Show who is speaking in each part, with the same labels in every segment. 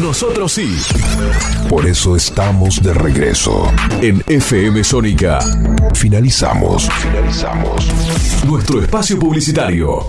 Speaker 1: Nosotros sí.
Speaker 2: Por eso estamos de regreso.
Speaker 1: En FM Sónica,
Speaker 2: Finalizamos. Finalizamos.
Speaker 1: nuestro espacio publicitario.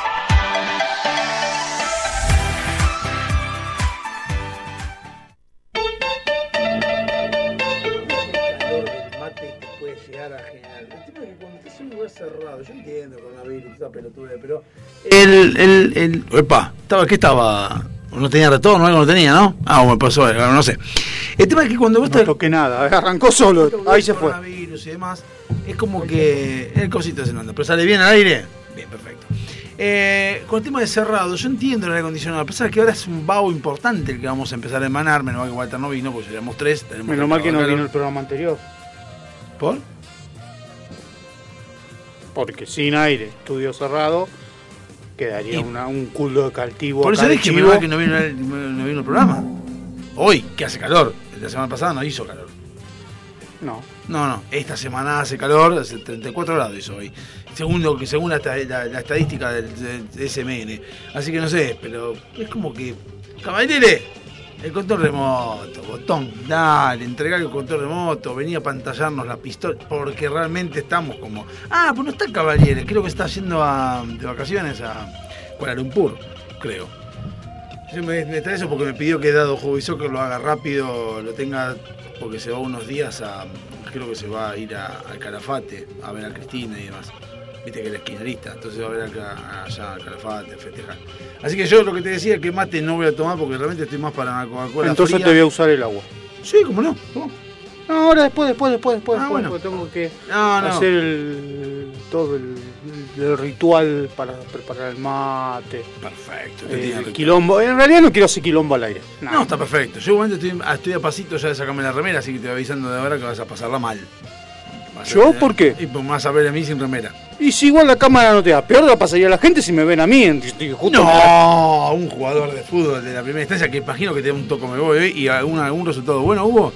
Speaker 3: El, el, el. Epa, estaba, ¿qué estaba? No tenía retorno, algo no tenía, ¿no? Ah, me pasó, algo, no sé. El tema es que cuando vos
Speaker 4: No toqué nada, arrancó solo, ahí se fue.
Speaker 3: Coronavirus y demás, es como que. El cosito se anda. Pero sale bien al aire. Bien, perfecto. Eh, con el tema de cerrado, yo entiendo el aire acondicionado. A pesar de que ahora es un vago importante el que vamos a empezar a emanar. Menos mal que Walter no vino, porque seríamos tres. tenemos
Speaker 4: Menos mal que no vino el programa anterior,
Speaker 3: ¿Por?
Speaker 4: porque sin aire, estudio cerrado, quedaría
Speaker 3: Y-
Speaker 4: una- un culo de caltivo.
Speaker 3: Por eso dije mal que no vino, el, no vino el programa. Hoy, que hace calor. La semana pasada no hizo calor.
Speaker 4: No,
Speaker 3: No, no, esta semana hace calor, hace 34 grados hizo hoy. Según, lo que, según la, esta- la- la estadística del, del SMN. Así que no sé, pero es como que. Caballere, el control remoto, botón, dale, entregar el control remoto, venía a pantallarnos la pistola, porque realmente estamos como. Ah, pues no está Caballere, creo que está yendo de vacaciones a Kuala Lumpur, creo. Yo me, me trae eso porque me pidió que dado soccer lo haga rápido, lo tenga, porque se va unos días a. Creo que se va a ir al Calafate a ver a Cristina y demás. Viste que era esquinarista, entonces va a ver acá, allá al Calafate, festejar. Así que yo lo que te decía que mate no voy a tomar porque realmente estoy más para una Coca-Cola.
Speaker 4: entonces
Speaker 3: fría.
Speaker 4: te voy a usar el agua.
Speaker 3: Sí, cómo no. ¿Cómo?
Speaker 4: No, ahora después, después, después, después,
Speaker 3: Ah,
Speaker 4: después,
Speaker 3: bueno.
Speaker 4: tengo que
Speaker 3: No, no.
Speaker 4: hacer el, todo el, el ritual para preparar el mate,
Speaker 3: Perfecto.
Speaker 4: eh, el quilombo. En realidad no quiero hacer quilombo al aire.
Speaker 3: No, está perfecto. Yo igualmente estoy, estoy a pasito ya de sacarme la remera, así que te voy avisando de ahora que vas a pasarla mal.
Speaker 4: ¿Yo? ¿Por qué?
Speaker 3: Y pues vas a ver a mí sin remera.
Speaker 4: Y si igual la cámara no te da, peor la pasaría a la gente si me ven a mí. en- Justo
Speaker 3: No, un jugador de fútbol de la primera instancia que imagino que te da un toco me voy hoy y algún, algún resultado bueno hubo.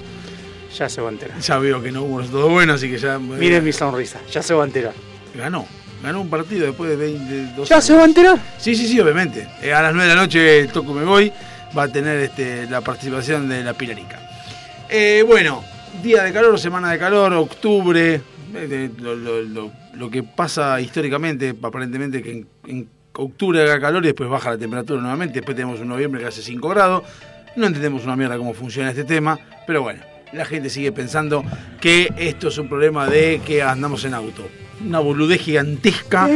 Speaker 4: Ya se va a enterar.
Speaker 3: Ya veo que no hubo resultado bueno, así que ya.
Speaker 4: Miren mi sonrisa, ya se va a enterar.
Speaker 3: Ganó. Ganó un partido después de 20. dos
Speaker 4: ¿Ya
Speaker 3: años.
Speaker 4: se va a enterar?
Speaker 3: Sí, sí, sí, obviamente. Eh, a las 9 de la noche el Toco Me Voy va a tener este, la participación de la Pilarica. Eh, bueno, día de calor, semana de calor, octubre, eh, lo, que pasa históricamente, aparentemente que en, en octubre haga calor y después baja la temperatura nuevamente, después tenemos un noviembre que hace 5 grados, no entendemos una mierda cómo funciona este tema, pero bueno, la gente sigue pensando que esto es un problema de que andamos en auto. Una boludez gigantesca.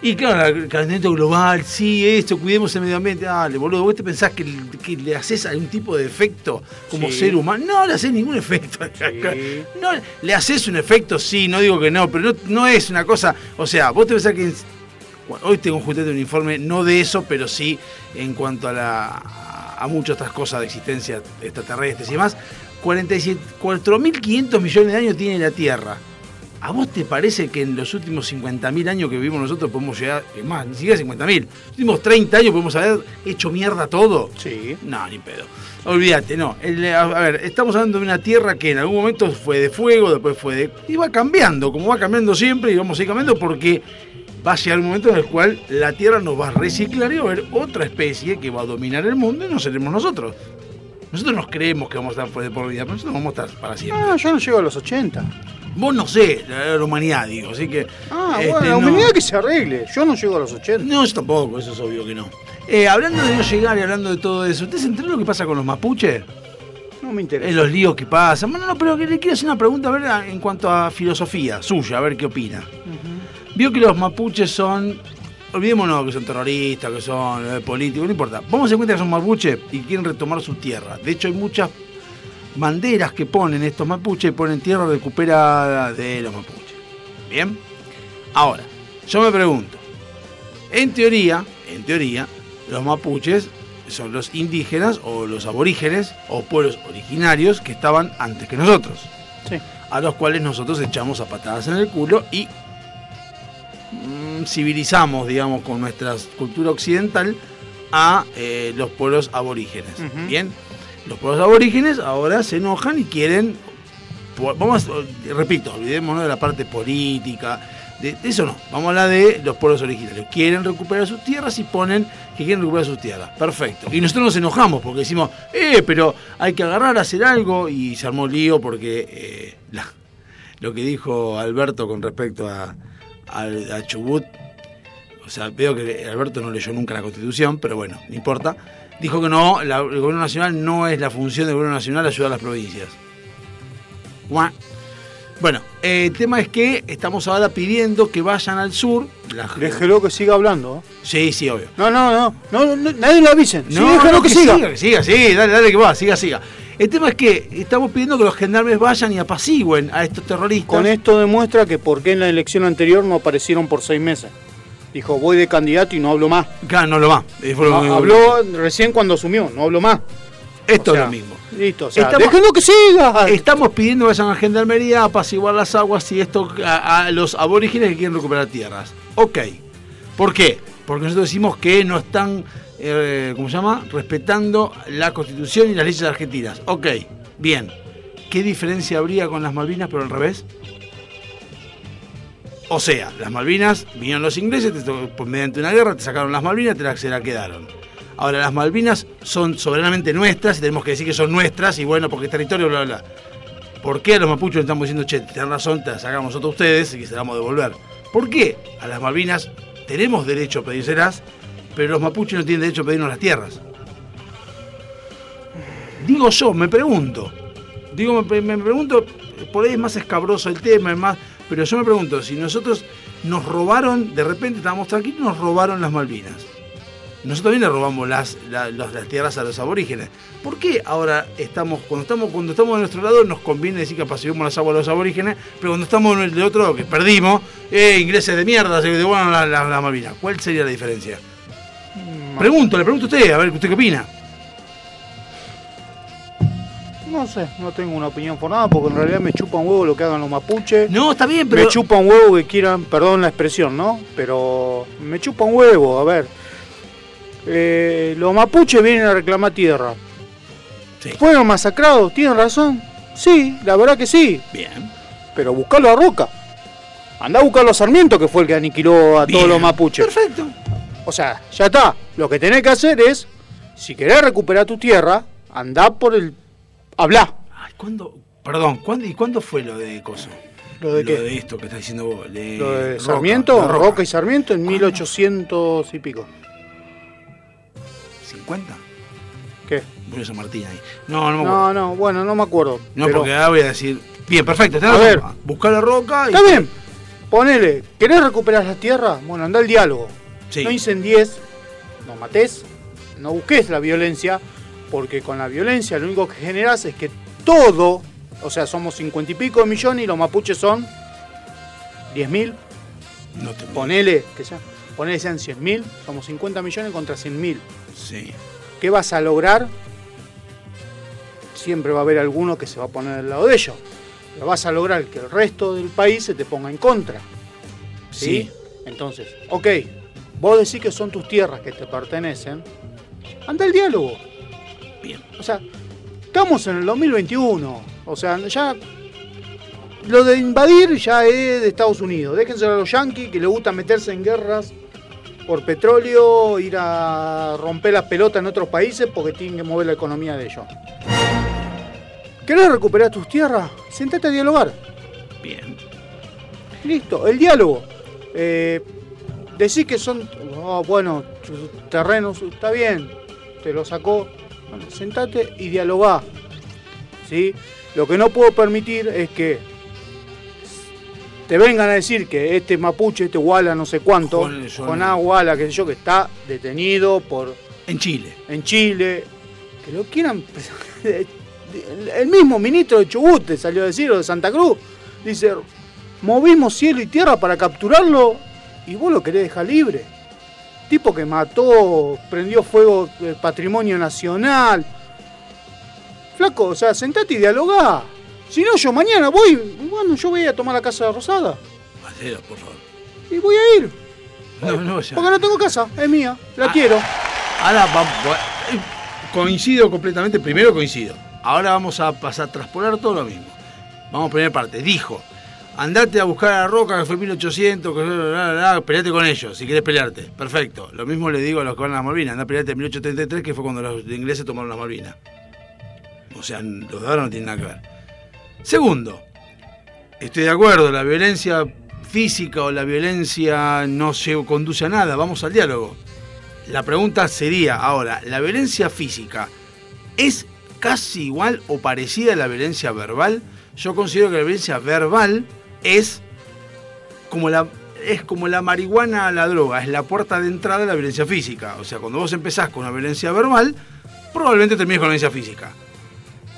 Speaker 3: Y claro, el calentamiento global, sí, esto, cuidemos el medio ambiente. Dale, boludo, ¿vos te pensás que, que le haces algún tipo de efecto como
Speaker 4: Sí.
Speaker 3: ser humano? No le haces ningún efecto. No, le haces un efecto, sí, no digo que no, pero no, no es una cosa. O sea, vos te pensás que. Hoy tengo justamente un informe, no de eso, pero sí en cuanto a, la, a muchas otras cosas de existencia extraterrestres y demás. 47 4.500 millones de años tiene la Tierra. ¿A vos te parece que en los últimos 50.000 años que vivimos nosotros podemos llegar, es más, ni siquiera 50.000, los últimos 30 años podemos haber hecho mierda todo?
Speaker 4: Sí.
Speaker 3: No, ni pedo. Olvídate, no. El- a, a ver, estamos hablando de una tierra que en algún momento fue de fuego, después fue de. y va cambiando, como va cambiando siempre, y vamos a ir cambiando porque va a llegar un momento en el cual la tierra nos va a reciclar y va a haber otra especie que va a dominar el mundo y no seremos nosotros. Nosotros nos creemos que vamos a estar de por vida, pero nosotros vamos a estar para siempre.
Speaker 4: Ah, yo no llego a los 80.
Speaker 3: Vos no sé, la, la humanidad, digo, así que.
Speaker 4: Ah,
Speaker 3: este,
Speaker 4: bueno, la
Speaker 3: no-
Speaker 4: humanidad que se arregle. Yo no llego a los 80.
Speaker 3: No, yo tampoco, eso es obvio que no. Eh, hablando de no llegar y hablando de todo eso, ¿usted se enteró lo que pasa con los mapuches?
Speaker 4: No me interesa.
Speaker 3: En los líos que pasan. Bueno, no, pero le quiero hacer una pregunta a ver en cuanto a filosofía suya, a ver qué opina. Vio que los mapuches son. Olvidémonos que son terroristas, que son eh, políticos, no importa. Vamos a cuenta que son mapuches y quieren retomar su tierra. De hecho, hay muchas banderas que ponen estos mapuches y ponen tierra recuperada de los mapuches. Bien. Ahora, yo me pregunto. En teoría, en teoría, los mapuches son los indígenas o los aborígenes o pueblos originarios que estaban antes que nosotros,
Speaker 4: Sí.
Speaker 3: a los cuales nosotros echamos a patadas en el culo y civilizamos, digamos, con nuestra cultura occidental a eh, los pueblos aborígenes. Bien, los pueblos aborígenes ahora se enojan y quieren, vamos, repito, olvidémonos de la parte política, de, de eso no, vamos a hablar de los pueblos originarios. Quieren recuperar sus tierras y ponen que quieren recuperar sus tierras. Perfecto. Y nosotros nos enojamos porque decimos, eh, pero hay que agarrar, hacer algo, y se armó lío porque eh, la- lo que dijo Alberto con respecto a, a- a Chubut, o sea, veo que Alberto no leyó nunca la Constitución, pero bueno, no importa. Dijo que no, la- el gobierno nacional no es la función del gobierno nacional ayudar a las provincias. Bueno, eh, el tema es que estamos ahora pidiendo que vayan al sur. la-
Speaker 4: Déjelo que siga hablando. ¿eh?
Speaker 3: Sí, sí, obvio.
Speaker 4: No, no, no, no, no, nadie lo avisen. Sí,
Speaker 3: No,
Speaker 4: déjelo
Speaker 3: no,
Speaker 4: que, siga.
Speaker 3: Que siga, sí, dale, dale que va, siga, siga. El tema es que estamos pidiendo que los gendarmes vayan y apacigüen a estos terroristas.
Speaker 4: Con esto demuestra que por qué en la elección anterior no aparecieron por seis meses. Dijo, voy de candidato y no hablo más.
Speaker 3: Claro, no lo va. Fue lo
Speaker 4: No,
Speaker 3: que-
Speaker 4: habló recién cuando asumió, no hablo más.
Speaker 3: Esto
Speaker 4: O sea,
Speaker 3: es lo mismo.
Speaker 4: Listo, o sea,
Speaker 3: Estamos-
Speaker 4: déjenlo que siga.
Speaker 3: Estamos pidiendo que vayan a Gendarmería a apaciguar las aguas y esto a, a los aborígenes que quieren recuperar tierras. Ok. ¿Por qué? Porque nosotros decimos que no están, eh, ¿cómo se llama? Respetando la Constitución y las leyes argentinas. Ok, bien. ¿Qué diferencia habría con las Malvinas, pero al revés? O sea, las Malvinas, vinieron los ingleses, te pues, mediante una guerra te sacaron las Malvinas, te las, quedaron. Ahora, las Malvinas son soberanamente nuestras y tenemos que decir que son nuestras y bueno, porque es territorio, bla, bla. ¿Por qué a los mapuches le estamos diciendo, che, tienen razón, te las sacamos nosotros ustedes y que se las vamos a devolver? ¿Por qué a las Malvinas tenemos derecho a pedírselas, pero los mapuches no tienen derecho a pedirnos las tierras? Digo yo, me pregunto. Digo, me, pre- me pregunto, por ahí es más escabroso el tema, es más. Pero yo me pregunto, si nosotros nos robaron, de repente estábamos tranquilos, nos robaron las Malvinas. Nosotros también le robamos las, la- las- tierras a los aborígenes. ¿Por qué ahora estamos, cuando estamos, cuando estamos de nuestro lado, nos conviene decir que apaciguemos las aguas a los aborígenes, pero cuando estamos en el de otro que perdimos, eh, ingleses de mierda, se devuelvan las las Malvinas? ¿Cuál sería la diferencia? Pregunto, le pregunto a usted, a ver, ¿usted qué opina?
Speaker 4: No sé, no tengo una opinión formada porque en realidad me chupa un huevo lo que hagan los mapuches.
Speaker 3: No, está bien, pero.
Speaker 4: Me chupa un huevo que quieran, perdón la expresión, ¿no? Pero me chupa un huevo, a ver. Eh, los mapuches vienen a reclamar tierra.
Speaker 3: Sí.
Speaker 4: ¿Fueron masacrados? ¿Tienen razón? Sí, la verdad que sí.
Speaker 3: Bien.
Speaker 4: Pero buscarlo a Roca. Andá a buscarlo a Sarmiento, que fue el que aniquiló a
Speaker 3: Bien.
Speaker 4: todos los mapuches.
Speaker 3: Perfecto.
Speaker 4: O sea, ya está. Lo que tenés que hacer es, si querés recuperar tu tierra, andá por el... Hablá.
Speaker 3: Ay, ¿cuándo? Perdón, ¿cuándo, ¿y cuándo fue lo de Coso?
Speaker 4: ¿Lo de qué?
Speaker 3: de esto que estás diciendo vos. de
Speaker 4: Lo de Sarmiento, Roca. y Sarmiento en 1800 y pico.
Speaker 3: ¿50?
Speaker 4: ¿Qué?
Speaker 3: Murió San Martín ahí. No, no me acuerdo.
Speaker 4: No, no, bueno, no me acuerdo.
Speaker 3: No,
Speaker 4: pero-
Speaker 3: porque ahora voy a decir. Bien, perfecto.
Speaker 4: A ver.
Speaker 3: Buscar la roca y.
Speaker 4: Está bien. Ponele, ¿querés recuperar la tierra? Bueno, anda al diálogo.
Speaker 3: Sí.
Speaker 4: No incendies, no mates, no busques la violencia, porque con la violencia lo único que generas es que todo, o sea, somos cincuenta y pico de millones y los mapuches son 10 mil,
Speaker 3: No te
Speaker 4: ponele, que sea, ponele sean 100 mil, somos 50 millones contra 100 mil.
Speaker 3: Sí.
Speaker 4: ¿Qué vas a lograr? Siempre va a haber alguno que se va a poner del lado de ellos. Pero vas a lograr que el resto del país se te ponga en contra. ¿Sí?
Speaker 3: Sí.
Speaker 4: Entonces, ok, vos decís que son tus tierras que te pertenecen. Anda el diálogo.
Speaker 3: Bien.
Speaker 4: O sea, estamos en el 2021. O sea, ya. Lo de invadir ya es de Estados Unidos. Déjenselo a los yanquis que les gusta meterse en guerras por petróleo, ir a romper las pelotas en otros países porque tienen que mover la economía de ellos. ¿Querés recuperar tus tierras? Sentate a dialogar.
Speaker 3: Bien.
Speaker 4: Listo, el diálogo. Eh, decís que son, oh, bueno, terrenos, está bien, te lo sacó. Bueno, sentate y dialogá. ¿Sí? Lo que no puedo permitir es que te vengan a decir que este mapuche, este Wala, no sé cuánto,
Speaker 3: no-
Speaker 4: Wala, qué sé yo, que está detenido por
Speaker 3: En Chile.
Speaker 4: en Chile, que lo quieran. El mismo ministro de Chubut te salió a decir, o de Santa Cruz, dice: movimos cielo y tierra para capturarlo y vos lo querés dejar libre. Tipo que mató, prendió fuego el patrimonio nacional. Flaco, o sea, sentate y dialogá. Si no, yo mañana voy, bueno, yo voy a tomar la casa de Rosada
Speaker 3: Hacelo, por favor.
Speaker 4: y voy a ir.
Speaker 3: No, no, ya.
Speaker 4: Porque no tengo casa, es mía, la
Speaker 3: Ah.
Speaker 4: quiero.
Speaker 3: Ahora vamos. Coincido completamente. Primero coincido. Ahora vamos a pasar a traspolar todo lo mismo. Vamos a primera parte. Dijo. Andate a buscar a Roca, que fue 1800, que bla, peleate con ellos, si querés pelearte. Perfecto. Lo mismo le digo a los que van a las Malvinas. Andá a pelearte en 1833, que fue cuando los ingleses tomaron las Malvinas. O sea, los de ahora no tienen nada que ver. Segundo, estoy de acuerdo, la violencia física o la violencia no se conduce a nada, vamos al diálogo. La pregunta sería ahora, ¿la violencia física es casi igual o parecida a la violencia verbal? Yo considero que la violencia verbal es como la es como la marihuana a la droga, es la puerta de entrada a la violencia física. O sea, cuando vos empezás con una violencia verbal, probablemente termines con violencia física.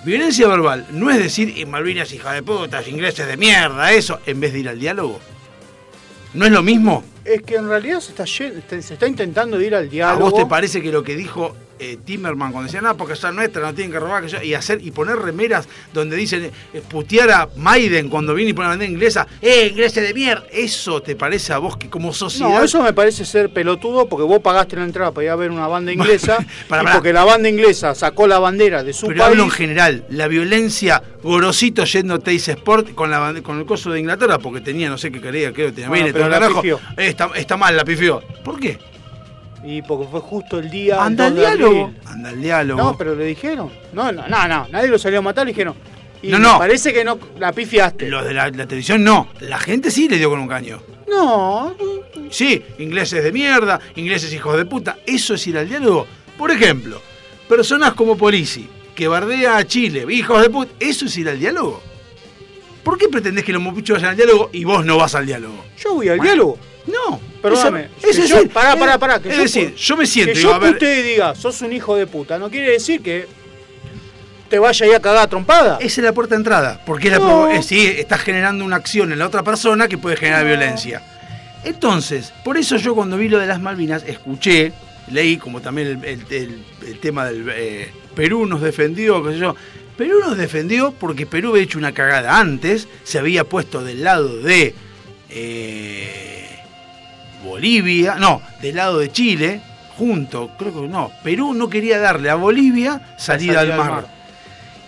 Speaker 3: Violencia verbal no es decir "Y Malvinas hija de puta, ingleses de mierda, eso, en vez de ir al diálogo. ¿No es lo mismo?
Speaker 4: Es que en realidad se está, se está intentando ir al
Speaker 3: ¿A
Speaker 4: diálogo.
Speaker 3: vos te parece que lo que dijo eh, Timerman cuando decía, no, porque son nuestras, no tienen que robar, que yo", y hacer y poner remeras donde dicen eh, putear a Maiden cuando viene y pone la bandera inglesa, ¡eh, ingleses de mierda! ¿Eso te parece a vos que como sociedad?
Speaker 4: No, eso me parece ser pelotudo porque vos pagaste la entrada para ir a ver una banda inglesa y
Speaker 3: pará.
Speaker 4: porque la banda inglesa sacó la bandera de su
Speaker 3: Pero
Speaker 4: país.
Speaker 3: hablo en general, la violencia, Gorosito yendo a Teis Sport con, la, con el coso de Inglaterra, porque tenía, no sé qué quería, creo que tenía
Speaker 4: Bueno, pero la
Speaker 3: carajo. está, está mal, la pifió. ¿Por qué?
Speaker 4: Y porque fue justo el día.
Speaker 3: Anda al
Speaker 4: 2 de
Speaker 3: diálogo. Anda al diálogo.
Speaker 4: No, pero le dijeron. No, no, no, no, nadie lo salió a matar, le dijeron. Y
Speaker 3: No, no.
Speaker 4: parece que no la pifiaste.
Speaker 3: Los de la, la televisión no. La gente sí le dio con un caño.
Speaker 4: No,
Speaker 3: Sí, ingleses de mierda, ingleses hijos de puta. ¿Eso es ir al diálogo? Por ejemplo, personas como Polisi, que bardea a Chile, hijos de puta. ¿Eso es ir al diálogo? ¿Por qué pretendés que los mapuchos vayan al diálogo y vos no vas al diálogo?
Speaker 4: yo voy al
Speaker 3: Bueno.
Speaker 4: diálogo.
Speaker 3: No.
Speaker 4: Perdóname.
Speaker 3: Es
Speaker 4: yo-
Speaker 3: decir,
Speaker 4: pará, pará,
Speaker 3: es-
Speaker 4: pará. Que
Speaker 3: es
Speaker 4: yo
Speaker 3: decir, yo me siento
Speaker 4: Que
Speaker 3: y digo,
Speaker 4: yo
Speaker 3: a ver,
Speaker 4: y diga, sos un hijo de puta, no quiere decir que te vaya ahí a cagar a trompada.
Speaker 3: Esa es la puerta de entrada, porque es la
Speaker 4: No.
Speaker 3: eh, sí, estás generando una acción en la otra persona que puede generar
Speaker 4: No.
Speaker 3: violencia. Entonces, por eso yo cuando vi lo de las Malvinas, escuché, leí como también el, el- el- el tema del eh, Perú nos defendió, qué sé yo. Perú nos defendió porque Perú había hecho una cagada antes, se había puesto del lado de eh, Bolivia, no, del lado de Chile, junto, creo que no, Perú no quería darle a Bolivia salida, al mar.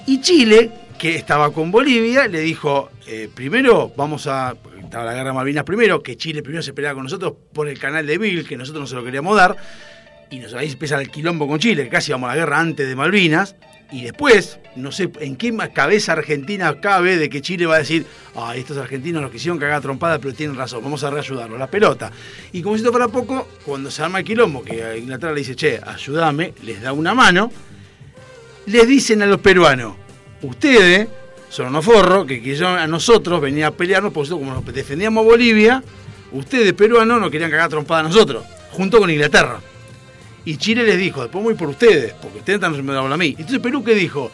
Speaker 3: Y Chile, que estaba con Bolivia, le dijo, eh, primero vamos a, estaba la guerra de Malvinas primero, que Chile primero se peleaba con nosotros por el canal de Bill, que nosotros no se lo queríamos dar, y nos, ahí empieza el quilombo con Chile, que casi íbamos a la guerra antes de Malvinas, y después, no sé en qué cabeza argentina cabe de que Chile va a decir, ah, estos argentinos nos quisieron cagar trompada, pero tienen razón, vamos a reayudarlos, la pelota. Y como si esto fuera poco, cuando se arma el quilombo, que a Inglaterra le dice, che, ayúdame, les da una mano, les dicen a los peruanos, ustedes son unos forros que quisieron a nosotros venir a pelearnos, nosotros como nos defendíamos a Bolivia, ustedes peruanos nos querían cagar trompada a nosotros, junto con Inglaterra. Y Chile les dijo, después voy por ustedes, porque ustedes están respondiendo a mí. Entonces Perú qué dijo,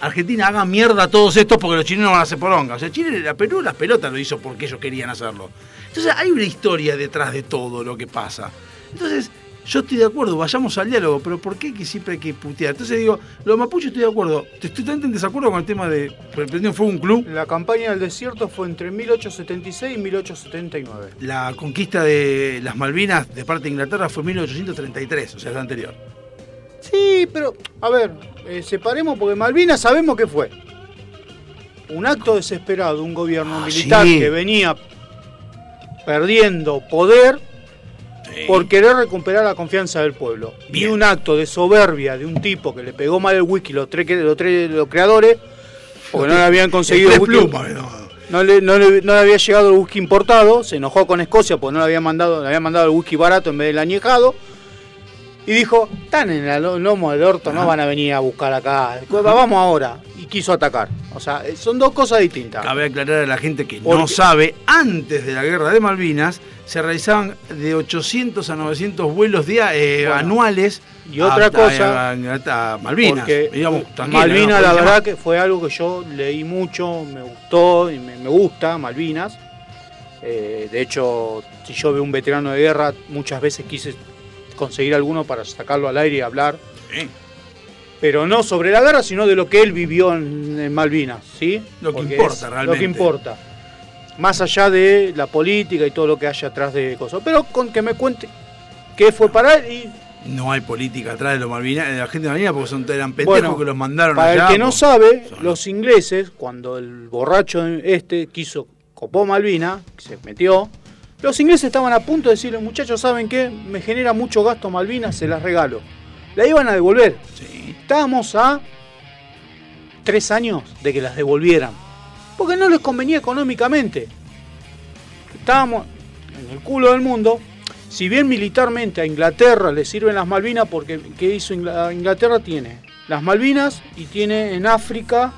Speaker 3: Argentina haga mierda a todos estos porque los chilenos van a hacer poronga. O sea, Chile, a Perú las pelotas lo hizo porque ellos querían hacerlo. Entonces hay una historia detrás de todo lo que pasa. Entonces, yo estoy de acuerdo, vayamos al diálogo, pero ¿por qué que siempre hay que putear? Entonces digo, los mapuches estoy de acuerdo. Estoy totalmente en desacuerdo con el tema de fuego un club.
Speaker 4: La campaña del desierto fue entre 1876 y 1879.
Speaker 3: La conquista de las Malvinas de parte de Inglaterra fue en 1833, o sea, es la anterior.
Speaker 4: Sí, pero, a ver, eh, separemos porque Malvinas sabemos que fue. Un acto desesperado de un gobierno
Speaker 3: Ah,
Speaker 4: militar
Speaker 3: sí.
Speaker 4: que venía perdiendo poder por querer recuperar la confianza del pueblo. Y
Speaker 3: Bien.
Speaker 4: un acto de soberbia de un tipo que le pegó mal el whisky los tres, los tres los creadores, porque no le habían conseguido
Speaker 3: Tres
Speaker 4: whisky-
Speaker 3: no.
Speaker 4: no le, no, le, no le había llegado el whisky importado, se enojó con Escocia porque no le había mandado, le había mandado el whisky barato en vez del añejado. Y dijo, están en el lomo del orto, no van a venir a buscar acá. Vamos ahora. Y quiso atacar. O sea, eh, son dos cosas distintas.
Speaker 3: Cabe aclarar a la gente que no sabe, antes de la guerra de Malvinas se realizaban de 800 a 900 vuelos dia- eh,
Speaker 4: Bueno,
Speaker 3: anuales
Speaker 4: y otra
Speaker 3: a,
Speaker 4: cosa,
Speaker 3: a- a Malvinas.
Speaker 4: Porque
Speaker 3: digamos,
Speaker 4: Malvinas, la verdad que fue algo que yo leí mucho, me gustó y me, me gusta, Malvinas. Eh, de hecho, si yo veo un veterano de guerra, muchas veces quise conseguir alguno para sacarlo al aire y hablar.
Speaker 3: Sí.
Speaker 4: Pero no sobre la guerra, sino de lo que él vivió en, en Malvinas, ¿sí?
Speaker 3: Lo que
Speaker 4: Porque
Speaker 3: importa realmente.
Speaker 4: Lo que importa. Más allá de la política y todo lo que haya atrás de cosas. Pero con que me cuente qué fue para él y
Speaker 3: No hay política atrás de los Malvinas, de la gente de Malvinas porque son, eran pendejos
Speaker 4: Bueno,
Speaker 3: que los mandaron
Speaker 4: para
Speaker 3: allá.
Speaker 4: el que no
Speaker 3: pues.
Speaker 4: sabe,
Speaker 3: Son-
Speaker 4: los ingleses, cuando el borracho este quiso, copó Malvina, se metió, los ingleses estaban a punto de decirle, muchachos, ¿saben qué? Me genera mucho gasto Malvina, se las regalo. La iban a devolver.
Speaker 3: Sí.
Speaker 4: Estábamos a tres años de que las devolvieran. Porque no les convenía económicamente. Estábamos en el culo del mundo. Si bien militarmente a Inglaterra le sirven las Malvinas, porque ¿qué hizo Ingla- Inglaterra? Tiene las Malvinas y tiene en África,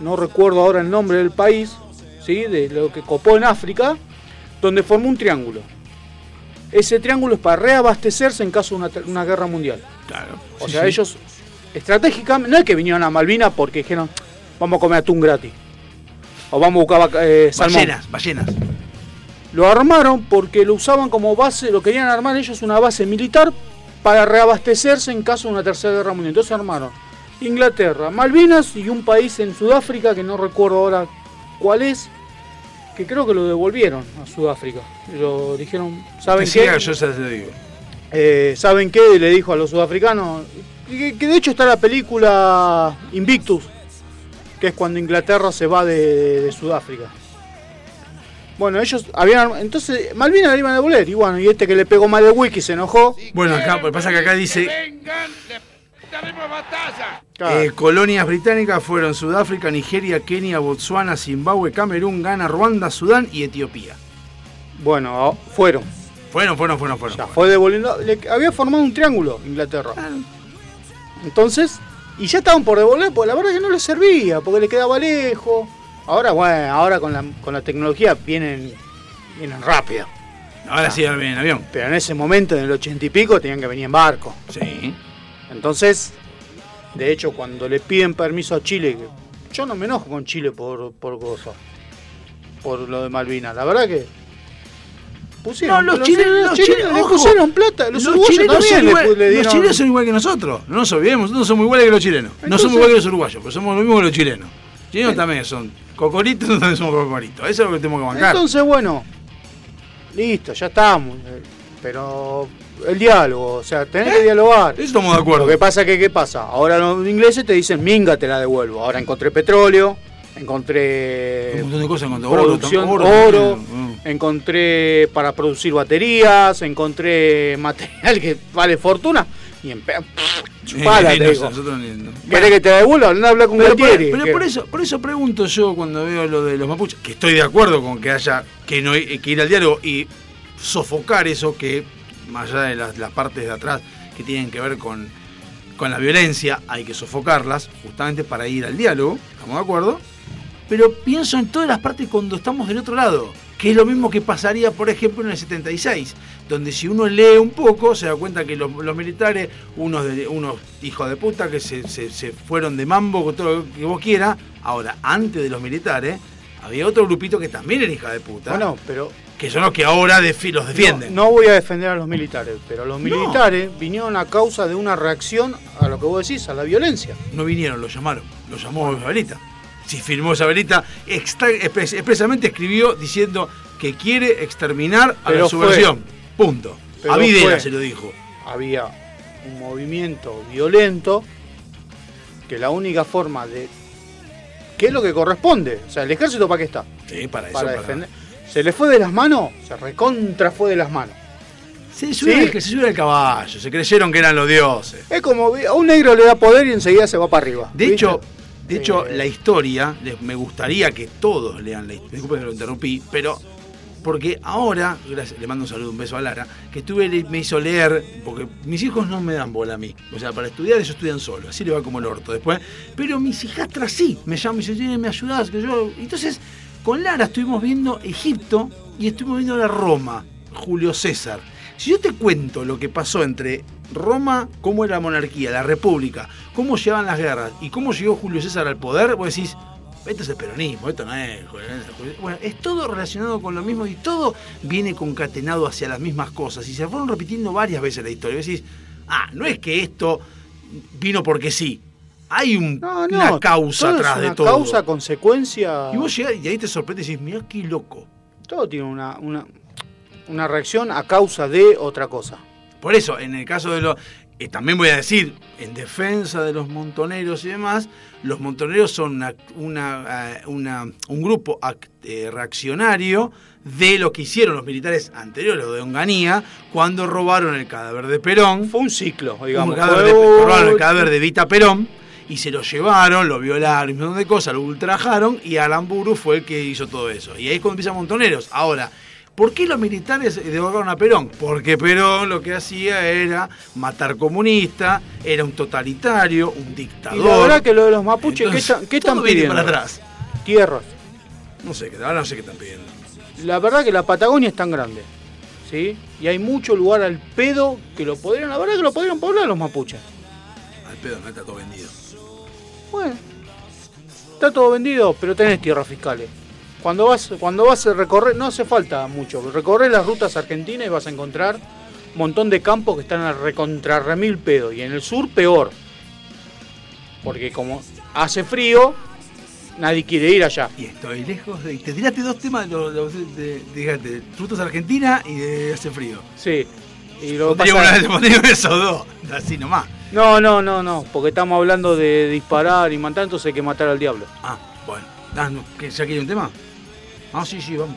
Speaker 4: no recuerdo ahora el nombre del país, ¿sí? de lo que copó en África, donde formó un triángulo. Ese triángulo es para reabastecerse en caso de una, una guerra mundial.
Speaker 3: Claro.
Speaker 4: O
Speaker 3: Sí,
Speaker 4: sea,
Speaker 3: sí.
Speaker 4: ellos estratégicamente, no es que vinieron a Malvinas porque dijeron, vamos a comer atún gratis. O vamos a buscar eh, salmón.
Speaker 3: Ballenas, ballenas.
Speaker 4: Lo armaron porque lo usaban como base, lo querían armar ellos una base militar para reabastecerse en caso de una tercera guerra mundial. Entonces armaron Inglaterra, Malvinas y un país en Sudáfrica que no recuerdo ahora cuál es, que creo que lo devolvieron a Sudáfrica. Lo dijeron, ¿saben
Speaker 3: Que
Speaker 4: qué?
Speaker 3: siga, yo se lo digo.
Speaker 4: Eh, ¿Saben qué? Le dijo a los sudafricanos. Que, que de hecho está la película Invictus, que es cuando Inglaterra se va de, de Sudáfrica. Bueno, ellos habían. Entonces, Malvinas la iban a devolver. Y bueno, y este que le pegó mal el wiki se enojó.
Speaker 3: Bueno, acá, lo que pasa que acá dice
Speaker 4: Claro.
Speaker 3: eh, colonias británicas fueron Sudáfrica, Nigeria, Kenia, Botsuana, Zimbabue, Camerún, Ghana, Ruanda, Sudán y Etiopía.
Speaker 4: Bueno, fueron.
Speaker 3: Fueron, fueron, fueron, fueron.
Speaker 4: Ya
Speaker 3: fueron.
Speaker 4: fue devolviendo. le- había formado un triángulo Inglaterra. Entonces, y ya estaban por devolver, porque la verdad que no les servía, porque le quedaba lejos. Ahora, bueno, ahora con la, con la tecnología vienen, vienen rápido.
Speaker 3: Ahora sí, ahora viene en avión.
Speaker 4: Pero en ese momento, en el ochenta y pico, tenían que venir en barco.
Speaker 3: Sí.
Speaker 4: Entonces, de hecho, cuando le piden permiso a Chile, yo no me enojo con Chile por, por cosas, por lo de Malvinas. La verdad que pusieron.
Speaker 3: No, los chilenos- los chilenos,
Speaker 4: le
Speaker 3: ojo,
Speaker 4: pusieron plata. Los, uruguayos
Speaker 3: chilenos
Speaker 4: también le le
Speaker 3: los chilenos son igual que nosotros. No nos olvidemos, nosotros somos iguales que los chilenos. no somos iguales que los uruguayos, pero somos lo mismo que los chilenos. Los chilenos también son cocoritos, nosotros también somos cocoritos. Eso es lo que tenemos que bancar.
Speaker 4: Entonces, bueno, listo, ya estamos. eh, Pero el diálogo, o sea, tenés que dialogar.
Speaker 3: Eso estamos de acuerdo.
Speaker 4: Lo que pasa que, ¿qué pasa? Ahora los ingleses te dicen, minga, te la devuelvo. Ahora encontré petróleo, encontré
Speaker 3: Un montón de cosas encontré.
Speaker 4: producción,
Speaker 3: Oro,
Speaker 4: oro,
Speaker 3: oro, mm.
Speaker 4: encontré para producir baterías, encontré material que vale fortuna. Y en pe- chupala,
Speaker 3: Eh,
Speaker 4: te
Speaker 3: no
Speaker 4: digo.
Speaker 3: no.
Speaker 4: ¿Querés que te la devuelva? Anda a hablar con
Speaker 3: Pero, por, pero
Speaker 4: que-
Speaker 3: por eso, por eso pregunto yo cuando veo lo de los mapuches, que estoy de acuerdo con que haya que, no, que ir al diálogo y sofocar eso que, más allá de las, partes de atrás que tienen que ver con, con la violencia, hay que sofocarlas justamente para ir al diálogo, ¿estamos de acuerdo? Pero pienso en todas las partes cuando estamos del otro lado, que es lo mismo que pasaría, por ejemplo, en el 76, donde si uno lee un poco se da cuenta que los, militares, unos, unos hijos de puta que se, se- se fueron de mambo con todo lo que vos quieras, ahora, antes de los militares, había otro grupito que también era hija de puta,
Speaker 4: Bueno, pero
Speaker 3: que son los que ahora defi- los defienden.
Speaker 4: No, no voy a defender a los militares, pero los
Speaker 3: No.
Speaker 4: militares vinieron a causa de una reacción a lo que vos decís, a la violencia.
Speaker 3: No vinieron, lo llamaron, lo llamó Isabelita. Si firmó Isabelita, expres- expresamente escribió diciendo que quiere exterminar a
Speaker 4: Pero
Speaker 3: la
Speaker 4: fue.
Speaker 3: subversión. Punto. A Videla se lo dijo.
Speaker 4: Había un movimiento violento que la única forma de... ¿Qué es lo que corresponde? O sea, el ejército para qué está?
Speaker 3: Sí, para eso.
Speaker 4: Para
Speaker 3: para-
Speaker 4: defender. Se le fue de las manos, se recontra fue de las manos.
Speaker 3: Se subió,
Speaker 4: Sí.
Speaker 3: el, que se subió el caballo, se creyeron que eran los dioses.
Speaker 4: Es como a un negro le da poder y enseguida se va para arriba.
Speaker 3: De
Speaker 4: ¿viste?
Speaker 3: hecho, de hecho
Speaker 4: Eh,
Speaker 3: la historia, me gustaría que todos lean la historia. Disculpen que lo interrumpí, pero porque ahora, gracias, le mando un saludo, un beso a Lara, que estuve, me hizo leer, porque mis hijos no me dan bola a mí. O sea, para estudiar ellos estudian solo, así le va como el orto después. Pero mis hijastras sí, me llaman y dicen, "Che, me ayudás, que yo. Entonces, con Lara estuvimos viendo Egipto y estuvimos viendo la Roma, Julio César. Si yo te cuento lo que pasó entre Roma, cómo era la monarquía, la república, cómo llevaban las guerras y cómo llegó Julio César al poder, vos decís, esto es el peronismo, esto no es. joder, joder". Bueno, es todo relacionado con lo mismo y todo viene concatenado hacia las mismas cosas y se fueron repitiendo varias veces la historia. Vos decís, ah, no es que esto vino porque sí. Hay un-
Speaker 4: no, no,
Speaker 3: una causa atrás de
Speaker 4: una
Speaker 3: todo.
Speaker 4: causa, consecuencia.
Speaker 3: Y vos llegás y ahí te sorprendes y decís, mirá qué loco.
Speaker 4: Todo tiene una, una, una reacción a causa de otra cosa.
Speaker 3: Por eso, en el caso de los. eh, también voy a decir, en defensa de los montoneros y demás, los montoneros son una, una, eh, una- un grupo act- eh, reaccionario de lo que hicieron los militares anteriores, los de Onganía, cuando robaron el cadáver de Perón.
Speaker 4: Fue un ciclo, digamos.
Speaker 3: Un cadáver
Speaker 4: Fue
Speaker 3: de,
Speaker 4: un-
Speaker 3: robaron el cadáver de Vita Perón y se lo llevaron, lo violaron un montón de cosas, lo ultrajaron y Alan Buru fue el que hizo todo eso. Y ahí es cuando empiezan Montoneros. Ahora, ¿por qué los militares derrocaron a Perón? Porque Perón lo que hacía era matar comunistas, era un totalitario, un
Speaker 4: Y
Speaker 3: dictador.
Speaker 4: la verdad que lo de los mapuches, ¿qué,
Speaker 3: Entonces,
Speaker 4: están- qué están
Speaker 3: todo
Speaker 4: pidiendo?
Speaker 3: para atrás.
Speaker 4: Tierras.
Speaker 3: No sé, ahora no sé qué están pidiendo.
Speaker 4: La verdad que la Patagonia es tan grande. ¿Sí? Y hay mucho lugar al pedo que lo podrían, la verdad que lo podrían poblar los mapuches.
Speaker 3: Al pedo, no está todo vendido.
Speaker 4: Bueno, está todo vendido, pero tenés tierras fiscales. Cuando vas, cuando vas a recorrer, no hace falta mucho, recorrer las rutas argentinas y vas a encontrar un montón de campos que están a recontra remil pedo. Y en el sur peor. Porque como hace frío, nadie quiere ir allá.
Speaker 3: Y estoy lejos de. Te tiraste dos temas los- de, de, fíjate, de Frutos Argentina y de Hace Frío.
Speaker 4: Sí. Y lo pasa-
Speaker 3: una esos dos, así nomás.
Speaker 4: No, no, no, no, porque estamos hablando de disparar y matar, entonces hay que matar al diablo.
Speaker 3: Ah, bueno. Ah, no, ¿que ¿Ya quiere un tema? Ah, sí, sí, vamos.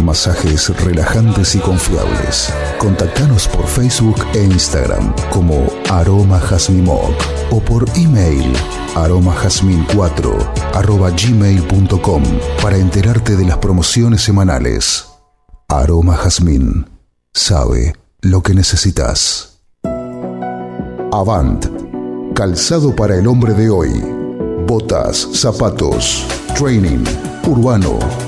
Speaker 5: masajes relajantes y confiables. Contactanos por Facebook e Instagram como Aroma Jazmimoc o por email aromajazmin4 arroba gmail.com para enterarte de las promociones semanales. Aroma Jazmín sabe lo que necesitas. Avant, calzado para el hombre de hoy. Botas, zapatos, training, urbano.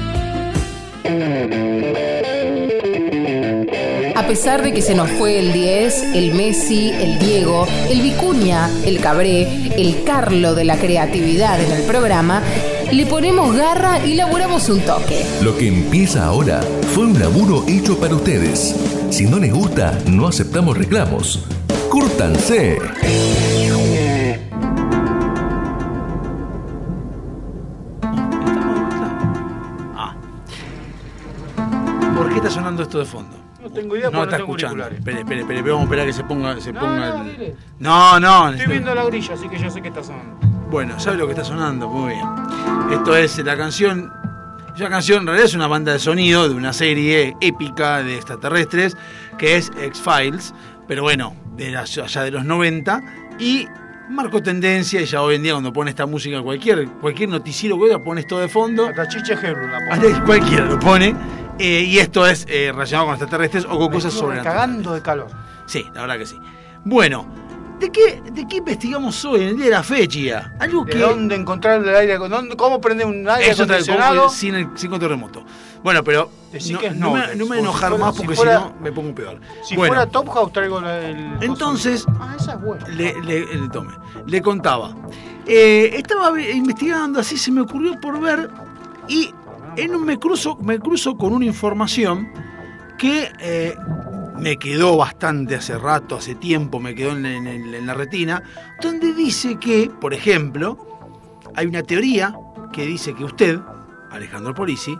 Speaker 6: Pesar de que se nos fue el 10, el Messi, el Diego, el Vicuña, el Cabré, el Carlo de la creatividad en el programa, le ponemos garra y laburamos un toque.
Speaker 7: Lo que empieza ahora fue un laburo hecho para ustedes. Si no les gusta, no aceptamos reclamos. ¡Cúrtanse!
Speaker 3: Ah. ¿Por qué está sonando esto de fondo?
Speaker 4: No tengo idea
Speaker 3: No
Speaker 4: porque
Speaker 3: está
Speaker 4: no tengo
Speaker 3: escuchando. Espere, espere, espere, vamos a esperar que se ponga, se
Speaker 4: No,
Speaker 3: ponga
Speaker 4: no,
Speaker 3: el-
Speaker 4: dile.
Speaker 3: No, no.
Speaker 4: Estoy viendo la grilla, así que yo sé que está sonando.
Speaker 3: Bueno, ¿sabe lo que está sonando? Muy bien. Esto es la canción. Esa canción en realidad es una banda de sonido de una serie épica de extraterrestres que es X-Files, pero bueno, de la- allá de los 90 y marcó tendencia y ya hoy en día cuando pone esta música cualquier cualquier noticiero que oiga pone esto de fondo,
Speaker 4: Hasta Chiche la
Speaker 3: hasta cualquiera lo pone eh, y esto es eh, relacionado con extraterrestres o con
Speaker 4: Me
Speaker 3: cosas sobrenaturales.
Speaker 4: cagando de calor.
Speaker 3: Sí, la verdad que sí. Bueno, ¿de qué, ¿de qué investigamos hoy en el día de la fecha? Algo
Speaker 4: ¿De
Speaker 3: que...
Speaker 4: dónde encontrar el aire dónde- ¿Cómo prender un aire
Speaker 3: Eso
Speaker 4: acondicionado?
Speaker 3: sin, el, sin control remoto. Bueno, pero no,
Speaker 4: que
Speaker 3: no me, no me
Speaker 4: si
Speaker 3: enojar
Speaker 4: fuera-
Speaker 3: más porque si no me pongo peor.
Speaker 4: Si
Speaker 3: bueno,
Speaker 4: fuera Top House traigo el...
Speaker 3: Entonces-
Speaker 4: Ah, esa es buena.
Speaker 3: le, le- le tome. Le contaba. Eh, estaba investigando, así se me ocurrió por ver y en un- me, cruzo, me cruzo con una información que eh, me quedó bastante hace rato, hace tiempo, me quedó en, en- en la retina, donde dice que, por ejemplo, hay una teoría que dice que usted, Alejandro Polisi,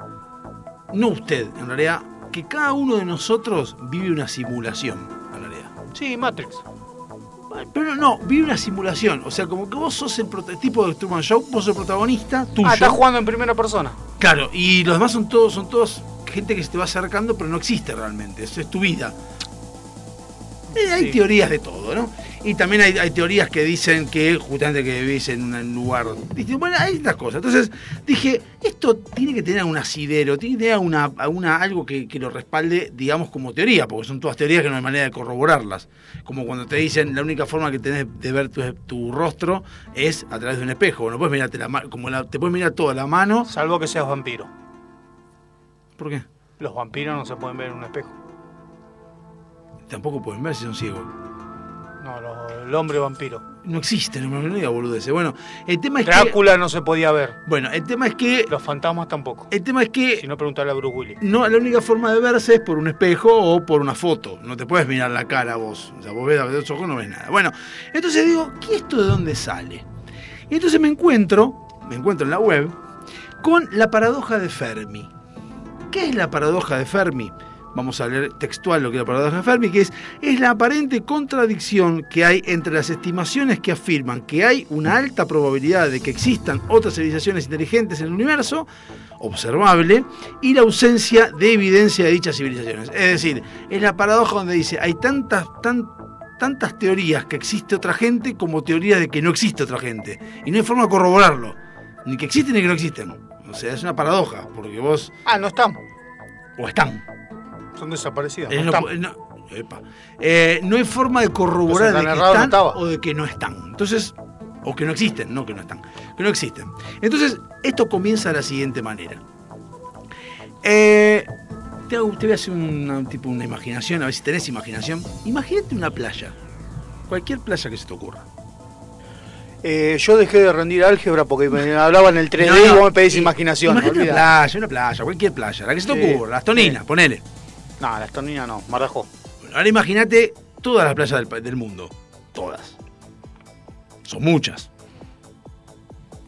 Speaker 3: no usted, en realidad, que cada uno de nosotros vive una simulación, en realidad.
Speaker 4: Sí, Matrix.
Speaker 3: Pero no, vive una simulación. O sea, como que vos sos el prototipo de Truman Show, vos sos el protagonista, tuyo.
Speaker 4: Ah, estás jugando en primera persona.
Speaker 3: Claro, y los demás son todos, son todos gente que se te va acercando, pero no existe realmente. Eso es tu vida. Eh, hay
Speaker 4: Sí.
Speaker 3: teorías de todo, ¿no? Y también hay, hay teorías que dicen que justamente que vivís en un lugar. Bueno, hay estas cosas. Entonces dije, esto tiene que tener un asidero, tiene que tener una, una- algo que, que lo respalde, digamos, como teoría, porque son todas teorías que no hay manera de corroborarlas. Como cuando te dicen la única forma que tenés de ver tu, tu rostro es a través de un espejo. No puedes mirarte la mano, como la- te puedes mirar toda la mano.
Speaker 4: Salvo que seas vampiro.
Speaker 3: ¿Por qué?
Speaker 4: Los vampiros no se pueden ver en un espejo.
Speaker 3: Tampoco pueden ver si son ciegos.
Speaker 4: No, lo- el hombre vampiro.
Speaker 3: No existe, no me diga boludeces. Bueno, el tema es
Speaker 4: Drácula no se podía ver.
Speaker 3: que. Bueno, el tema es que.
Speaker 4: Los fantasmas tampoco.
Speaker 3: El tema es que.
Speaker 4: Si no, preguntarle a Bruce Willis.
Speaker 3: No, la única forma de verse es por un espejo o por una foto. No te puedes mirar la cara vos. O sea, vos ves a los ojos no ves nada. Bueno, entonces digo, ¿qué esto de dónde sale? Y entonces me encuentro, me encuentro en la web, con la paradoja de Fermi. ¿Qué es la paradoja de Fermi? Vamos a leer textual lo que la paradoja Fermi, que es, es la aparente contradicción que hay entre las estimaciones que afirman que hay una alta probabilidad de que existan otras civilizaciones inteligentes en el universo, observable, y la ausencia de evidencia de dichas civilizaciones. Es decir, es la paradoja donde dice, hay tantas, tan, tantas teorías que existe otra gente como teorías de que no existe otra gente. Y no hay forma de corroborarlo. Ni que existen ni que no existen. O sea, es una paradoja, porque vos...
Speaker 4: Ah, no están.
Speaker 3: O están. Eh,
Speaker 4: no están.
Speaker 3: no- epa. Eh, no hay forma de corroborar de que
Speaker 4: no
Speaker 3: o de que no están. Entonces, o que no existen, no que no están, que no existen. Entonces, esto comienza de la siguiente manera. Eh, te, hago- te voy a hacer una, tipo, una imaginación, a ver si tenés imaginación. Imagínate una playa. Cualquier playa que se te ocurra.
Speaker 4: Eh, yo dejé de rendir álgebra porque me hablaban el 3D
Speaker 3: No,
Speaker 4: y vos me pedís
Speaker 3: eh,
Speaker 4: imaginación.
Speaker 3: Imagínate una playa, una playa, cualquier playa, la que se te ocurra, las toninas, ponele.
Speaker 4: No, la estonina no, Marrajó.
Speaker 3: Bueno, ahora imagínate todas las playas del, mundo. Todas. Son muchas.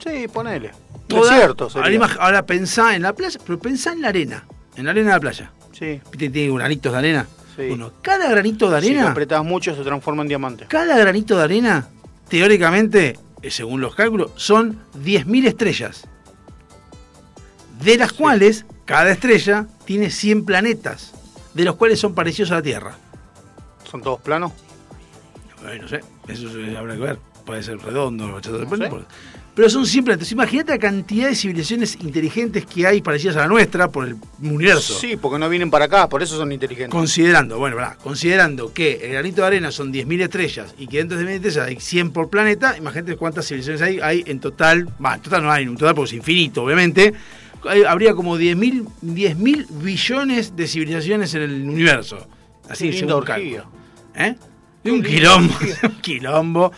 Speaker 4: Sí, ponele.
Speaker 3: Todas.
Speaker 4: Desierto
Speaker 3: ahora,
Speaker 4: sería.
Speaker 3: imag- ahora pensá en la playa, pero pensá en la arena. En la arena de la playa.
Speaker 4: Sí,
Speaker 3: ¿Viste que tiene granitos de arena?
Speaker 4: Sí.
Speaker 3: Bueno, cada granito de
Speaker 4: si lo
Speaker 3: arena,
Speaker 4: apretás mucho se transforma en diamante.
Speaker 3: cada granito de arena, teóricamente, eh, según los cálculos, son 10.000 estrellas. De las cuales, cada estrella tiene 100 planetas, de los cuales son parecidos a la Tierra.
Speaker 4: ¿Son todos planos?
Speaker 3: Ay, no sé, eso habrá que ver. Puede ser redondo,
Speaker 4: No
Speaker 3: pero,
Speaker 4: sé.
Speaker 3: por- pero son siempre. Entonces, imagínate la cantidad de civilizaciones inteligentes que hay parecidas a la nuestra por el universo.
Speaker 4: Sí, porque no vienen para acá, por eso son inteligentes.
Speaker 3: Considerando, bueno, pará, considerando que el granito de arena son 10.000 estrellas y que dentro de 10.000 estrellas hay 100 por planeta, imagínate cuántas civilizaciones hay, hay en total. Va, en total no hay, en total porque es infinito, obviamente. Hay- habría como 10.000 10.000 billones de civilizaciones en el universo. Así
Speaker 4: linda
Speaker 3: según
Speaker 4: orgía.
Speaker 3: cálculo. ¿Eh?
Speaker 4: Qué
Speaker 3: un quilombo, un quilombo.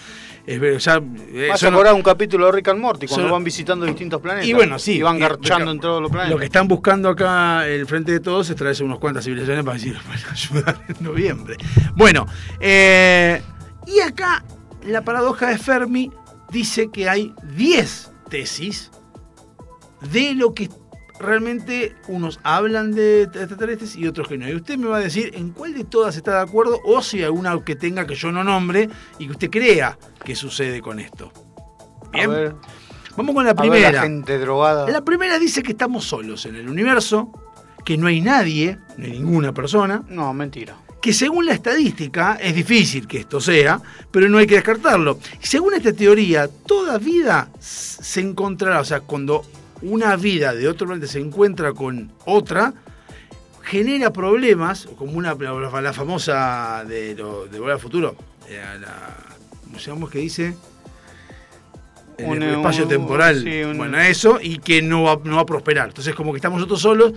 Speaker 3: Es ya, eh,
Speaker 4: Vas a acordar un capítulo de Rick and Morty cuando
Speaker 3: son-
Speaker 4: van visitando distintos planetas.
Speaker 3: y bueno, sí.
Speaker 4: Y van
Speaker 3: y-
Speaker 4: garchando en todos los planetas.
Speaker 3: Lo que están buscando acá el frente de todos es traerse unas cuantas civilizaciones para decir, para ayudar en noviembre. Bueno, eh, y acá la paradoja de Fermi dice que hay 10 tesis de lo que realmente unos hablan de extraterrestres y otros que no. Y usted me va a decir en cuál de todas está de acuerdo o si hay alguna que tenga que yo no nombre y que usted crea que sucede con esto. Bien,
Speaker 4: A ver,
Speaker 3: vamos con la
Speaker 4: a ver
Speaker 3: primera.
Speaker 4: la gente drogada.
Speaker 3: La primera dice que estamos solos en el universo, que no hay nadie, no hay ninguna persona,
Speaker 4: No, mentira.
Speaker 3: que según la estadística es difícil que esto sea, pero no hay que descartarlo. Y según esta teoría, toda vida se encontrará, o sea, cuando una vida de otro planeta se encuentra con otra, genera problemas, como una la, la famosa de, lo, de Volver al Futuro, eh, la, ¿cómo se llama que dice? En
Speaker 4: Un-
Speaker 3: el espacio temporal.
Speaker 4: sí, un-
Speaker 3: Bueno, eso, y que no va, no va a prosperar. Entonces, como que estamos nosotros solos,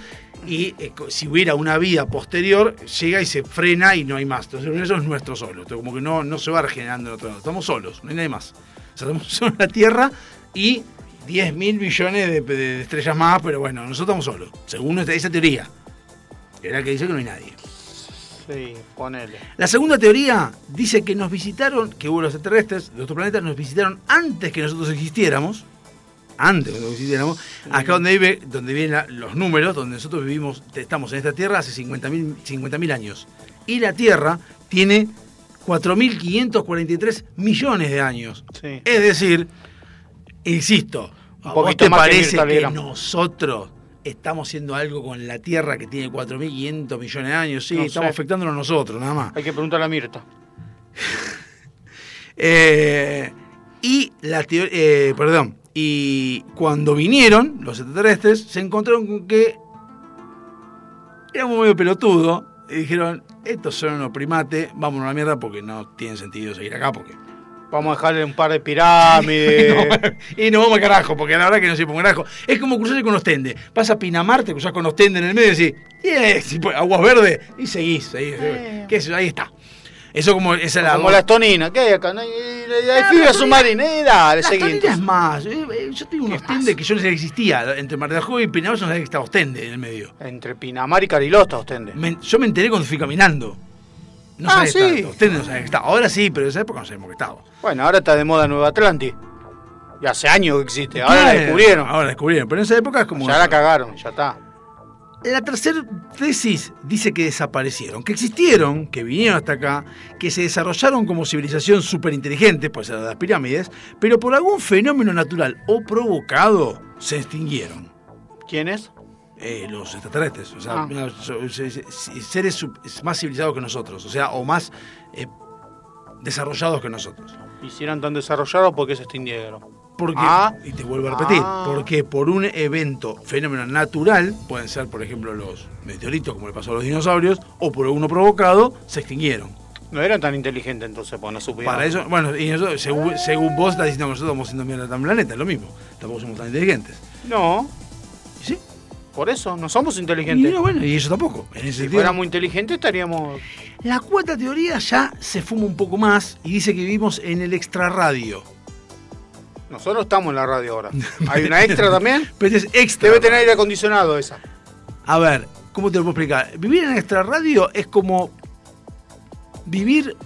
Speaker 3: y eh, si hubiera una vida posterior, llega y se frena y no hay más. Entonces, eso es nuestro solo. Entonces, como que no, no se va regenerando en otro lado. Estamos solos, no hay nadie más. O sea, estamos solos en la Tierra y 10 mil millones de, de estrellas más, pero bueno, nosotros estamos solos. Según nuestra, esa teoría. Es la que dice que no hay nadie.
Speaker 4: Sí, ponele.
Speaker 3: La segunda teoría dice que nos visitaron, que hubo los extraterrestres de otro planeta, nos visitaron antes que nosotros existiéramos. Antes que nosotros existiéramos. Acá donde vive, donde vienen la- los números, donde nosotros vivimos, estamos en esta Tierra hace 50.000 50.000 años. Y la Tierra tiene 4.543 millones de años.
Speaker 4: Sí.
Speaker 3: Es decir, insisto, ¿a vos te
Speaker 4: que
Speaker 3: parece que, nosotros estamos haciendo algo con la Tierra que tiene 4.500 millones de años? Sí,
Speaker 4: No
Speaker 3: estamos
Speaker 4: sé.
Speaker 3: afectándonos nosotros, nada más.
Speaker 4: Hay que preguntarle a Mirta.
Speaker 3: Eh, y la eh, perdón, y cuando vinieron los extraterrestres, se encontraron con que éramos medio pelotudos y dijeron, estos son unos primates, vámonos a la mierda porque no tiene sentido seguir acá porque...
Speaker 4: Vamos a dejarle un par de pirámides.
Speaker 3: y nos vamos al carajo, porque la verdad que no se un carajo. Es como cruzarse con Ostende. Vas a Pinamar, te cruzás con Ostende en el medio y decís, yes, y pues, aguas verdes, y seguís, seguís. ¿Qué sé yo? Ahí está. Eso como esa es la
Speaker 4: Como la estonina. ¿Qué hay acá? No hay,
Speaker 3: Ah,
Speaker 4: fibra submarina. Eh, dale,
Speaker 3: Las
Speaker 4: seguí.
Speaker 3: Toninas es más. eh, eh, Yo tengo un Ostende que yo no sabía que existía. Entre Mar del Juego y Pinamar yo no sabía que estaba Ostende en el medio.
Speaker 4: Entre Pinamar y Carilosta, Ostende.
Speaker 3: Me- yo me enteré cuando fui caminando. No
Speaker 4: Ah, sí.
Speaker 3: estaba. Ostende no sabía que estaba. Ahora sí, pero en esa época no sabíamos que estaba.
Speaker 4: Bueno, ahora está de moda Nueva Atlantis. Y hace años que existe. Ahora la descubrieron.
Speaker 3: Ahora la descubrieron. Pero en esa época es como.
Speaker 4: Ya la cagaron, ya está.
Speaker 3: La tercera tesis dice que desaparecieron, que existieron, que vinieron hasta acá, que se desarrollaron como civilización superinteligente, pues de las pirámides, pero por algún fenómeno natural o provocado se extinguieron.
Speaker 4: ¿Quién es?
Speaker 3: Eh, los extraterrestres, o sea,
Speaker 4: Ah.
Speaker 3: seres más civilizados que nosotros, o sea, o más eh, desarrollados que nosotros.
Speaker 4: Hicieron tan desarrollados porque se extinguieron.
Speaker 3: Porque,
Speaker 4: Ah.
Speaker 3: y te vuelvo a repetir,
Speaker 4: Ah.
Speaker 3: porque por un evento, fenómeno natural, pueden ser, por ejemplo, los meteoritos, como le pasó a los dinosaurios, o por uno provocado, se extinguieron.
Speaker 4: No eran tan inteligentes entonces, pues no supieron.
Speaker 3: Para eso, bueno, y eso, según, según vos estás diciendo que nosotros estamos haciendo mierda tan planeta, es lo mismo. Tampoco somos tan inteligentes.
Speaker 4: No,
Speaker 3: ¿Y sí?
Speaker 4: Por eso, no somos
Speaker 3: Y
Speaker 4: inteligentes.
Speaker 3: no, bueno, y eso tampoco. En ese
Speaker 4: si fuéramos inteligentes estaríamos...
Speaker 3: La cuarta teoría ya se fuma un poco más y dice que vivimos en el extrarradio.
Speaker 4: Nosotros estamos en la radio ahora. ¿Hay una extra también?
Speaker 3: Pero es extra.
Speaker 4: Debe tener aire acondicionado esa.
Speaker 3: A ver, ¿cómo te lo puedo explicar? Vivir en extrarradio es como vivir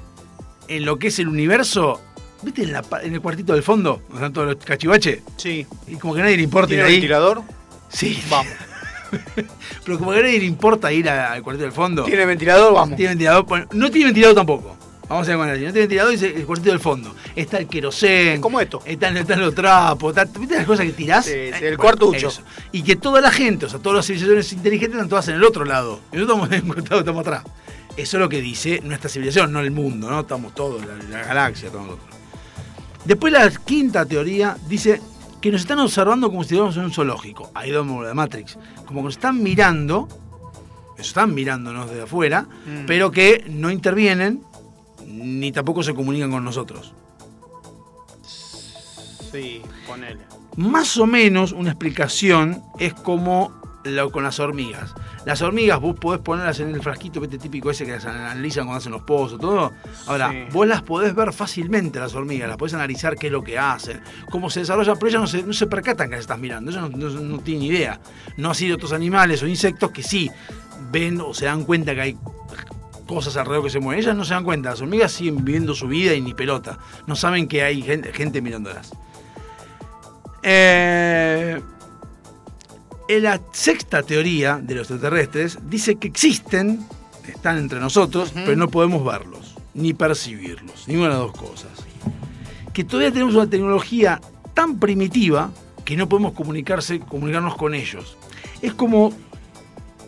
Speaker 3: en lo que es el universo. ¿Viste en, la pa- en el cuartito del fondo? Donde están todos los cachivaches.
Speaker 4: Sí.
Speaker 3: Y como que nadie le importa
Speaker 4: ¿Tiene
Speaker 3: ahí.
Speaker 4: ventilador?
Speaker 3: Sí,
Speaker 4: Vamos.
Speaker 3: pero como que a nadie le importa ir al cuartito del fondo.
Speaker 4: ¿Tiene ventilador? Vamos.
Speaker 3: Tiene ventilador. bueno, no tiene ventilador tampoco. Vamos a ver con No tiene ventilador y dice el cuartito del fondo. Está el querosén.
Speaker 4: Como esto.
Speaker 3: Están, están los trapos. está- ¿Viste las cosas que tirás?
Speaker 4: Sí,
Speaker 3: Eh,
Speaker 4: el cuartucho.
Speaker 3: eso. Y que toda la gente, o sea, todas las civilizaciones inteligentes están todas en el otro lado. Y nosotros estamos estamos atrás. Eso es lo que dice nuestra civilización, no el mundo, ¿no? Estamos todos, la, la galaxia, todos nosotros. Después la quinta teoría dice que nos están observando como si estuviéramos en un zoológico. Ahí a la Matrix. Como que nos están mirando, están mirándonos de afuera,
Speaker 4: Mm.
Speaker 3: pero que no intervienen ni tampoco se comunican con nosotros.
Speaker 4: Sí, ponele.
Speaker 3: Más o menos una explicación es como lo, con las hormigas. Las hormigas vos podés ponerlas en el frasquito este típico ese que las analizan cuando hacen los pozos, todo. Ahora,
Speaker 4: Sí.
Speaker 3: vos las podés ver fácilmente las hormigas, las podés analizar qué es lo que hacen, cómo se desarrollan, pero ellas no se, no se percatan que las estás mirando, ellas no, no- no tienen idea. No así de otros animales o insectos que sí ven o se dan cuenta que hay cosas alrededor que se mueven. Ellas no se dan cuenta, las hormigas siguen viviendo su vida y ni pelota. No saben que hay gente, gente mirándolas. Eh, la sexta teoría de los extraterrestres dice que existen, están entre nosotros, pero no podemos verlos, ni percibirlos, ninguna de las dos cosas. Que todavía tenemos una tecnología tan primitiva que no podemos comunicarse, comunicarnos con ellos. Es como,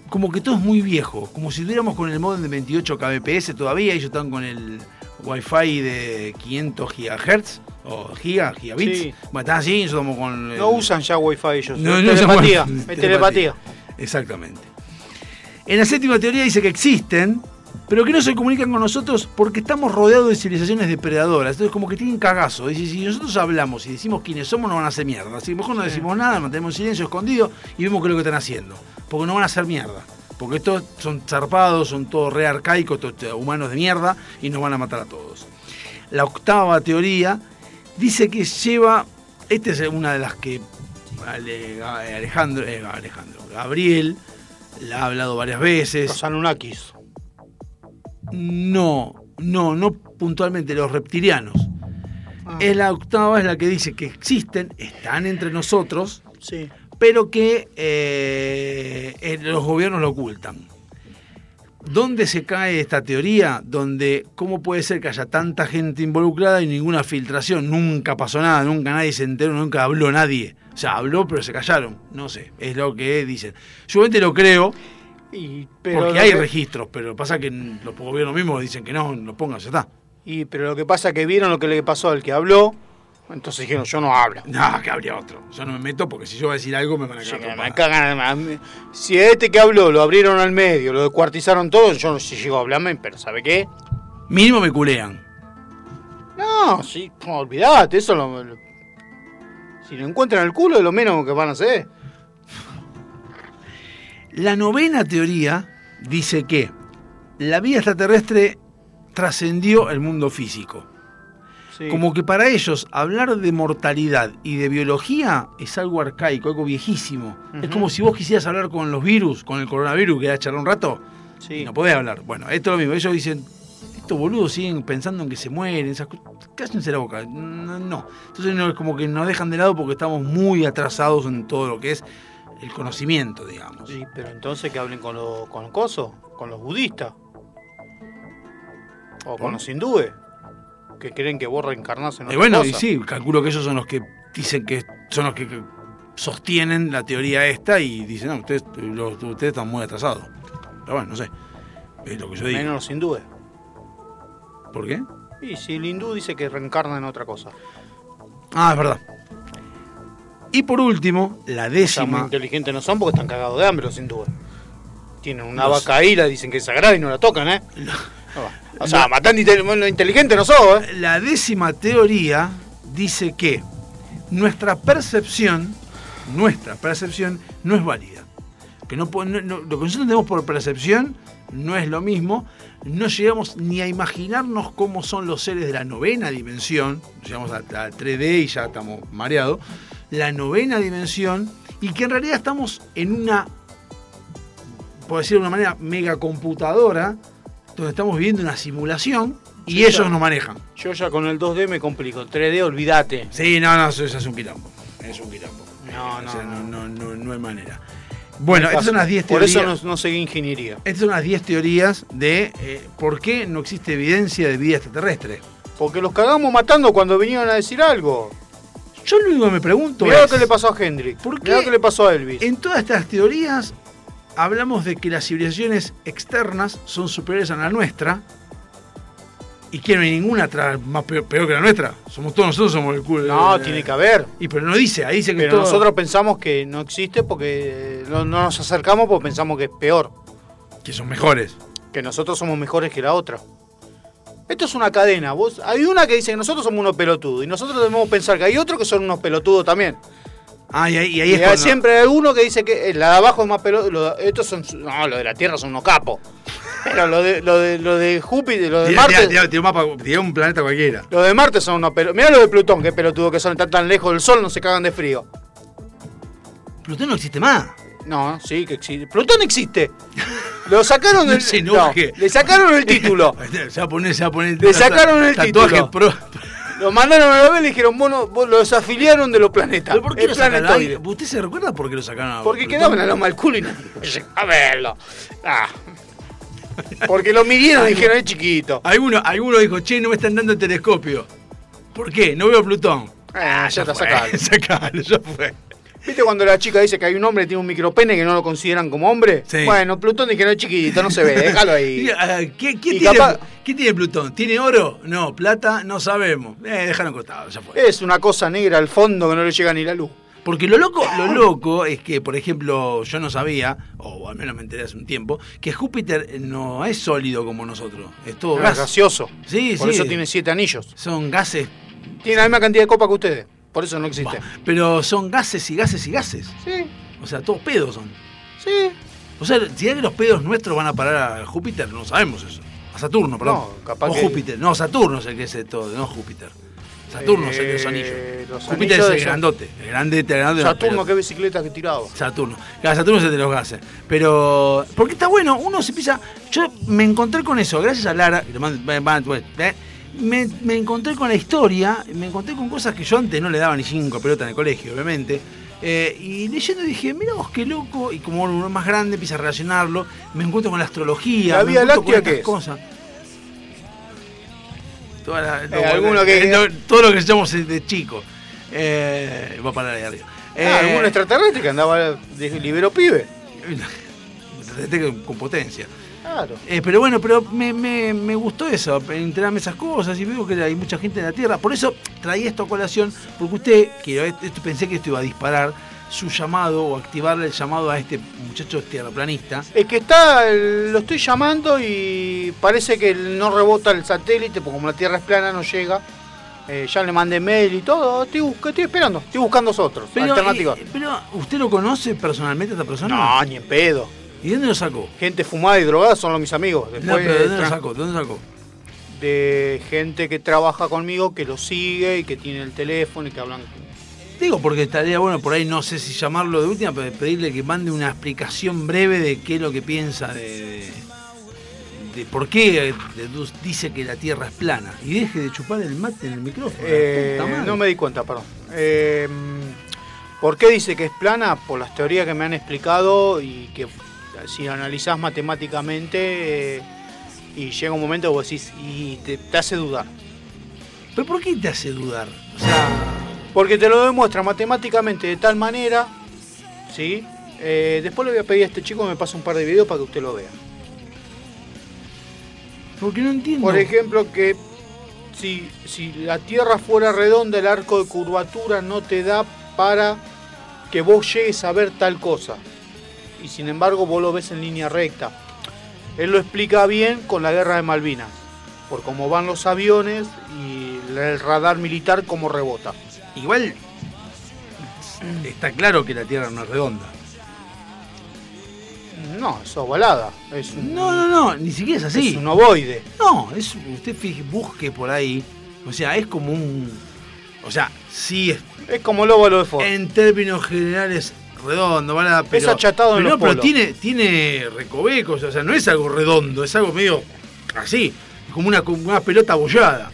Speaker 3: como que todo es muy viejo, como si estuviéramos con el modem de 28 kbps todavía, ellos están con el wifi de 500 gigahertz o giga, gigabits.
Speaker 4: Sí.
Speaker 3: Bueno, están así, estamos con el-
Speaker 4: No usan ya wifi ellos.
Speaker 3: no, no
Speaker 4: telepatía.
Speaker 3: mueve.
Speaker 4: Es telepatía.
Speaker 3: Exactamente. En la séptima teoría dice que existen, pero que no se comunican con nosotros porque estamos rodeados de civilizaciones depredadoras. Entonces, como que tienen cagazo. Dice, si nosotros hablamos y decimos quiénes somos, no van a hacer mierda. Así que mejor no decimos nada, mantenemos silencio escondido y vemos qué es lo que están haciendo. Porque no van a hacer mierda. Porque estos son zarpados, son todos re arcaicos, todos eh, humanos de mierda y nos van a matar a todos. La octava teoría dice que lleva, esta es una de las que Ale- Alejandro, eh, Alejandro, Gabriel la ha hablado varias veces.
Speaker 4: Los Anunnakis.
Speaker 3: No, no, no puntualmente los reptilianos.
Speaker 4: Ah.
Speaker 3: Es la octava, es la que dice que existen, están entre nosotros,
Speaker 4: Sí.
Speaker 3: Pero que eh, los gobiernos lo ocultan. ¿Dónde se cae esta teoría? Donde, ¿cómo puede ser que haya tanta gente involucrada y ninguna filtración? Nunca pasó nada, nunca nadie se enteró, nunca habló nadie. O sea, habló, pero se callaron. No sé, es lo que dicen. Yo obviamente lo creo,
Speaker 4: Y, pero
Speaker 3: porque hay
Speaker 4: que-
Speaker 3: registros, pero pasa que los gobiernos mismos dicen que no, lo pongan, ya está.
Speaker 4: Y, pero lo que pasa es que vieron lo que le pasó al que habló, entonces dijeron, yo no hablo.
Speaker 3: No, que habría otro. Yo no me meto porque si yo voy a decir algo me van a
Speaker 4: Sí,
Speaker 3: cagar
Speaker 4: que me cagan. Si este que habló lo abrieron al medio, lo descuartizaron todo, yo no sé si llego a hablarme, pero ¿sabe qué?
Speaker 3: Mínimo me culean.
Speaker 4: No, sí, no, olvidate, eso lo, lo- Si lo encuentran el culo, es lo menos que van a hacer.
Speaker 3: La novena teoría dice que la vida extraterrestre trascendió el mundo físico.
Speaker 4: Sí.
Speaker 3: Como que para ellos hablar de mortalidad y de biología es algo arcaico, algo viejísimo. Es como si vos quisieras hablar con los virus, con el coronavirus, que era charlar un rato,
Speaker 4: Sí.
Speaker 3: y no podés hablar. Bueno, esto es lo mismo. Ellos dicen, estos boludos siguen pensando en que se mueren, esas cosas. Cállense la boca. No. no. Entonces no, es como que nos dejan de lado porque estamos muy atrasados en todo lo que es el conocimiento, digamos.
Speaker 4: Sí, pero entonces que hablen con los con cosos, con los budistas. O con los hindúes. Que creen que vos reencarnás en
Speaker 3: Y
Speaker 4: otra
Speaker 3: bueno,
Speaker 4: cosa.
Speaker 3: y sí, calculo que ellos son los que dicen que son los que, sostienen la teoría esta y dicen, no, ustedes, los- ustedes están muy atrasados. Pero bueno, no sé. Es lo que yo digo.
Speaker 4: Menos los hindúes.
Speaker 3: ¿Por qué?
Speaker 4: Y si el hindú dice que reencarna en otra cosa.
Speaker 3: Ah, es verdad. Y por último, la
Speaker 4: O sea, muy
Speaker 3: décima.
Speaker 4: inteligentes no son porque están cagados de hambre los hindúes. Tienen una
Speaker 3: Los-
Speaker 4: vaca ahí, la dicen que es sagrada y no la tocan, ¿eh? O sea, matando inte- inteligente no ¿eh?
Speaker 3: La décima teoría dice que nuestra percepción, nuestra percepción no es válida. Que no, lo que nosotros tenemos por percepción no es lo mismo. No llegamos ni a imaginarnos cómo son los seres de la novena dimensión. Llegamos a, a 3D y ya estamos mareados. La novena dimensión y que en realidad estamos en una, por decirlo de una manera, megacomputadora donde estamos viviendo una simulación y ellos
Speaker 4: ya.
Speaker 3: nos manejan.
Speaker 4: Yo ya con el 2D me complico. El 3D, olvídate.
Speaker 3: Sí, no, no, eso, eso es un quilombo. Es un quilombo.
Speaker 4: No,
Speaker 3: O
Speaker 4: no,
Speaker 3: sea,
Speaker 4: no.
Speaker 3: no, no, no hay manera. Bueno, estas son las 10
Speaker 4: Por
Speaker 3: teorías.
Speaker 4: eso no, no seguí ingeniería.
Speaker 3: Estas son las 10 teorías de eh, por qué no existe evidencia de vida extraterrestre.
Speaker 4: Porque los cagamos matando cuando vinieron a decir algo.
Speaker 3: Yo lo único que me pregunto
Speaker 4: Mirá lo que le pasó a Hendrik.
Speaker 3: ¿Por
Speaker 4: Mirá lo
Speaker 3: qué?
Speaker 4: que le pasó a Elvis.
Speaker 3: en todas estas teorías hablamos de que las civilizaciones externas son superiores a la nuestra y que no hay ninguna más peor, peor que la nuestra. Somos todos nosotros somos el culo.
Speaker 4: No, tiene que haber.
Speaker 3: Y pero no dice, ahí dice que
Speaker 4: Pero
Speaker 3: todo-
Speaker 4: nosotros pensamos que no existe porque no, no nos acercamos porque pensamos que es peor.
Speaker 3: que son mejores.
Speaker 4: Que nosotros somos mejores que la otra. Esto es una cadena. Vos, hay una que dice que nosotros somos unos pelotudos. Y nosotros debemos pensar que hay otros que son unos pelotudos también.
Speaker 3: Ah, y ahí, y ahí
Speaker 4: Y
Speaker 3: es
Speaker 4: hay-
Speaker 3: cuando-
Speaker 4: siempre hay uno que dice que la de abajo es más pelotudo. Estos son. No, los de la Tierra son unos capos. Pero lo de, lo de, lo de Júpiter, lo de
Speaker 3: Tira,
Speaker 4: Marte.
Speaker 3: tira, un mapa, tira un planeta cualquiera.
Speaker 4: Los de Marte son unos pelotudos. Mirá lo de Plutón, que pelotudo que son, están tan lejos del Sol, no se cagan de frío.
Speaker 3: Plutón no existe más.
Speaker 4: No, sí que existe. Plutón existe. Lo sacaron
Speaker 3: No
Speaker 4: del
Speaker 3: se
Speaker 4: no, le sacaron el título.
Speaker 3: Se va a poner, se va a poner.
Speaker 4: Le sacaron el
Speaker 3: tatuaje
Speaker 4: título.
Speaker 3: pro.
Speaker 4: Lo mandaron a la vez y le dijeron, vos, no- vos lo desafiliaron de los planetas.
Speaker 3: ¿Pero por qué lo sacaron?
Speaker 4: planetoide.
Speaker 3: ¿Usted se recuerda por qué lo sacaron a
Speaker 4: Porque quedaban a lo mal culo y no a verlo. Ah. Porque lo midieron y dijeron, es chiquito.
Speaker 3: Alguno, alguno dijo, che, no me están dando el telescopio. ¿Por qué? No veo Plutón.
Speaker 4: Ah, ya está
Speaker 3: fue,
Speaker 4: sacado.
Speaker 3: sacalo, ya fue.
Speaker 4: ¿Viste cuando la chica dice que hay un hombre que tiene un micropene que no lo consideran como hombre?
Speaker 3: Sí.
Speaker 4: Bueno, Plutón dijeron es chiquito, no se ve, déjalo ahí.
Speaker 3: Ah, ¿qué, tiene,
Speaker 4: capaz-
Speaker 3: qué tiene Plutón? ¿Tiene oro? No. ¿Plata? No sabemos. Eh, déjalo cortado, ya fue.
Speaker 4: Es una cosa negra al fondo que no le llega ni la luz.
Speaker 3: Porque lo loco, lo loco es que, por ejemplo, yo no sabía, o al menos me enteré hace un tiempo, que Júpiter no es sólido como nosotros. Es todo gas.
Speaker 4: gaseoso.
Speaker 3: Sí,
Speaker 4: Por
Speaker 3: sí.
Speaker 4: eso tiene siete anillos.
Speaker 3: Son gases,
Speaker 4: Tiene la misma cantidad de copa que ustedes. Por eso no existe.
Speaker 3: pero son gases y gases y gases.
Speaker 4: Sí,
Speaker 3: O sea, todos pedos son.
Speaker 4: sí.
Speaker 3: O sea, si es que los pedos nuestros van a parar a Júpiter, no sabemos eso. A Saturno, perdón.
Speaker 4: No, capaz
Speaker 3: o
Speaker 4: que-
Speaker 3: Júpiter. No, Saturno es el que es todo, no Júpiter. Saturno es el de los
Speaker 4: Eh,
Speaker 3: anillos.
Speaker 4: los
Speaker 3: Júpiter
Speaker 4: anillos
Speaker 3: es el grandote. El grande, el grande
Speaker 4: Saturno, qué bicicleta que tiraba.
Speaker 3: Saturno. Claro, Saturno es el de los gases. Pero. Porque está bueno, uno se empieza. Yo me encontré con eso, gracias a Lara. Eh, Me, me encontré con la historia, me encontré con cosas que yo antes no le daba ni cinco pelota en el colegio, obviamente. Eh, y leyendo dije, mira vos qué loco, y como uno más grande empieza a relacionarlo, me encuentro con la astrología,
Speaker 4: ¿La Vía Láctea qué es?
Speaker 3: cosas. Toda la-
Speaker 4: Eh, alguno que-
Speaker 3: eh, no, todo lo que llamamos de chico. Eh, va a parar ahí arriba.
Speaker 4: Ah,
Speaker 3: Eh,
Speaker 4: algún extraterrestre que andaba de libero pibe.
Speaker 3: Extraterrestre con potencia.
Speaker 4: Claro.
Speaker 3: Eh, pero bueno, pero me, me- me gustó eso, enterarme esas cosas y veo que hay mucha gente en la Tierra. Por eso traía esto a colación, porque usted, que esto, pensé que esto iba a disparar su llamado o activarle el llamado a este muchacho tierraplanista.
Speaker 4: Es que está, lo estoy llamando y parece que no rebota el satélite, porque como la Tierra es plana no llega. Eh, ya le mandé mail y todo, estoy, estoy esperando, estoy buscando otros,
Speaker 3: Pero,
Speaker 4: alternativas.
Speaker 3: eh, pero, ¿usted lo conoce personalmente a esta persona?
Speaker 4: no, ni en pedo.
Speaker 3: ¿Y dónde lo sacó?
Speaker 4: Gente fumada y drogada son los mis amigos. Después
Speaker 3: No, pero ¿de ¿dónde lo sacó? ¿De ¿Dónde sacó?
Speaker 4: de gente que trabaja conmigo, que lo sigue y que tiene el teléfono y que hablan.
Speaker 3: Digo, porque estaría bueno por ahí, no sé si llamarlo de última, pero pedirle que mande una explicación breve de qué es lo que piensa de, de- de por qué dice que la Tierra es plana. Y deje de chupar el mate en el micrófono.
Speaker 4: Eh, no me di cuenta, perdón. Eh, ¿Por qué dice que es plana? Por las teorías que me han explicado y que si analizás matemáticamente eh, y llega un momento vos decís y te, te hace dudar.
Speaker 3: ¿Pero por qué te hace dudar? O sea,
Speaker 4: Porque te lo demuestra matemáticamente de tal manera, ¿sí? Eh, después le voy a pedir a este chico que me pase un par de videos para que usted lo vea.
Speaker 3: porque no entiendo.
Speaker 4: Por ejemplo, que si, si la Tierra fuera redonda, el arco de curvatura no te da para que vos llegues a ver tal cosa. Y sin embargo vos lo ves en línea recta. Él lo explica bien con la guerra de Malvinas, por cómo van los aviones y el radar militar cómo rebota.
Speaker 3: Igual está claro que la Tierra no es redonda.
Speaker 4: No, es ovalada. Es un,
Speaker 3: No, no, no, ni siquiera es así.
Speaker 4: es un ovoide.
Speaker 3: No, es, usted fije, busque por ahí. O sea, es como un. O sea, sí es
Speaker 4: Es como el óvalo de Ford.
Speaker 3: en términos generales redondo, ¿vale? Pero,
Speaker 4: achatado en
Speaker 3: pero
Speaker 4: los
Speaker 3: no, pero
Speaker 4: polos.
Speaker 3: tiene, tiene recovecos, o sea, no es algo redondo, es algo medio así, como una, como una pelota abollada.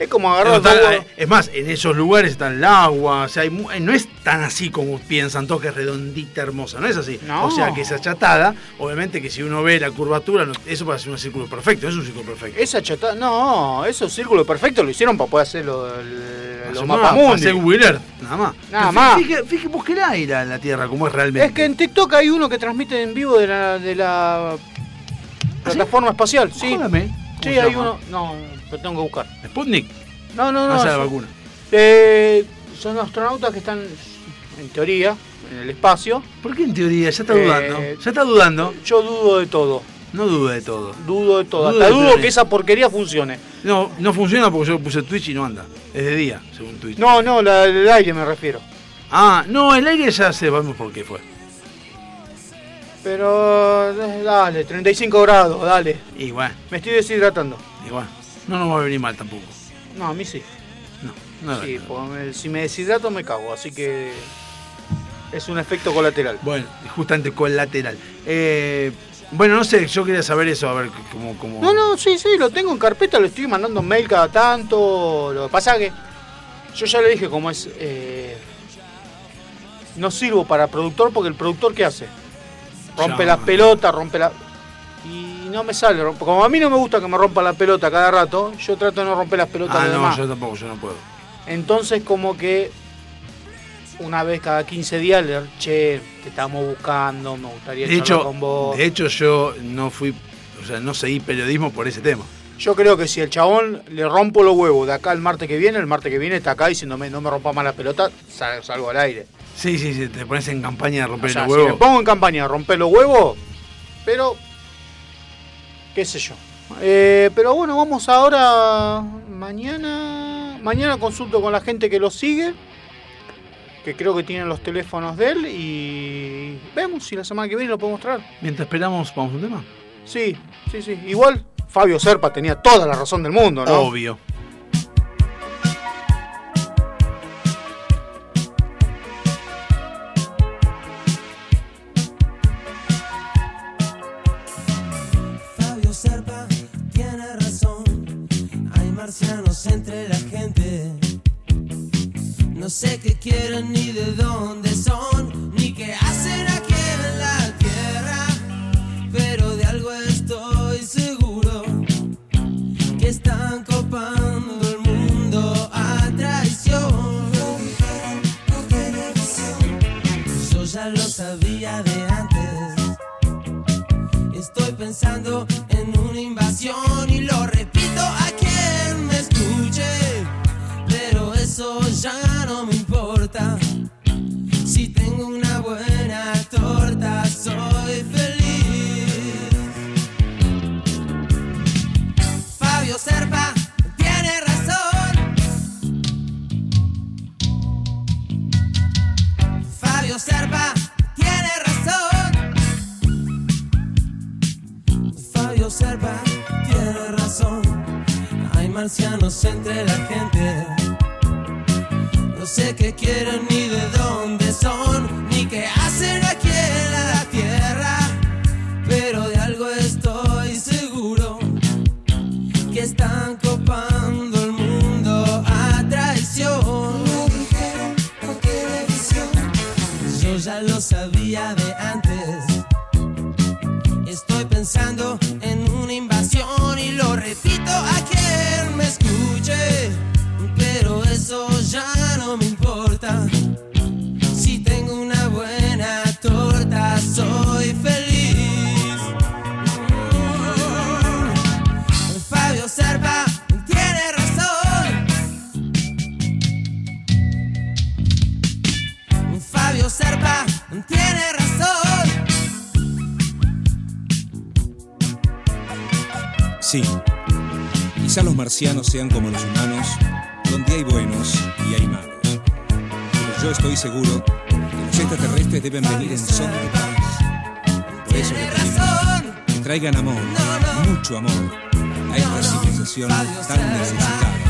Speaker 4: Es como
Speaker 3: No
Speaker 4: agarrar
Speaker 3: está-
Speaker 4: dos huevos.
Speaker 3: es más, en esos lugares está el agua, o sea, hay mu- no es tan así como piensan todos que es redondita, hermosa, no es así.
Speaker 4: No.
Speaker 3: O sea, que es achatada, obviamente que si uno ve la curvatura, eso parece un círculo perfecto, es un círculo perfecto.
Speaker 4: Esa chata, no, esos círculos perfectos lo hicieron para poder hacer los,
Speaker 3: Hace
Speaker 4: mapas
Speaker 3: más,
Speaker 4: mundi.
Speaker 3: hacer Google Earth, nada más.
Speaker 4: Nada más.
Speaker 3: Fíjate, fíjate, búsquela ahí la, la Tierra, como es realmente.
Speaker 4: Es que en TikTok hay uno que transmite en vivo de la, de la plataforma espacial, sí.
Speaker 3: Jódame. ¿Cómo
Speaker 4: Sí, hay
Speaker 3: llama?
Speaker 4: uno. No, lo tengo que buscar.
Speaker 3: Sputnik.
Speaker 4: No, no, no.
Speaker 3: De
Speaker 4: son-
Speaker 3: vacuna.
Speaker 4: eh, son astronautas que están, en teoría, en el espacio.
Speaker 3: ¿Por qué en teoría? Ya está
Speaker 4: Eh,
Speaker 3: dudando. Ya está dudando.
Speaker 4: Yo dudo de todo.
Speaker 3: No duda de todo.
Speaker 4: Dudo de todo.
Speaker 3: Dudo
Speaker 4: Hasta dudo que esa porquería funcione.
Speaker 3: No, no funciona porque yo puse Twitch y no anda. Es de día, según Twitch.
Speaker 4: No, no, la del aire me refiero.
Speaker 3: Ah, no, el aire ya sabemos por qué fue.
Speaker 4: Pero eh, dale, 35 grados, dale.
Speaker 3: Igual,
Speaker 4: Me estoy deshidratando.
Speaker 3: igual. No nos va a venir mal tampoco.
Speaker 4: No, a mí sí.
Speaker 3: No, no.
Speaker 4: Sí, porque me- si me deshidrato me cago, así que es un efecto colateral.
Speaker 3: Bueno, justamente colateral. Eh, bueno, no sé, yo quería saber eso, a ver cómo. cómo...
Speaker 4: No, no, sí, sí, lo tengo en carpeta, lo estoy mandando mail cada tanto. Lo que pasa que yo ya le dije cómo es. eh, no sirvo para productor porque el productor ¿qué hace? Rompe las pelotas, rompe la. No me sale, como a mí no me gusta que me rompa la pelota cada rato, yo trato de no romper las pelotas
Speaker 3: Ah,
Speaker 4: de
Speaker 3: no,
Speaker 4: demás.
Speaker 3: yo tampoco, yo no puedo.
Speaker 4: Entonces como que una vez cada 15 días le che, te estamos buscando, me gustaría
Speaker 3: De hecho,
Speaker 4: con vos.
Speaker 3: de hecho, yo no fui. O sea, no seguí periodismo por ese tema.
Speaker 4: Yo creo que si el chabón le rompo los huevos de acá el martes que viene, el martes que viene está acá diciéndome no me rompa más la pelota, sal- salgo al aire.
Speaker 3: Sí, sí, sí, te pones en campaña de
Speaker 4: O
Speaker 3: romper
Speaker 4: sea,
Speaker 3: los
Speaker 4: si me
Speaker 3: huevos.
Speaker 4: pongo en campaña de romper los huevos, pero qué sé yo. Eh, pero bueno, vamos ahora mañana. Mañana consulto con la gente que lo sigue, que creo que tienen los teléfonos de él y vemos si la semana que viene lo podemos traer.
Speaker 3: Mientras esperamos, vamos a un tema.
Speaker 4: Sí, sí, sí. Igual Fabio Serpa tenía toda la razón del mundo, ¿no?
Speaker 3: Obvio.
Speaker 8: Entre la gente. No sé qué quieren ni de dónde son, ni qué hacen aquí en la tierra. Pero de algo estoy seguro: que están copando el mundo a traición. Yo ya lo sabía de antes. Estoy pensando en una invasión Serpa tiene razón. Fabio Serpa tiene razón. Fabio Serpa tiene razón. Hay marcianos entre la gente. No sé qué quieren ni de dónde son, están. Serpa tiene razón.
Speaker 9: Sí, quizá los marcianos sean como los humanos, donde hay buenos y hay malos. Pero yo estoy seguro que los extraterrestres deben venir en son de paz. Por eso les pedimos que traigan amor, mucho amor, a esta civilización tan necesitada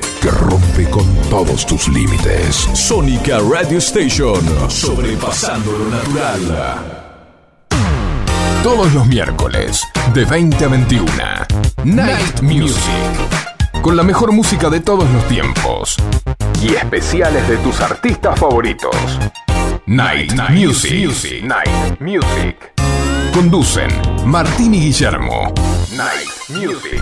Speaker 2: que rompe con todos tus límites. Sónica Radio Station. Sobrepasando lo natural. Todos los miércoles, de 20 a 21. Night Music. Con la mejor música de todos los tiempos. Y especiales de tus artistas favoritos. Night, Music. Night Music. Conducen Martín y Guillermo. Night Music.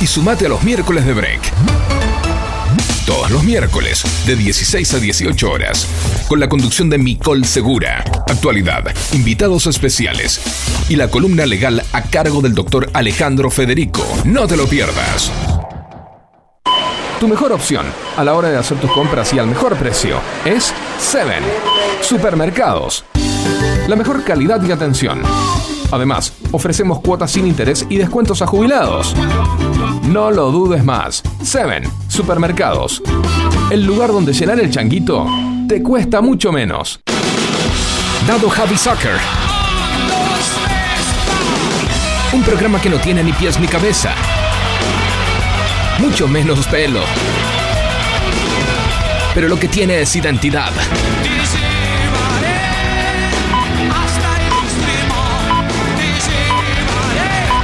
Speaker 2: y sumate a los miércoles de break. Todos los miércoles, de 16 a 18 horas, con la conducción de Micol Segura, actualidad, invitados especiales y la columna legal a cargo del doctor Alejandro Federico. No te lo pierdas. Tu mejor opción a la hora de hacer tus compras y al mejor precio es Seven Supermercados. La mejor calidad y atención. Además, ofrecemos cuotas sin interés y descuentos a jubilados. No lo dudes más. Seven Supermercados. El lugar donde llenar el changuito te cuesta mucho menos. Dado Javi Soccer. Un programa que no tiene ni pies ni cabeza. Mucho menos pelo. Pero lo que tiene es identidad.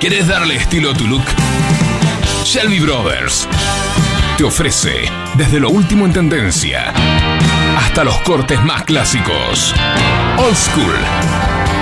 Speaker 2: ¿Quieres darle estilo a tu look? Shelby Brothers te ofrece desde lo último en tendencia hasta los cortes más clásicos. Old School.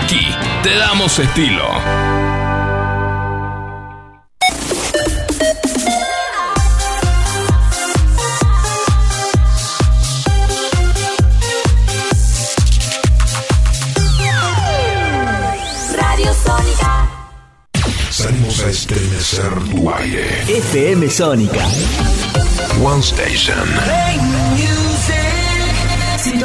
Speaker 2: Aquí te damos estilo.
Speaker 10: Radio Sónica.
Speaker 11: Salimos a estremecer tu aire.
Speaker 12: FM Sónica.
Speaker 11: One Station.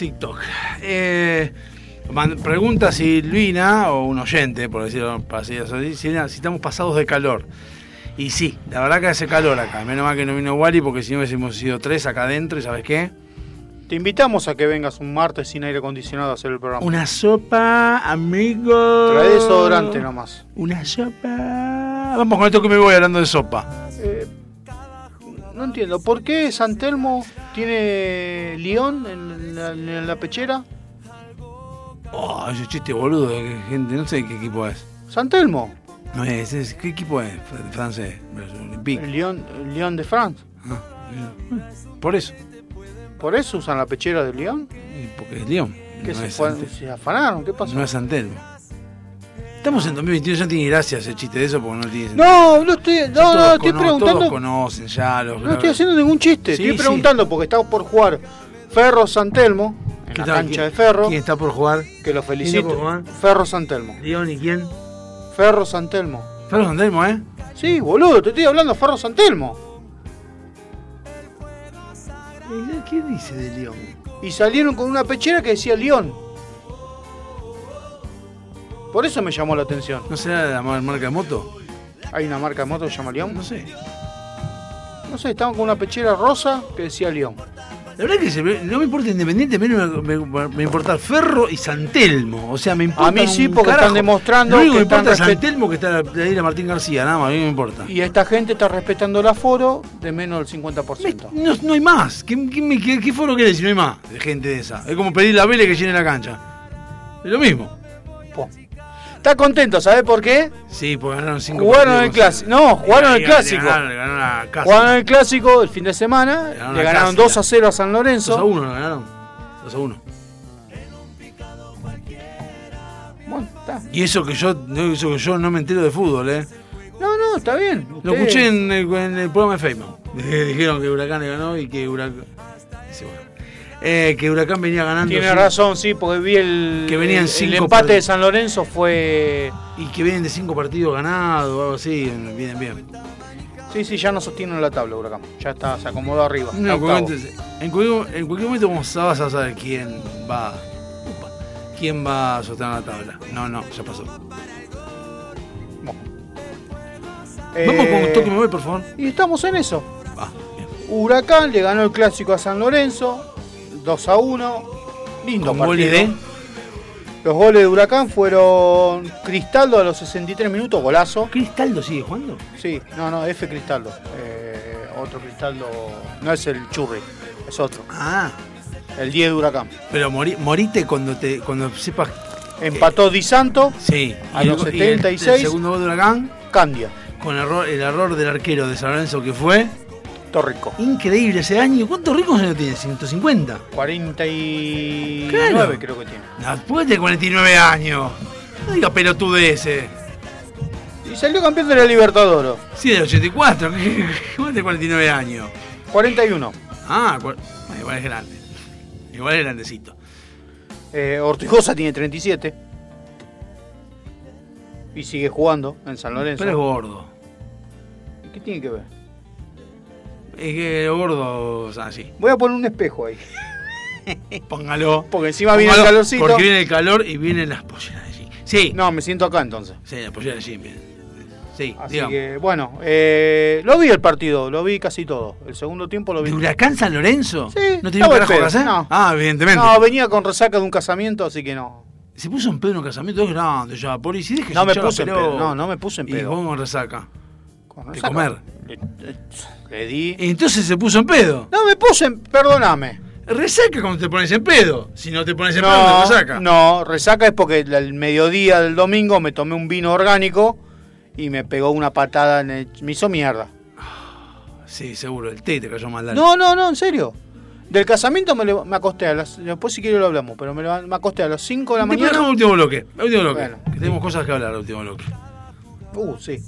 Speaker 3: TikTok. Eh, pregunta Silvina, o un oyente, por decirlo así, si, si estamos pasados de calor. Y sí, la verdad que hace calor acá. Menos mal que no vino Wally, porque si no hubiésemos sido tres acá adentro, ¿y sabes qué?
Speaker 4: Te invitamos a que vengas un martes sin aire acondicionado a hacer el programa.
Speaker 3: Una sopa, amigo.
Speaker 4: Trae desodorante nomás.
Speaker 3: Una sopa. Vamos con esto que me voy hablando de sopa.
Speaker 4: Eh, no entiendo, ¿por qué San Telmo tiene León en la, en la pechera?
Speaker 3: Oh, ese chiste boludo, que gente, no sé qué equipo es.
Speaker 4: San Telmo,
Speaker 3: No es, es- ¿qué equipo es? Fr- Francés, Olympique.
Speaker 4: el el León de France.
Speaker 3: Por eso,
Speaker 4: ¿Por eso usan la pechera de León?
Speaker 3: porque es León.
Speaker 4: ¿Qué
Speaker 3: no
Speaker 4: se,
Speaker 3: es
Speaker 4: fue- se afanaron? ¿Qué pasó?
Speaker 3: No es Santelmo. Estamos en 2021, ya tiene gracia ese chiste de eso porque no tiene
Speaker 4: No, no estoy, no, no, estoy preguntando.
Speaker 3: Todos conocen ya los.
Speaker 4: No estoy haciendo ningún chiste,
Speaker 3: Sí,
Speaker 4: estoy
Speaker 3: sí.
Speaker 4: preguntando porque estamos por jugar Ferro San Telmo en
Speaker 3: ¿Qué
Speaker 4: la cancha
Speaker 3: ¿Quién-
Speaker 4: de Ferro.
Speaker 3: ¿Quién está por jugar?
Speaker 4: Que lo
Speaker 3: ¿Quién está
Speaker 4: felicito. Ferro San Telmo.
Speaker 3: León y quién?
Speaker 4: Ferro San Telmo.
Speaker 3: Ferro Santelmo, ¿eh?
Speaker 4: Sí, boludo, te estoy hablando Ferro San Telmo.
Speaker 3: ¿Qué dice de León?
Speaker 4: Y salieron con una pechera que decía León. Por eso me llamó la atención.
Speaker 3: ¿No será la mar- marca de moto?
Speaker 4: ¿Hay una marca de moto que se llama León?
Speaker 3: No sé.
Speaker 4: No sé, estaban con una pechera rosa que decía León.
Speaker 3: La verdad que se me- no me importa Independiente, menos me, me, me importa Ferro y Santelmo. O sea, me importa.
Speaker 4: A mí sí, porque
Speaker 3: carajo.
Speaker 4: están demostrando
Speaker 3: Lo único que me importa es Santelmo que está la, la isla Martín García, nada más, a mí me importa.
Speaker 4: Y esta gente está respetando el aforo de menos del 50%.
Speaker 3: No, no hay más. ¿Qué, qué, qué- qué foro querés si no hay más de gente de esa? Es como pedir la Vélez que llene la cancha. Es lo mismo.
Speaker 4: Está contento, ¿sabes por qué?
Speaker 3: Sí, porque ganaron cinco
Speaker 4: Jugaron el clásico. No, jugaron el clásico.
Speaker 3: Ganaron, ganaron.
Speaker 4: Jugaron el clásico el fin de semana.
Speaker 3: Ganaron
Speaker 4: le ganaron
Speaker 3: casa.
Speaker 4: 2 a 0 a San
Speaker 3: 2 a
Speaker 4: Lorenzo.
Speaker 3: 1 lo ganaron. 2 a 1.
Speaker 4: Bueno, está.
Speaker 3: Y eso que yo eso que yo no me entero de fútbol, ¿eh?
Speaker 4: No, no, está bien.
Speaker 3: Lo
Speaker 4: Usted-
Speaker 3: escuché en el, en el programa de Facebook. Dijeron que Huracán le ganó y que Huracán. sí, bueno. Eh, que Huracán venía ganando.
Speaker 4: Tiene razón, sí, porque vi el,
Speaker 3: Que venían
Speaker 4: el- empate de San Lorenzo fue...
Speaker 3: Y que vienen de cinco partidos ganados o algo así. Vienen bien.
Speaker 4: Sí, sí, ya no sostiene la tabla, Huracán. Ya está, se acomodó arriba.
Speaker 3: No, en, cualquier momento, en, cualquier, en cualquier momento vamos a- vas a saber quién va. quién va a sostener la tabla. No, no, ya pasó. Vamos con un toque me voy, por favor.
Speaker 4: Y estamos en eso.
Speaker 3: Ah,
Speaker 4: Huracán le ganó el clásico a San Lorenzo, 2 a 1. Lindo
Speaker 3: Con
Speaker 4: partido.
Speaker 3: de-
Speaker 4: Los goles de Huracán fueron Cristaldo a los 63 minutos, golazo.
Speaker 3: ¿Cristaldo sigue jugando?
Speaker 4: Sí, no, no, F Cristaldo. Eh, otro Cristaldo, no es el Churri, es otro.
Speaker 3: Ah,
Speaker 4: El 10 de Huracán.
Speaker 3: pero mori- morite cuando te cuando sepas.
Speaker 4: Empató Di Santo
Speaker 3: Sí,
Speaker 4: a
Speaker 3: y el
Speaker 4: los
Speaker 3: go- y el-
Speaker 4: 76.
Speaker 3: El segundo gol de Huracán,
Speaker 4: Candia,
Speaker 3: con error, el error del arquero de San Lorenzo que fue.
Speaker 4: Torrico.
Speaker 3: Increíble ese año. ¿Cuántos ricos años tiene? ¿150?
Speaker 4: 49
Speaker 3: Claro.
Speaker 4: creo que tiene.
Speaker 3: No, ¿Por qué tiene 49 años? No diga ese.
Speaker 4: Y salió campeón de la Libertadores.
Speaker 3: Sí, del 84. ¿Cómo tiene 49 años?
Speaker 4: 41.
Speaker 3: Ah, igual es grande. Igual es grandecito.
Speaker 4: Eh, Ortigosa tiene 37. Y sigue jugando en San Lorenzo.
Speaker 3: Pero es gordo.
Speaker 4: ¿Qué tiene que ver?
Speaker 3: Es que es gordo, o sea, sí.
Speaker 4: Voy a poner un espejo ahí.
Speaker 3: Póngalo.
Speaker 4: Porque encima viene el calorcito.
Speaker 3: Porque viene el calor y vienen las polleras de jean. Sí.
Speaker 4: No, me siento acá entonces.
Speaker 3: Sí, las polleras de jean vienen. Sí,
Speaker 4: Así
Speaker 3: digamos.
Speaker 4: que, bueno, eh, lo vi el partido, lo vi casi todo. El segundo tiempo lo vi.
Speaker 3: ¿De Huracán San Lorenzo?
Speaker 4: Sí,
Speaker 3: ¿No tenía un carajo que hacer?
Speaker 4: no.
Speaker 3: Ah, evidentemente.
Speaker 4: No, venía con resaca de un casamiento, así que no.
Speaker 3: Se puso en pedo en un casamiento, es grande ya. Por y si
Speaker 4: No me puse en pedo, no, no me puse en
Speaker 3: Y
Speaker 4: pedo.
Speaker 3: vos con resaca.
Speaker 4: Con
Speaker 3: De
Speaker 4: resaca.
Speaker 3: comer.
Speaker 4: Le, le di.
Speaker 3: Y entonces se puso en pedo.
Speaker 4: No me puse en. Perdóname.
Speaker 3: Resaca cuando te pones en pedo. Si no te pones en pedo, te
Speaker 4: No,
Speaker 3: resaca.
Speaker 4: no, resaca es porque el- mediodía del domingo me tomé un vino orgánico y me pegó una patada en el. Me hizo mierda.
Speaker 3: Sí, seguro, el té te cayó mal. dale.
Speaker 4: No, no, no, en serio. Del casamiento me, me acosté a las. Después, si quiere, lo hablamos. Pero me, acosté a las 5 de la
Speaker 3: Después
Speaker 4: mañana.
Speaker 3: el último bloque. El último bloque.
Speaker 4: Bueno.
Speaker 3: que tenemos cosas que hablar el último bloque.
Speaker 4: Uh, sí.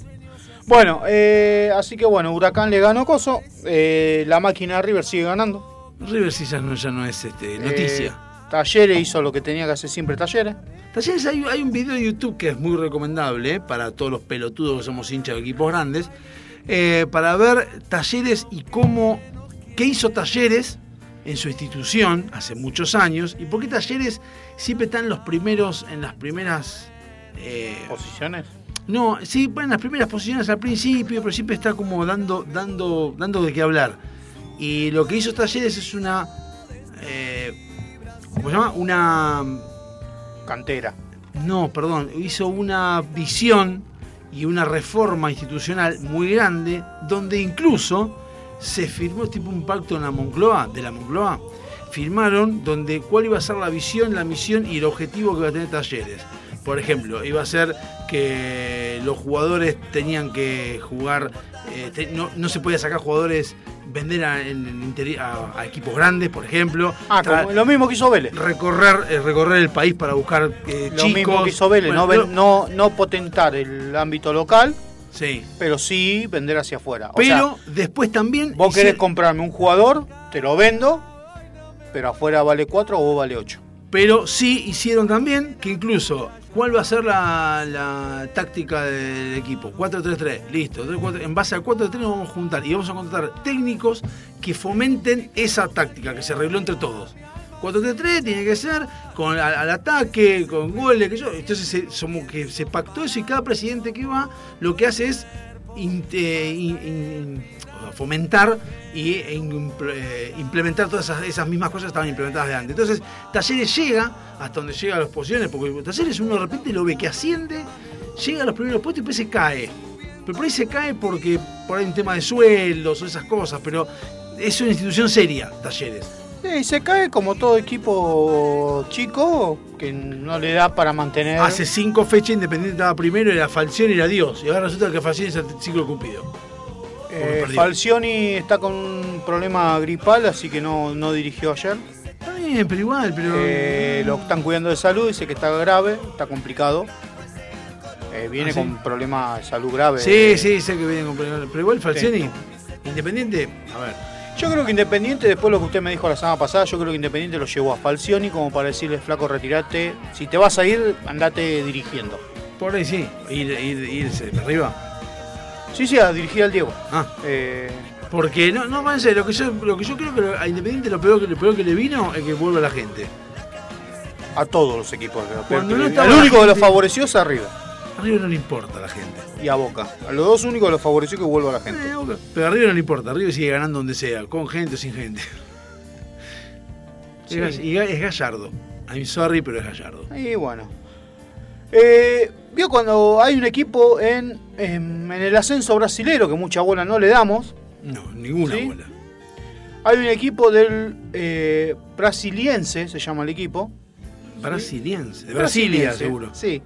Speaker 4: Bueno, eh, así que bueno, Huracán le ganó Coso. eh, la máquina de River sigue ganando.
Speaker 3: River sí ya no, ya no es este, noticia.
Speaker 4: Eh, Talleres hizo lo que tenía que hacer siempre Talleres.
Speaker 3: Talleres, hay, hay un video de YouTube que es muy recomendable eh, para todos los pelotudos que somos hinchas de equipos grandes, eh, para ver Talleres y cómo, qué hizo Talleres en su institución hace muchos años y por qué Talleres siempre está en los primeros, en las primeras... eh,
Speaker 4: ¿Posiciones?
Speaker 3: No, sí, en las primeras posiciones al principio, pero siempre está como dando, dando, dando de qué hablar. Y lo que hizo Talleres es una... eh, ¿Cómo se llama? Una...
Speaker 4: Cantera.
Speaker 3: No, perdón, hizo una visión y una reforma institucional muy grande, donde incluso se firmó tipo un pacto en la Moncloa, de la Moncloa, firmaron donde cuál iba a ser la visión, la misión y el objetivo que iba a tener Talleres. Por ejemplo, iba a ser que los jugadores tenían que jugar, eh, te- no, no se podía sacar jugadores, vender a, en el interi- a- a equipos grandes, por ejemplo.
Speaker 4: Ah, como lo mismo que hizo Vélez.
Speaker 3: recorrer, eh, recorrer el país para buscar eh,
Speaker 4: Lo
Speaker 3: chicos.
Speaker 4: mismo que hizo Vélez,
Speaker 3: Bueno,
Speaker 4: no,
Speaker 3: pero-
Speaker 4: no, no potentar el ámbito local,
Speaker 3: Sí.
Speaker 4: pero sí vender hacia afuera. O
Speaker 3: Pero
Speaker 4: sea,
Speaker 3: después también.
Speaker 4: vos querés comprarme un jugador, te lo vendo, pero afuera vale 4 o vos vale 8.
Speaker 3: Pero sí hicieron también que incluso. ¿Cuál va a ser la, la táctica del equipo? 4-3-3, listo. 3-4, En base al 4-3 nos vamos a juntar y vamos a contratar técnicos que fomenten esa táctica que se arregló entre todos. 4-3-3 tiene que ser con al, al ataque, con goles, que yo. Entonces se, somos que se pactó eso y cada presidente que va lo que hace es in- eh, in- in- fomentar y e eh, implementar todas esas, esas mismas cosas que estaban implementadas de antes. Entonces, Talleres llega hasta donde llega a las posiciones, porque Talleres uno de repente lo ve que asciende, llega a los primeros puestos y después se cae. Pero por ahí se cae porque por ahí hay un tema de sueldos o esas cosas, pero es una institución seria, Talleres.
Speaker 4: Y se cae como todo equipo chico que no le da para mantener.
Speaker 3: Hace cinco fechas Independiente estaba primero, era Falcioni era Dios. Y ahora resulta que Falcioni es el ciclo cumplido.
Speaker 4: Eh. Falcioni está con un problema gripal, así que no, no dirigió ayer.
Speaker 3: Está bien, pero igual, pero.
Speaker 4: Eh, lo están cuidando de salud, dice que está grave, está complicado. Eh, viene
Speaker 3: ¿Ah, sí?
Speaker 4: con problemas de salud grave.
Speaker 3: Sí, sí, sé que viene con problemas. Pero igual Falcioni, Independiente, a ver.
Speaker 4: Yo creo que Independiente, después de lo que usted me dijo la semana pasada, yo creo que Independiente lo llevó a Falcioni como para decirle, flaco, retirate. Si te vas a ir, andate dirigiendo.
Speaker 3: Por ahí sí, ir, ir, irse arriba.
Speaker 4: Sí, sí, a dirigir al Diego.
Speaker 3: Ah.
Speaker 4: Eh,
Speaker 3: Porque no, no, en serio, lo que yo, lo que yo creo que a Independiente lo peor que, lo peor que le vino es que vuelva la gente.
Speaker 4: a todos los equipos. Pero
Speaker 3: no
Speaker 4: el único que lo favoreció es arriba.
Speaker 3: Arriba no le importa a la gente.
Speaker 4: Y a Boca. A los dos únicos que lo favoreció que vuelva la gente.
Speaker 3: Pero arriba no le importa, arriba sigue ganando donde sea, con gente o sin gente.
Speaker 4: Sí.
Speaker 3: Es, es Gallardo. I'm sorry, pero es Gallardo.
Speaker 4: Y bueno. Eh, Vio cuando hay un equipo en, en, en el ascenso brasilero, que mucha bola no le damos.
Speaker 3: No, ninguna
Speaker 4: ¿Sí?
Speaker 3: bola.
Speaker 4: Hay un equipo del eh, brasiliense, se llama el equipo.
Speaker 3: Brasiliense. De Brasilia, seguro.
Speaker 4: Sí.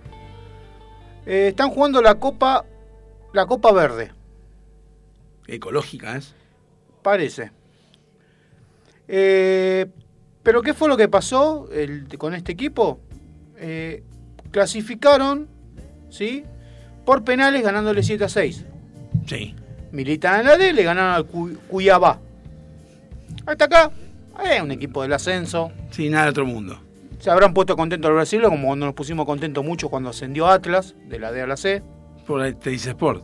Speaker 4: Eh, están jugando la Copa, la Copa Verde,
Speaker 3: Ecológica es.
Speaker 4: parece. Eh, Pero ¿qué fue lo que pasó el- con este equipo? Clasificaron, ¿sí? Por penales ganándole 7 a 6.
Speaker 3: Sí.
Speaker 4: Militan en la D, le ganaron al Cu- Cuyabá. Hasta acá, es un equipo del ascenso.
Speaker 3: Sí, nada de otro mundo.
Speaker 4: Se habrán puesto contentos al Brasil, como cuando nos pusimos contentos mucho cuando ascendió Atlas, de la D a la C.
Speaker 3: Por ahí te dice Sport.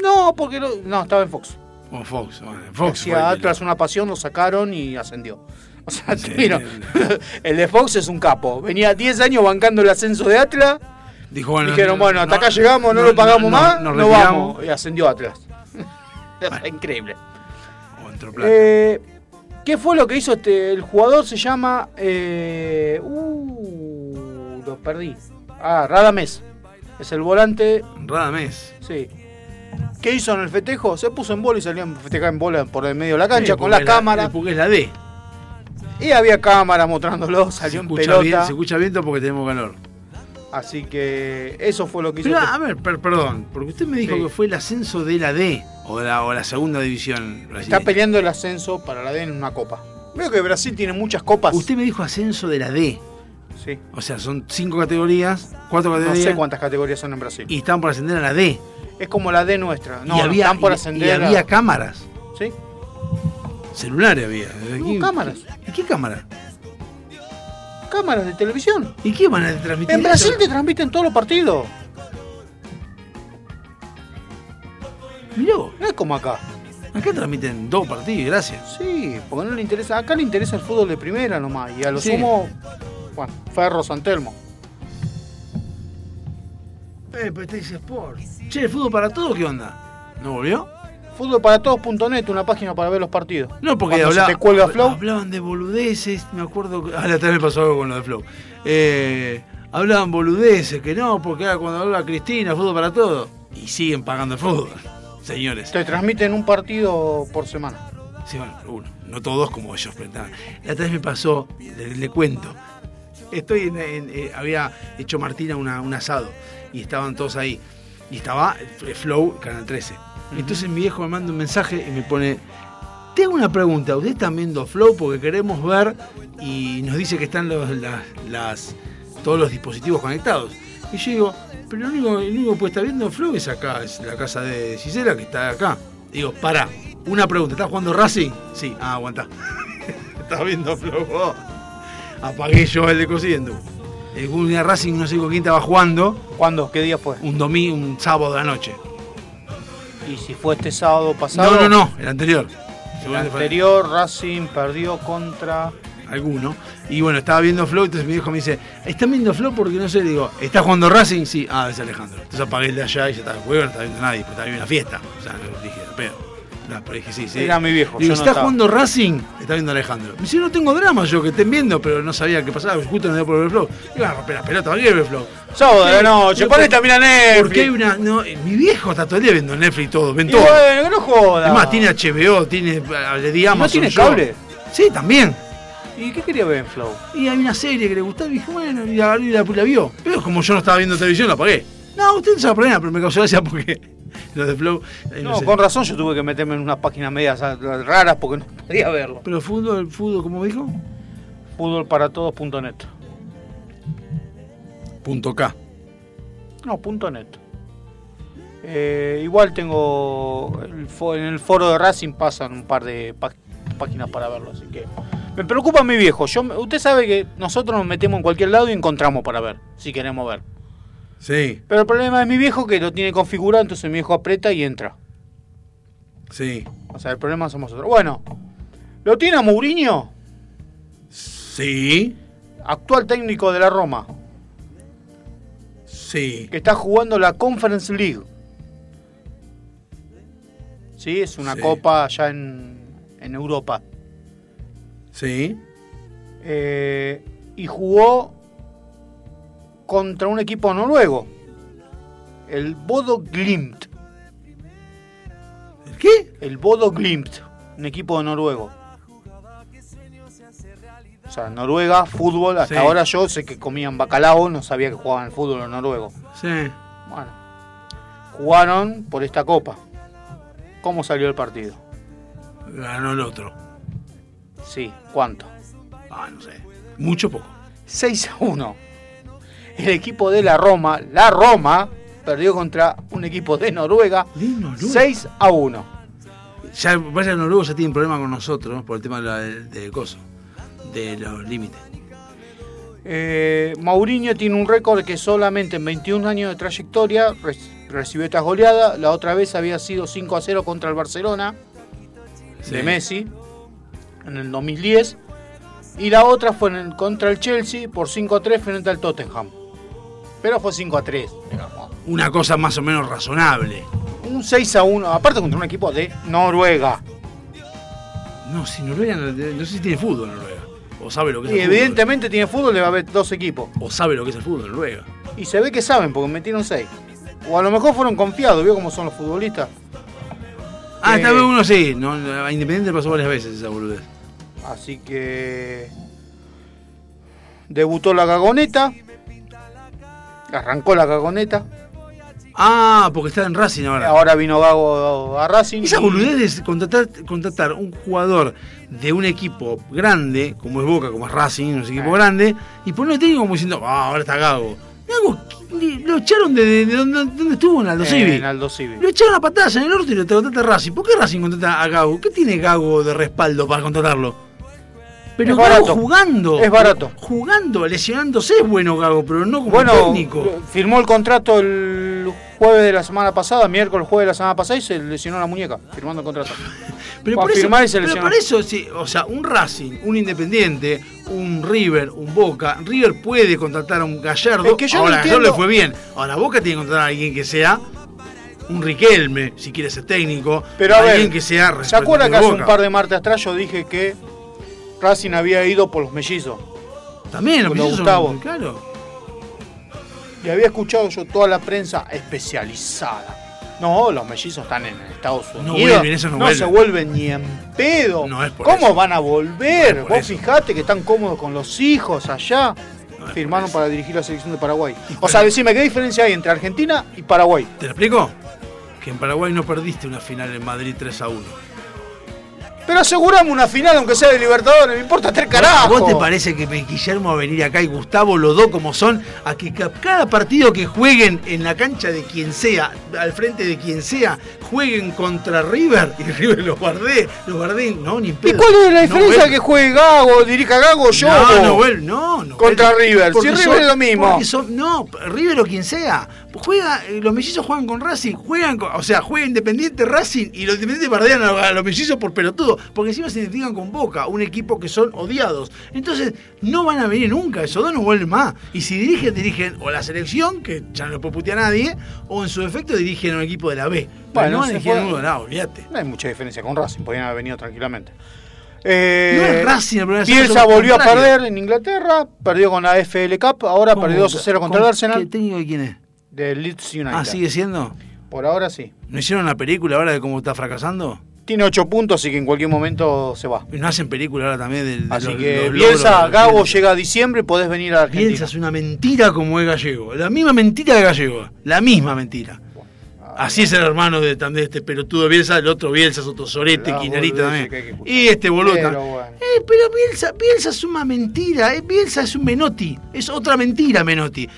Speaker 4: No, porque lo- no, estaba en Fox.
Speaker 3: O Fox. Bueno, Fox
Speaker 4: Atlas una pasión, lo sacaron y ascendió. O sea,
Speaker 3: Sí,
Speaker 4: vino. el de Fox es un capo. Venía 10 años bancando el ascenso de Atlas.
Speaker 3: Dijo, bueno,
Speaker 4: Dijeron,
Speaker 3: no-
Speaker 4: bueno, hasta
Speaker 3: no-
Speaker 4: acá llegamos, no,
Speaker 3: no-
Speaker 4: lo pagamos más,
Speaker 3: nos
Speaker 4: no, vamos. Y ascendió Atlas. Increíble.
Speaker 3: O entró plata.
Speaker 4: Eh, ¿Qué fue lo que hizo este? El jugador se llama. eh, uh, lo perdí. Ah, Radamés. Es el volante.
Speaker 3: Radamés.
Speaker 4: Sí. ¿Qué hizo en el festejo? Se puso en bola y salió a festejar en bola por el medio de la cancha
Speaker 3: Sí,
Speaker 4: con la cámara.
Speaker 3: Porque es la D.
Speaker 4: Y había cámara mostrándolo,
Speaker 3: Se
Speaker 4: salió en
Speaker 3: escucha,
Speaker 4: pelota.
Speaker 3: bien, se escucha viento porque tenemos calor.
Speaker 4: Así que eso fue lo que hizo.
Speaker 3: Pero,
Speaker 4: este-
Speaker 3: a ver, per- perdón, porque usted me dijo
Speaker 4: Sí.
Speaker 3: que fue el ascenso de la D o la, o la segunda división
Speaker 4: Está peleando el ascenso para la D en una copa. Veo que Brasil tiene muchas copas.
Speaker 3: Usted me dijo ascenso de la D.
Speaker 4: Sí.
Speaker 3: O sea, son cinco categorías, cuatro
Speaker 4: No
Speaker 3: categorías.
Speaker 4: sé cuántas categorías son en Brasil.
Speaker 3: Y están por ascender a la D.
Speaker 4: Es como la D nuestra. No,
Speaker 3: y
Speaker 4: no,
Speaker 3: había,
Speaker 4: están por ascender.
Speaker 3: y había cámaras.
Speaker 4: Sí.
Speaker 3: Celulares había.
Speaker 4: No, cámaras.
Speaker 3: ¿Y qué cámara?
Speaker 4: Cámaras de televisión.
Speaker 3: ¿Y qué van a transmitir?
Speaker 4: En Brasil
Speaker 3: eso?
Speaker 4: te transmiten todos los partidos.
Speaker 3: Mirá vos,
Speaker 4: No es como acá.
Speaker 3: acá transmiten dos partidos, gracias.
Speaker 4: Sí, porque no le interesa. Acá le interesa el fútbol de primera nomás. Y a lo
Speaker 3: Sí.
Speaker 4: sumo, bueno, Ferro Santelmo.
Speaker 3: Eh, pero te dice Sport. Che, ¿el fútbol para todos qué onda? ¿No volvió?
Speaker 4: Fútbolparatodos.net, una página para ver los partidos.
Speaker 3: No, porque
Speaker 4: se
Speaker 3: hablaba-
Speaker 4: te cuelga Flow.
Speaker 3: hablaban de boludeces, me acuerdo que... Ah, la otra vez me pasó algo con lo de Flow. Eh, hablaban boludeces, que no, porque ahora cuando habla Cristina, fútbol para todos. Y siguen pagando el fútbol, señores.
Speaker 4: Te transmiten un partido por semana.
Speaker 3: Sí, bueno, uno, no todos como ellos. Nada. la otra vez me pasó, le, le cuento. Estoy en, en- eh, había hecho Martina una- un asado y estaban todos ahí. Y estaba Flow, Canal 13. Entonces mi viejo me manda un mensaje y me pone, te hago una pregunta, ¿ustedes están viendo Flow? Porque queremos ver y nos dice que están los, las, las- todos los dispositivos conectados. Y yo digo, pero lo único, el único que puede estar viendo Flow es acá, es la casa de Gisela que está acá. Digo, para, una pregunta, ¿estás jugando Racing? Sí, ah, aguanta. ¿Estás viendo Flow vos? Apagué yo el de cosiendo. El Racing no sé con quién estaba jugando.
Speaker 4: ¿Cuándo? ¿Qué día fue?
Speaker 3: Un domingo, un sábado de la noche.
Speaker 4: Y si fue este sábado pasado.
Speaker 3: No, no, no, el anterior.
Speaker 4: El
Speaker 3: fue-
Speaker 4: anterior, Racing perdió contra.
Speaker 3: alguno. Y bueno, estaba viendo Flow, entonces mi viejo me dice, ¿están viendo Flow? Porque no sé, digo, ¿está jugando Racing? Sí, ah, es Alejandro. Entonces apagué el de allá y ya estaba juego, no estaba viendo nadie, porque estaba viendo una fiesta. O sea, no, dije, pedo. No, pero dije, sí, sí.
Speaker 4: Era mi viejo,
Speaker 3: Digo,
Speaker 4: yo no
Speaker 3: ¿está
Speaker 4: estaba.
Speaker 3: jugando Racing? Está viendo Alejandro. Me dice, no tengo drama yo que estén viendo, pero no sabía qué pasaba, justo no dio por ver Flow. Iba a romper la pelota, ¿para qué ver Flow?
Speaker 4: Sábado de la noche, ponete a mirar Netflix.
Speaker 3: Porque hay una. No, mi viejo está todo el día viendo Netflix y todo, ven
Speaker 4: Y
Speaker 3: todo.
Speaker 4: bueno, que no joda.
Speaker 3: Además, tiene HBO, tiene eh, de Amazon.
Speaker 4: tiene
Speaker 3: yo.
Speaker 4: cable?
Speaker 3: Sí, también.
Speaker 4: ¿Y qué quería ver en Flow?
Speaker 3: Y hay una serie que le gustaba y dije, bueno, y la, y la, la vio. Pero como yo no estaba viendo televisión, la apagué. No, usted no se va a problema, pero me causó gracia porque los de Flow. eh,
Speaker 4: No,
Speaker 3: sé.
Speaker 4: con razón yo tuve que meterme en unas páginas medias raras porque no podía verlo.
Speaker 3: Pero fútbol, fútbol, ¿cómo dijo?
Speaker 4: Fútbolparatodos.net.
Speaker 3: Punto K.
Speaker 4: No, punto .net. Eh, igual tengo. el en el foro de Racing pasan un par de pá- páginas para verlo, así que. Me preocupa mi viejo. Yo, usted sabe que nosotros nos metemos en cualquier lado y encontramos para ver, si queremos ver.
Speaker 3: Sí,
Speaker 4: Pero el problema es mi viejo que lo tiene configurado, entonces mi viejo aprieta y entra.
Speaker 3: sí,
Speaker 4: O sea, el problema somos nosotros. Bueno, ¿lo tiene a Mourinho?
Speaker 3: sí,
Speaker 4: Actual técnico de la Roma,
Speaker 3: sí.
Speaker 4: que está jugando la Conference League. Sí, es una
Speaker 3: Sí.
Speaker 4: copa allá en, en Europa.
Speaker 3: Sí,
Speaker 4: Eh, y jugó contra un equipo noruego, el Bodo Glimt.
Speaker 3: ¿El qué?
Speaker 4: El Bodo Glimt, un equipo noruego. O sea, Noruega, fútbol. Hasta
Speaker 3: Sí.
Speaker 4: ahora yo sé que comían bacalao, no sabía que jugaban al fútbol en noruego.
Speaker 3: Sí.
Speaker 4: Bueno, jugaron por esta copa. ¿Cómo salió el partido?
Speaker 3: Ganó el otro.
Speaker 4: Sí, ¿cuánto?
Speaker 3: Ah, no sé. Mucho poco.
Speaker 4: 6 a 1. El equipo de la Roma, la Roma, perdió contra un equipo de Noruega. 6 a 1.
Speaker 3: Ya, vaya, los noruegos ya tienen problema con nosotros ¿no? por el tema de del, del coso, de los límites.
Speaker 4: Eh, Mourinho tiene un récord que solamente en 21 años de trayectoria re- recibió esta goleada. La otra vez había sido 5 a 0 contra el Barcelona de. Messi en el 2010. Y la otra fue en el- contra el Chelsea por 5 a 3 frente al Tottenham. Pero fue 5 a 3. digamos.
Speaker 3: Una cosa más o menos razonable.
Speaker 4: Un 6 a 1, aparte contra un equipo de Noruega.
Speaker 3: No, si Noruega, no, no sé si tiene fútbol Noruega. O sabe lo que es
Speaker 4: Y
Speaker 3: el fútbol.
Speaker 4: evidentemente tiene fútbol, debe haber dos equipos.
Speaker 3: O sabe lo que es el fútbol Noruega.
Speaker 4: Y se ve que saben, porque metieron 6. O a lo mejor fueron confiados, ¿vio cómo son los futbolistas?
Speaker 3: Ah,
Speaker 4: Eh,
Speaker 3: esta vez uno sí. No, a Independiente pasó varias veces esa boludez.
Speaker 4: Así que. Debutó la Gagoneta. Arrancó la cagoneta.
Speaker 3: Ah, porque está en Racing ahora.
Speaker 4: Ahora vino Gago a Racing.
Speaker 3: Esa boludez de contratar, contratar un jugador de un equipo grande, como es Boca, como es Racing, un equipo
Speaker 4: Ah.
Speaker 3: grande, y ponerlo técnico como diciendo, ah, ahora está Gago. Gago, ¿qué- lo echaron de, de- de donde, donde estuvo en Aldo Civi.
Speaker 4: En Aldo Civi.
Speaker 3: Lo echaron a patadas en el orto y lo contrata Racing. ¿Por qué Racing contrata a Gago? ¿Qué tiene Gago de respaldo para contratarlo? Pero
Speaker 4: Es
Speaker 3: Gago
Speaker 4: barato.
Speaker 3: jugando.
Speaker 4: Es barato.
Speaker 3: Jugando, lesionándose es bueno Gago, pero no como
Speaker 4: Bueno,
Speaker 3: técnico.
Speaker 4: firmó el contrato el jueves de la semana pasada, miércoles, jueves de la semana pasada y se lesionó la muñeca, firmando el contrato.
Speaker 3: Pero por eso,
Speaker 4: firmar y se
Speaker 3: pero por eso, sí, o sea, un Racing, un Independiente, un River, un Boca, River puede contratar a un Gallardo.
Speaker 4: Es que yo no
Speaker 3: Ahora, Gallardo
Speaker 4: entiendo-
Speaker 3: le fue bien. Ahora, Boca tiene que contratar a alguien que sea un Riquelme, si quiere ser técnico.
Speaker 4: Pero a
Speaker 3: alguien
Speaker 4: ver,
Speaker 3: que sea
Speaker 4: ¿se acuerda que hace un par de martes atrás yo dije que Racing había ido por los mellizos?
Speaker 3: También, los mellizos son- claro.
Speaker 4: Y había escuchado yo toda la prensa especializada. No, los mellizos están en Estados
Speaker 3: No
Speaker 4: Unidos.
Speaker 3: vuelven, no
Speaker 4: se
Speaker 3: vuelven.
Speaker 4: ni en pedo.
Speaker 3: No es por
Speaker 4: ¿Cómo
Speaker 3: eso.
Speaker 4: van a volver?
Speaker 3: No
Speaker 4: Vos
Speaker 3: eso.
Speaker 4: fijate que están cómodos con los hijos allá. Firmaron para dirigir la selección de Paraguay. O sea, decime, ¿qué diferencia hay entre Argentina y Paraguay?
Speaker 3: ¿Te lo explico? Que en Paraguay no perdiste una final en Madrid 3 a 1.
Speaker 4: Pero aseguramos una final, aunque sea de Libertadores, me importa tres carajos.
Speaker 3: ¿Vos te parece que Guillermo va a venir acá y Gustavo, los dos como son, a que ca- cada partido que jueguen en la cancha de quien sea, al frente de quien sea, jueguen contra River y River los guardé, los guardé, no, ni en
Speaker 4: ¿Y
Speaker 3: pedo.
Speaker 4: cuál es la diferencia que juegue Gago, dirija Gago, yo?
Speaker 3: No, no no, no.
Speaker 4: Contra. River, si River
Speaker 3: son-
Speaker 4: es lo mismo.
Speaker 3: son- no, River o quien sea. Juega, eh, los mellizos juegan con Racing, juegan con- o sea, juega Independiente Racing y los Independientes bardean a, los mellizos por pelotudo, porque encima se identifican con Boca, un equipo que son odiados. Entonces, no van a venir nunca, esos dos no vuelven más. Y si dirigen, dirigen o la selección, que ya no lo puede putear a nadie, o en su defecto dirigen a un equipo de la B.
Speaker 4: Bueno,
Speaker 3: no
Speaker 4: se
Speaker 3: dirigir
Speaker 4: fue-
Speaker 3: ninguno, no, olvídate.
Speaker 4: No hay mucha diferencia con Racing, podían haber venido tranquilamente. Eh,
Speaker 3: No es Racing el
Speaker 4: Bielsa volvió a perder en Inglaterra, perdió con la FL Cup, ahora perdió 2 a 0 contra el. Arsenal.
Speaker 3: ¿Qué técnico de quién es?
Speaker 4: De Leeds United.
Speaker 3: Ah, ¿sigue siendo?
Speaker 4: Por ahora sí.
Speaker 3: ¿No hicieron una película ahora de cómo está fracasando?
Speaker 4: Tiene 8 puntos, así que en cualquier momento se va.
Speaker 3: ¿No hacen película ahora también del, de
Speaker 4: Así
Speaker 3: los-
Speaker 4: que Bielsa,
Speaker 3: Bielsa?
Speaker 4: llega a diciembre, podés venir a Argentina.
Speaker 3: Bielsa es una mentira como es gallego. La misma mentira de gallego. La misma mentira. Así es el hermano de, de este pelotudo Bielsa, el otro Bielsa es otro sorete, quinarita también.
Speaker 4: que que.
Speaker 3: Y este boludo
Speaker 4: Pero bueno.
Speaker 3: Eh, pero Bielsa, Bielsa es una mentira. eh, Bielsa es un Menotti. Es otra mentira, Menotti.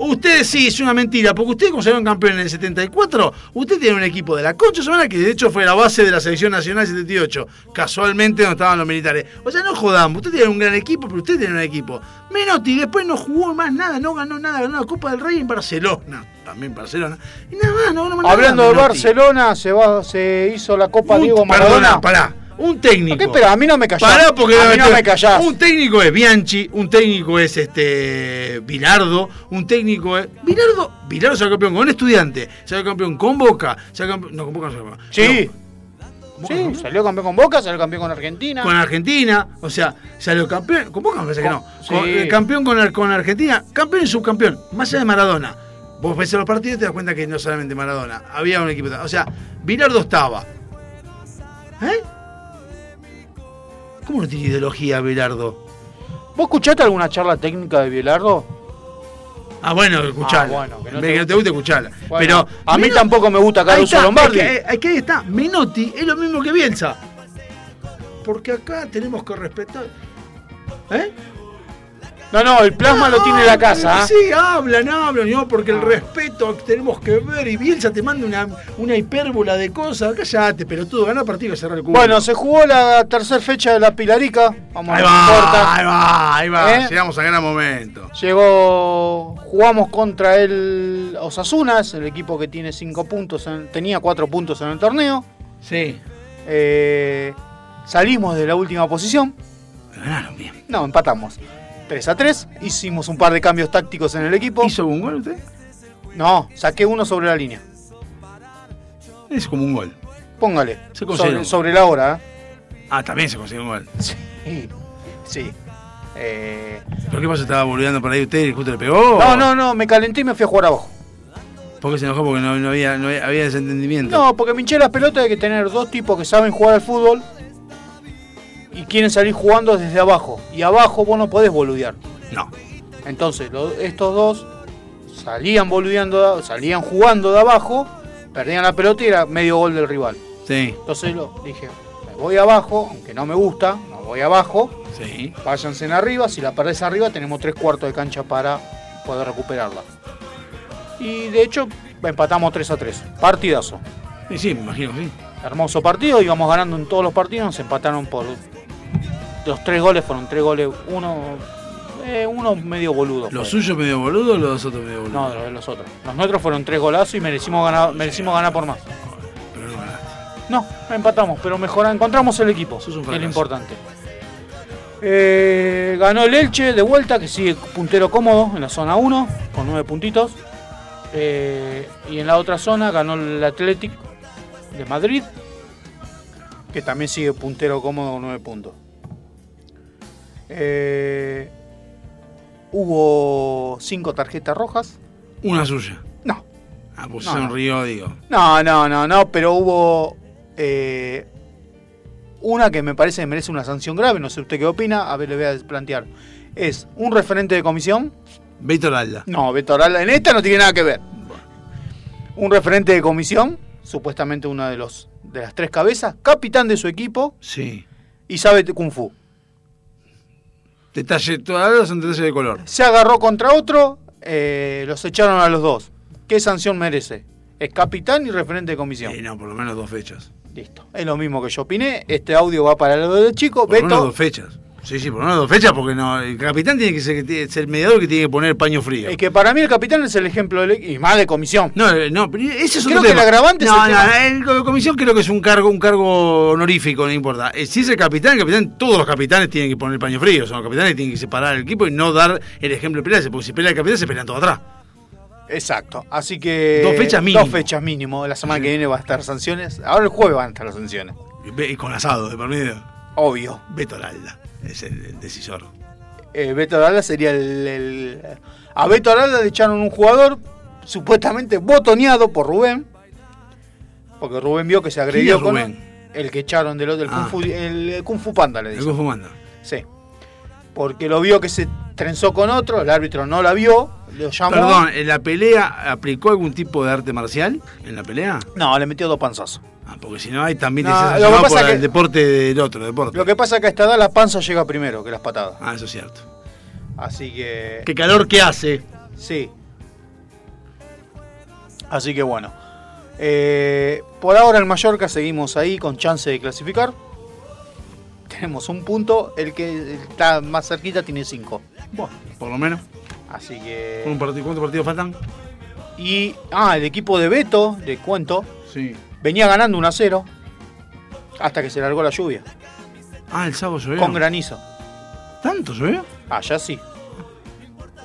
Speaker 3: Ustedes sí, es una mentira, porque ustedes como salieron campeón en el 74, usted tiene un equipo de la concha semana que de hecho fue la base de la selección nacional 78, casualmente donde estaban los militares. O sea, no jodamos, usted tiene un gran equipo, pero usted tiene un equipo. Menotti después no jugó más nada, no ganó nada, ganó la Copa del Rey en Barcelona, también Barcelona. Y nada más, no ganó más
Speaker 4: Hablando
Speaker 3: nada,
Speaker 4: de. Barcelona, se va, se hizo la Copa Diego
Speaker 3: perdona,
Speaker 4: Maradona.
Speaker 3: pará. Un técnico.
Speaker 4: ¿Por qué? Pero a mí no me callás.
Speaker 3: Pará porque
Speaker 4: a mí no me callás.
Speaker 3: Un técnico es Bianchi, un técnico es este Bilardo, un técnico es. Bilardo, Bilardo salió campeón con un estudiante, salió campeón con Boca, salió campeón. No, con Boca no salió campeón.
Speaker 4: Sí.
Speaker 3: No,
Speaker 4: Sí, salió campeón con Boca, salió campeón con Argentina.
Speaker 3: con Argentina, o sea, salió campeón. Con Boca me parece que no.
Speaker 4: Sí.
Speaker 3: Con- eh, campeón con, con Argentina, campeón y subcampeón, más allá de Maradona. Vos ves los partidos y te das cuenta que no solamente Maradona, había un equipo. O sea, Bilardo estaba. ¿Eh? ¿Cómo no tiene ideología Bilardo?
Speaker 4: ¿Vos escuchaste alguna charla técnica de Bielardo?
Speaker 3: Ah, bueno, escuchala.
Speaker 4: Ah, bueno, que no te
Speaker 3: que no te guste, escuchala.
Speaker 4: Bueno,
Speaker 3: Pero
Speaker 4: a mí tampoco me gusta
Speaker 3: Ahí
Speaker 4: Caruso
Speaker 3: está,
Speaker 4: Lombardi.
Speaker 3: es que, es que ahí está. Menotti es lo mismo que Bielsa. Porque acá tenemos que respetar. ¿Eh?
Speaker 4: No, no, el plasma lo tiene la casa. ¿ah?
Speaker 3: Sí, hablan, hablan, ¿no? Porque el respeto tenemos que ver y Bielsa te manda una, una hipérbola de cosas. Cállate, pero tú gana partido y cerrar el culo.
Speaker 4: Bueno, se jugó la tercera fecha de la Pilarica. Vamos
Speaker 3: ahí
Speaker 4: a
Speaker 3: va,
Speaker 4: importa.
Speaker 3: ahí va, ahí va.
Speaker 4: ¿Eh?
Speaker 3: Llegamos a gran momento.
Speaker 4: Llegó, jugamos contra el Osasuna, es el equipo que tiene cinco puntos, en- tenía cuatro puntos en el torneo.
Speaker 3: Sí.
Speaker 4: Eh, salimos de la última posición.
Speaker 3: Ganaron bien.
Speaker 4: No, empatamos. 3 a 3. Hicimos un par de cambios tácticos en el equipo.
Speaker 3: ¿Hizo algún gol usted?
Speaker 4: No, saqué uno sobre la línea.
Speaker 3: Es como un gol.
Speaker 4: Póngale.
Speaker 3: Se
Speaker 4: sobre,
Speaker 3: un
Speaker 4: sobre la hora. ¿eh?
Speaker 3: Ah, también se consiguió un gol.
Speaker 4: Sí. Sí. Eh,
Speaker 3: ¿Pero qué pasa? ¿Estaba boludeando por ahí usted y justo le pegó?
Speaker 4: No, no, no, me calenté y me fui a jugar abajo.
Speaker 3: ¿Por qué se enojó? Porque no, no había, no había, había desentendimiento.
Speaker 4: No, porque me hinché las pelotas de que tener dos tipos que saben jugar al fútbol y quieren salir jugando desde abajo. Y abajo vos no podés boludear.
Speaker 3: No.
Speaker 4: Entonces, lo- estos dos salían boludeando, salían jugando de abajo, perdían la pelota y era medio gol del rival.
Speaker 3: Sí.
Speaker 4: Entonces lo dije, me voy abajo, aunque no me gusta, no voy abajo.
Speaker 3: Sí.
Speaker 4: Váyanse en arriba, si la perdés arriba tenemos tres cuartos de cancha para poder recuperarla. Y de hecho empatamos 3 a 3. Partidazo.
Speaker 3: Sí, sí, me imagino sí.
Speaker 4: Hermoso partido, íbamos ganando en todos los partidos, nos empataron por... Los tres goles fueron tres goles, uno, eh, uno medio boludo.
Speaker 3: ¿Los suyos medio boludo o los otros medio boludo?
Speaker 4: No, los, los otros. Los nuestros fueron tres golazos y merecimos ganar, merecimos ganar por más.
Speaker 3: Pero no ganaste.
Speaker 4: No, empatamos, pero mejora, encontramos el equipo,
Speaker 3: un
Speaker 4: que es lo importante. Eh, ganó el Elche de vuelta, que sigue puntero cómodo en la zona 1, con 9 puntitos. Eh, y en la otra zona ganó el Athletic de Madrid, que también sigue puntero cómodo con 9 puntos. Eh, hubo 5 tarjetas rojas.
Speaker 3: Una suya.
Speaker 4: No.
Speaker 3: Ah, pues
Speaker 4: No,
Speaker 3: sonrió, digo.
Speaker 4: No, no, no, no, pero hubo eh, una que me parece que merece una sanción grave, no sé usted qué opina, a ver, le voy a plantear. Es un referente de comisión.
Speaker 3: Beto Lalda.
Speaker 4: No, Beto Aralda, en esta no tiene nada que ver. Un referente de comisión, supuestamente uno de los de las tres cabezas, capitán de su equipo
Speaker 3: Sí.
Speaker 4: y sabe Kung Fu.
Speaker 3: Detalle, todavía son detalles de color.
Speaker 4: Se agarró contra otro, eh, los echaron a los dos. ¿Qué sanción merece? Es capitán y referente de comisión.
Speaker 3: No, por lo menos dos fechas.
Speaker 4: Listo. Es lo mismo que yo opiné. Este audio va para el del chico.
Speaker 3: Por lo menos dos fechas. Sí, sí, por menos dos fechas porque no, el capitán tiene que ser, es el mediador que tiene que poner paño frío.
Speaker 4: Es que para mí el capitán es el ejemplo del, y más de comisión.
Speaker 3: No, eh, no, ese es
Speaker 4: Creo
Speaker 3: otro
Speaker 4: que el agravante es
Speaker 3: no,
Speaker 4: el
Speaker 3: no,
Speaker 4: tema-
Speaker 3: el co- comisión creo que es un cargo, un cargo honorífico, no importa. Eh, Si es el capitán, el capitán, todos los capitanes tienen que poner paño frío. Son los capitanes que tienen que separar el equipo y no dar el ejemplo de pelearse, porque si pelea el capitán se pelean todos atrás.
Speaker 4: Exacto. Así que.
Speaker 3: Dos fechas mínimo.
Speaker 4: Dos fechas mínimo. La semana que viene va a estar sanciones. Ahora el jueves van a estar las sanciones.
Speaker 3: Y con asado de por medio.
Speaker 4: Obvio.
Speaker 3: Beto Aralda es el, el decisor.
Speaker 4: Eh, Beto Aralda sería el, el- A Beto Aralda le echaron un jugador supuestamente botoneado por Rubén. Porque Rubén vio que se agredió con
Speaker 3: Rubén?
Speaker 4: el que echaron del otro, el,
Speaker 3: Ah.
Speaker 4: Kung Fu, el, el Kung Fu Panda le
Speaker 3: El
Speaker 4: dicen.
Speaker 3: Kung Fu Panda.
Speaker 4: Sí. Porque lo vio que se trenzó con otro, el árbitro no la vio, lo llamó.
Speaker 3: Perdón, ¿en la pelea aplicó algún tipo de arte marcial? ¿En la pelea?
Speaker 4: No, le metió dos panzazos.
Speaker 3: Ah, porque si no hay también
Speaker 4: No,
Speaker 3: te
Speaker 4: lo que
Speaker 3: sancionado
Speaker 4: pasa
Speaker 3: por
Speaker 4: que-
Speaker 3: el deporte del otro deporte.
Speaker 4: Lo que pasa es que a esta edad la panza llega primero que las patadas.
Speaker 3: Ah, eso es cierto.
Speaker 4: Así que.
Speaker 3: Qué calor que hace.
Speaker 4: Sí. Así que bueno. Eh, por ahora en Mallorca seguimos ahí con chance de clasificar. Tenemos un punto, el que está más cerquita tiene cinco.
Speaker 3: Bueno, por lo menos.
Speaker 4: Así que.
Speaker 3: ¿Con un partido, ¿Cuántos partidos faltan?
Speaker 4: Y. Ah, el equipo de Beto, de cuento,
Speaker 3: Sí.
Speaker 4: Venía ganando 1 a 0. Hasta que se largó la lluvia.
Speaker 3: Ah, el sábado llovió.
Speaker 4: Con granizo.
Speaker 3: ¿Tanto llovió?
Speaker 4: Allá sí.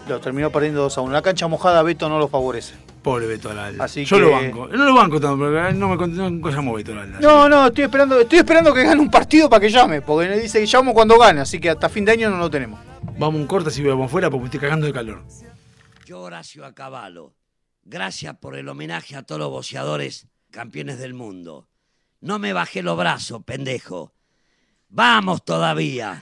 Speaker 4: Lo terminó perdiendo 2 a 1. La cancha mojada Beto no lo favorece.
Speaker 3: Pobre Beto Aralda.
Speaker 4: Así
Speaker 3: Yo
Speaker 4: que-
Speaker 3: lo banco. No lo banco tanto, porque no me cont- no nunca llamó Beto Aralda.
Speaker 4: No, no, estoy esperando, estoy esperando que gane un partido para que llame, porque me dice que llamo cuando gane, así que hasta fin de año no lo tenemos.
Speaker 3: Vamos un corte si vamos fuera porque me estoy cagando de calor.
Speaker 13: Yo, Horacio Acabalo, gracias por el homenaje a todos los boxeadores campeones del mundo. No me bajé los brazos, pendejo. Vamos todavía.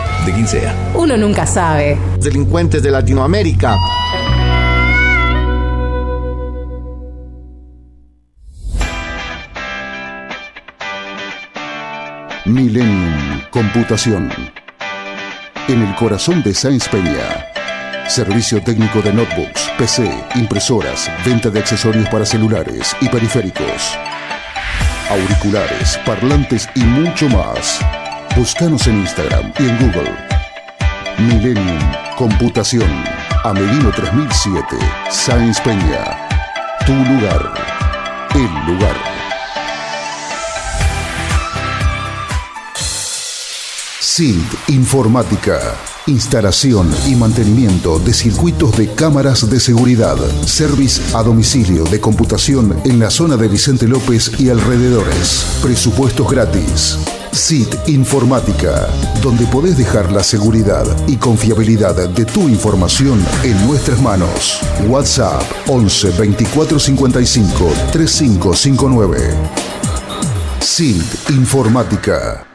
Speaker 7: de quien sea.
Speaker 6: Uno nunca sabe.
Speaker 14: Delincuentes de Latinoamérica.
Speaker 5: Millennium Computación. En el corazón de Sáenz Peña. Servicio técnico de notebooks, PC, impresoras, venta de accesorios para celulares y periféricos. Auriculares, parlantes y mucho más. Búscanos en Instagram y en Google. Millennium Computación. Amelino 3007. Sáenz Peña. Tu lugar. El lugar. SILT Informática. Instalación y mantenimiento de circuitos de cámaras de seguridad. Service a domicilio de computación en la zona de Vicente López y alrededores. Presupuestos gratis. SIT Informática, donde podés dejar la seguridad y confiabilidad de tu información en nuestras manos. WhatsApp 11 24 55 3559. SIT Informática.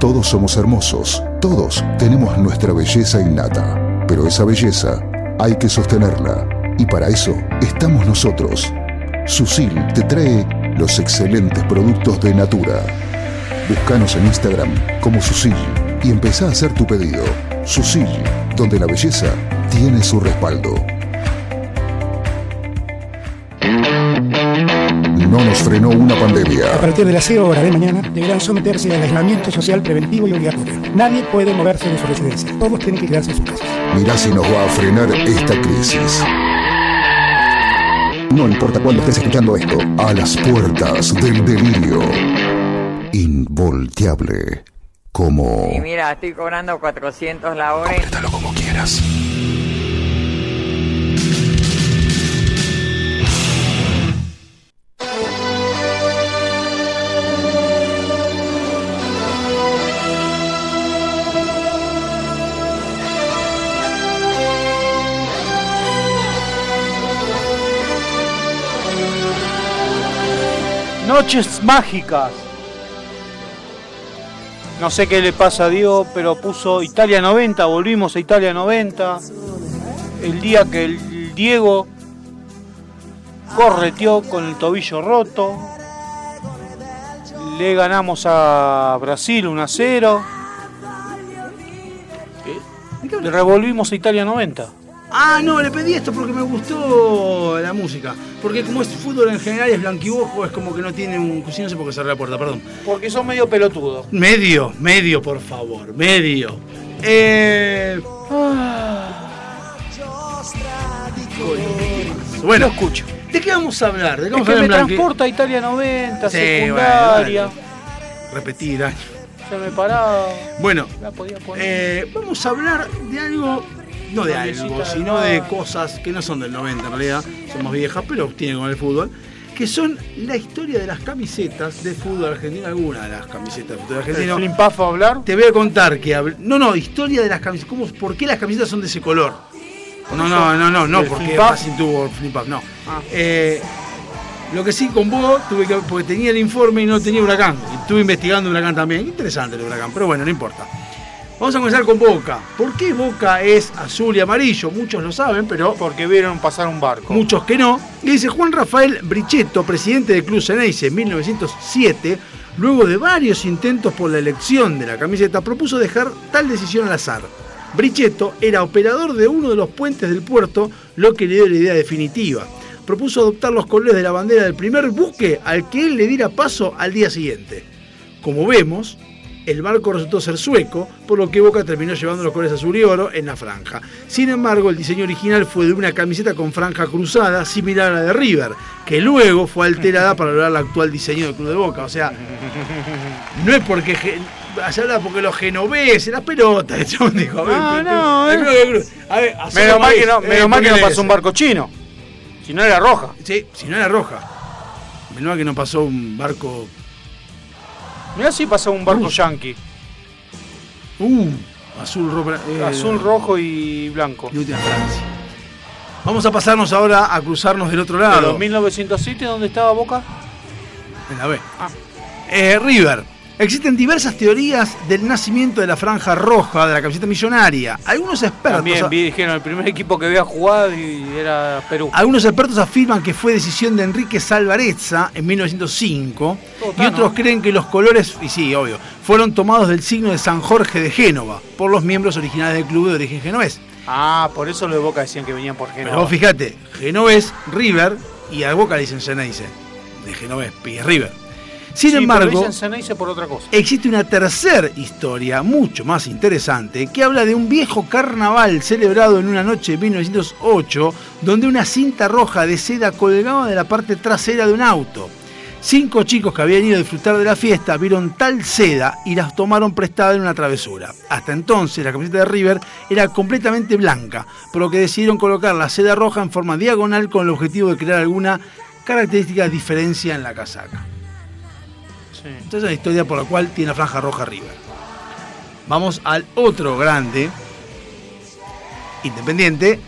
Speaker 5: Todos somos hermosos, todos tenemos nuestra belleza innata, pero esa belleza hay que sostenerla y para eso estamos nosotros. Susil te trae los excelentes productos de Natura. Búscanos en Instagram como Susil y empezá a hacer tu pedido. Susil, donde la belleza tiene su respaldo. No nos frenó una
Speaker 15: A
Speaker 5: pandemia.
Speaker 15: partir de las 0 horas de mañana deberán someterse al aislamiento social preventivo y obligatorio. Nadie puede moverse de su residencia. Todos tienen que quedarse en sus casas.
Speaker 5: Mirá si nos va a frenar esta crisis. No importa cuándo estés escuchando esto, a las puertas del delirio. Involteable. Como...
Speaker 16: Y mira, estoy cobrando 400 la hora.
Speaker 5: Apretalo como quieras.
Speaker 4: Noches mágicas. No sé qué le pasa a Diego, pero puso Italia 90, volvimos a Italia 90. El día que el Diego correteó con el tobillo roto. Le ganamos a Brasil 1 a 0. Le revolvimos a Italia 90.
Speaker 3: Ah, no, le pedí esto porque me gustó la música. Porque como es fútbol en general es blanquibojo, es como que no tiene un... Sí, no sé por qué cerré la puerta, perdón.
Speaker 4: Porque son medio pelotudo.
Speaker 3: Medio, medio, por favor, medio. Eh... Bueno,
Speaker 4: escucho.
Speaker 3: ¿De qué vamos a hablar? ¿De qué
Speaker 4: Es
Speaker 3: vamos
Speaker 4: que
Speaker 3: a
Speaker 4: me
Speaker 3: hablar blanqui-
Speaker 4: transporta a Italia 90,
Speaker 3: Sí,
Speaker 4: secundaria.
Speaker 3: bueno, Repetir.
Speaker 4: Se me paraba.
Speaker 3: Bueno,
Speaker 4: La podía poner.
Speaker 3: eh, vamos a hablar de algo, no de algo, sino de cosas que no son del 90 en realidad, son más viejas, pero tienen con el fútbol, que son la historia de las camisetas de fútbol argentino, algunas de las camisetas de fútbol argentino.
Speaker 4: ¿El Flimpafo a hablar?
Speaker 3: Te voy a contar que... No, no, historia de las camisetas, ¿cómo, ¿por qué las camisetas son de ese color? No, no, no, no, no,
Speaker 4: ¿El
Speaker 3: porque
Speaker 4: Flimpaf?
Speaker 3: Racing tuvo flip up, no.
Speaker 4: Ah.
Speaker 3: Eh, lo que sí con vos, tuve que, porque tenía el informe y no tenía huracán. Y estuve investigando huracán también. Interesante el huracán, pero bueno, no importa. Vamos a comenzar con Boca. ¿Por qué Boca es azul y amarillo? Muchos lo saben, pero
Speaker 4: Porque vieron pasar un barco.
Speaker 3: muchos que no. Y dice Juan Rafael Brichetto, presidente del Club Ceneice en 1907, luego de varios intentos por la elección de la camiseta, propuso dejar tal decisión al azar. Brichetto era operador de uno de los puentes del puerto, lo que le dio la idea definitiva. Propuso adoptar los colores de la bandera del primer buque al que él le diera paso al día siguiente. Como vemos, El barco resultó ser sueco, por lo que Boca terminó llevando los colores azul y oro en la franja. Sin embargo, el diseño original fue de una camiseta con franja cruzada, similar a la de River, que luego fue alterada para lograr el actual diseño del Club de Boca. O sea, no es porque... Allá habla porque los genoveses, las pelotas. el chabón dijo, a ver,
Speaker 4: No, no,
Speaker 3: el a ver,
Speaker 4: Menos mal que no,
Speaker 3: eh,
Speaker 4: menos mal que no
Speaker 3: ponele
Speaker 4: pasó un barco chino. Si no era roja.
Speaker 3: Sí, si no era roja. Menos mal que no pasó un barco.
Speaker 4: Mirá si pasó un barco
Speaker 3: Ruso.
Speaker 4: yankee.
Speaker 3: Uh, azul, rojo. eh,
Speaker 4: Azul, rojo y blanco.
Speaker 3: y Francia. Vamos a pasarnos ahora a cruzarnos del otro lado.
Speaker 4: Pero 1907, ¿dónde estaba Boca?
Speaker 3: En la B. Eh, River. Existen diversas teorías del nacimiento de la franja roja de la camiseta millonaria. Algunos expertos.
Speaker 4: También vi, dijeron el primer equipo que había jugado y era Perú.
Speaker 3: Algunos expertos afirman que fue decisión de Enrique Salvarezza en 1905 y otros creen que los colores, y sí, obvio, fueron tomados del signo de San Jorge de Génova por los miembros originales del club de origen genovés.
Speaker 4: Ah, por eso los de Boca decían que venían por
Speaker 3: Pero
Speaker 4: Génova.
Speaker 3: vos fíjate, genovés, River y a Boca le dicen Ceneice. De genovés, River. Sin
Speaker 4: Sí,
Speaker 3: embargo,
Speaker 4: dicen Ceneice por otra cosa.
Speaker 3: existe una tercera historia mucho más interesante que habla de un viejo carnaval celebrado en una noche de 1908 donde una cinta roja de seda colgaba de la parte trasera de un auto. Cinco chicos que habían ido a disfrutar de la fiesta vieron tal seda y las tomaron prestada en una travesura. Hasta entonces la camiseta de River era completamente blanca, por lo que decidieron colocar la seda roja en forma diagonal con el objetivo de crear alguna característica diferencia en la casaca. Entonces es la historia por la cual tiene la franja roja River. Vamos al otro grande, independiente,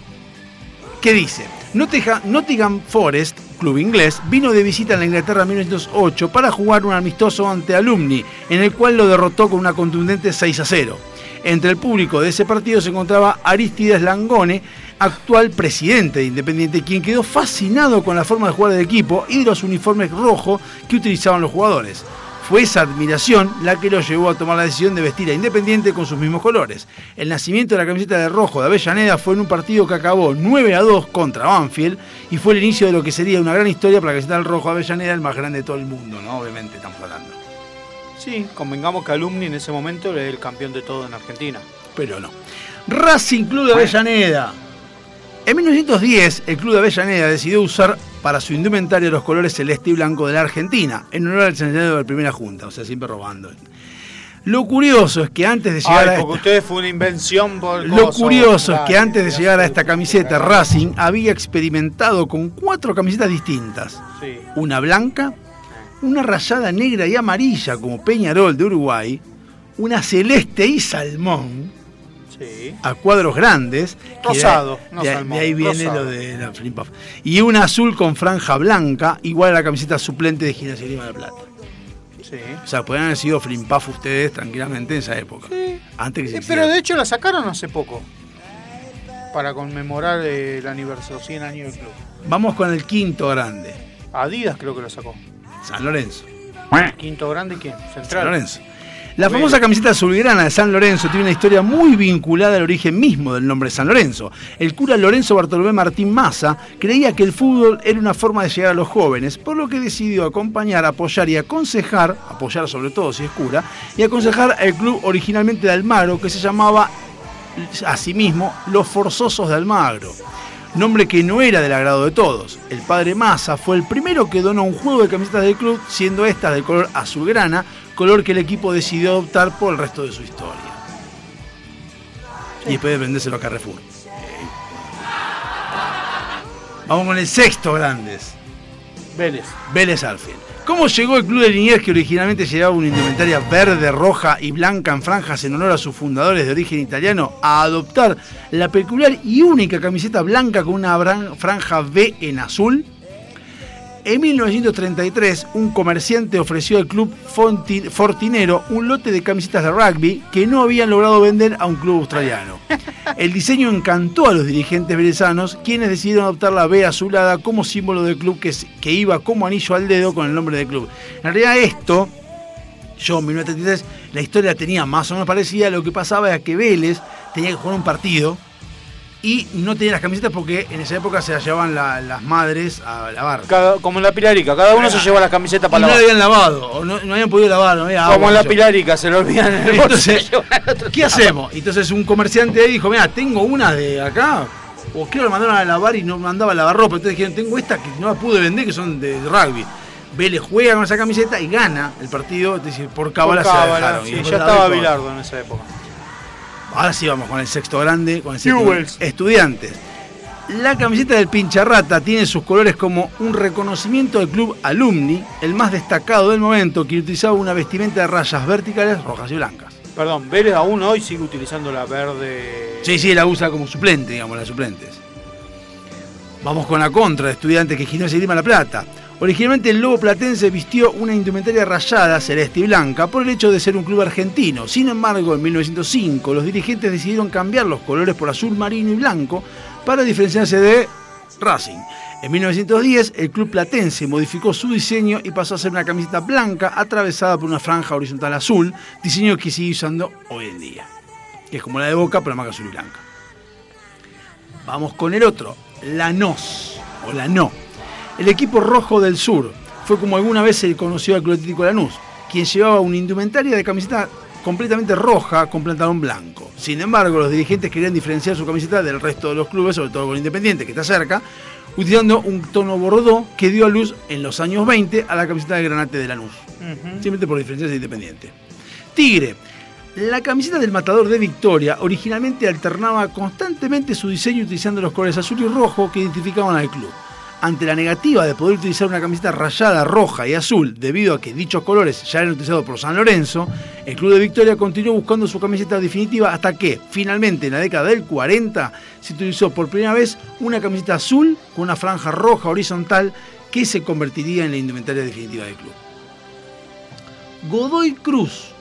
Speaker 3: que dice, Nottingham, Forest, club inglés, vino de visita en la Inglaterra en 1908 para jugar un amistoso ante Alumni, en el cual lo derrotó con una contundente 6 a 0. Entre el público de ese partido se encontraba Aristides Langone, actual presidente de Independiente, quien quedó fascinado con la forma de jugar del equipo y de los uniformes rojos que utilizaban los jugadores. Fue esa admiración la que lo llevó a tomar la decisión de vestir a Independiente con sus mismos colores. El nacimiento de la camiseta de rojo de Avellaneda fue en un partido que acabó 9 a 2 contra Banfield y fue el inicio de lo que sería una gran historia para la camiseta del rojo de Avellaneda, el más grande de todo el mundo, ¿no? Obviamente estamos hablando.
Speaker 4: Sí, convengamos que Alumni en ese momento era el campeón de todo en Argentina.
Speaker 3: Pero no. Racing Club de Avellaneda. En 1910, el Club de Avellaneda decidió usar para su indumentaria los colores celeste y blanco de la Argentina, en honor al centenario de la primera junta, o sea, siempre robando. Lo curioso es que antes de llegar
Speaker 4: Ay,
Speaker 3: a esta-
Speaker 4: ustedes fue una invención por
Speaker 3: Lo curioso es que antes de llegar a esta camiseta, Racing había experimentado con cuatro camisetas distintas.
Speaker 4: Sí.
Speaker 3: Una blanca, una rayada negra y amarilla como Peñarol de Uruguay, una celeste y salmón,
Speaker 4: Sí.
Speaker 3: a cuadros grandes. que
Speaker 4: Rosado,
Speaker 3: de-
Speaker 4: no
Speaker 3: de,
Speaker 4: salmón,
Speaker 3: de ahí viene
Speaker 4: rosado.
Speaker 3: lo de la Flim Puff. Y una azul con franja blanca, igual a la camiseta suplente de Gimnasia Lima de la Plata.
Speaker 4: Sí.
Speaker 3: O sea, podrían haber sido Flim Puff ustedes tranquilamente en esa época. Antes que se
Speaker 4: Eh, pero de hecho la sacaron hace poco. Para conmemorar el aniversario, 100 años del club.
Speaker 3: Vamos con el quinto grande,
Speaker 4: Adidas creo que lo sacó.
Speaker 3: San Lorenzo.
Speaker 4: Quinto grande, ¿quién? Central.
Speaker 3: San Lorenzo. La famosa camiseta azulgrana de San Lorenzo tiene una historia muy vinculada al origen mismo del nombre San Lorenzo. El cura Lorenzo Bartolomé Martín Massa creía que el fútbol era una forma de llegar a los jóvenes, por lo que decidió acompañar, apoyar y aconsejar, apoyar sobre todo si es cura, y aconsejar al club originalmente de Almagro que se llamaba asimismo Los Forzosos de Almagro. Nombre que no era del agrado de todos. El padre Massa fue el primero que donó un juego de camisetas del club, siendo estas de color azulgrana, color que el equipo decidió adoptar por el resto de su historia. Y después de vendérselo a Carrefour. Vamos con el sexto grandes.
Speaker 4: Vélez.
Speaker 3: Vélez Arfield. ¿Cómo llegó el club de Liniers que originalmente llevaba una indumentaria verde, roja y blanca en franjas en honor a sus fundadores de origen italiano a adoptar la peculiar y única camiseta blanca con una franja V en azul? En 1933, un comerciante ofreció al club Fortinero un lote de camisetas de rugby que no habían logrado vender a un club australiano. El diseño encantó a los dirigentes venezanos, quienes decidieron adoptar la B azulada como símbolo del club que, que iba como anillo al dedo con el nombre del club. En realidad esto, yo en 1933, la historia tenía más o menos parecida, lo que pasaba era que Vélez tenía que jugar un partido y no tenía las camisetas porque en esa época se las llevaban la- las madres a lavar.
Speaker 4: Cada- como en la Pilarica, cada uno se lleva la camiseta
Speaker 3: Y
Speaker 4: para
Speaker 3: no la
Speaker 4: lavar.
Speaker 3: habían lavado, o no, no habían podido lavar, no había
Speaker 4: Como
Speaker 3: agua,
Speaker 4: en la
Speaker 3: no sé.
Speaker 4: Pilarica, se lo olvidan en el bolso.
Speaker 3: Entonces, ¿qué hacemos? Entonces un comerciante ahí dijo, mira, tengo una de acá, o creo la mandaron a lavar y no mandaba a lavar ropa. Entonces dijeron, tengo esta que no la pude vender, que son de rugby. Vélez juega con esa camiseta y gana el partido, dice, por cábala
Speaker 4: Por
Speaker 3: se la dejaron.
Speaker 4: sí,
Speaker 3: Y
Speaker 4: ya estaba. Bilardo en esa época.
Speaker 3: Ahora sí vamos con el sexto grande, con el sexto
Speaker 4: Newells.
Speaker 3: estudiantes. La camiseta del Pincharrata tiene sus colores como un reconocimiento del club Alumni, el más destacado del momento, que utilizaba una vestimenta de rayas verticales rojas y blancas.
Speaker 4: Perdón, Vélez aún hoy sigue utilizando la verde.
Speaker 3: Sí, sí, la usa como suplente, digamos, las suplentes. Vamos con la contra de estudiantes que Gimnasia y Lima La Plata. Originalmente el Lobo Platense vistió una indumentaria rayada, celeste y blanca, por el hecho de ser un club argentino. Sin embargo, en 1905 los dirigentes decidieron cambiar los colores por azul marino y blanco para diferenciarse de Racing. En 1910 el club platense modificó su diseño y pasó a ser una camiseta blanca atravesada por una franja horizontal azul, diseño que sigue usando hoy en día. Es como la de Boca, pero más azul y blanca. Vamos con el otro, la NOS, o la NO. El equipo rojo del sur fue como alguna vez se conoció al Club Atlético Lanús, quien llevaba una indumentaria de camiseta completamente roja con pantalón blanco. Sin embargo, los dirigentes querían diferenciar su camiseta del resto de los clubes, sobre todo con Independiente, que está cerca, utilizando un tono bordó que dio a luz en los años 20 a la camiseta de granate de Lanús. Simplemente por diferenciarse de Independiente. Tigre. La camiseta del matador de Victoria originalmente alternaba constantemente su diseño utilizando los colores azul y rojo que identificaban al club. Ante la negativa de poder utilizar una camiseta rayada roja y azul debido a que dichos colores ya eran utilizados por San Lorenzo, el club de Victoria continuó buscando su camiseta definitiva hasta que, finalmente, en la década del 40, se utilizó por primera vez una camiseta azul con una franja roja horizontal que se convertiría en la indumentaria definitiva del club. Godoy Cruz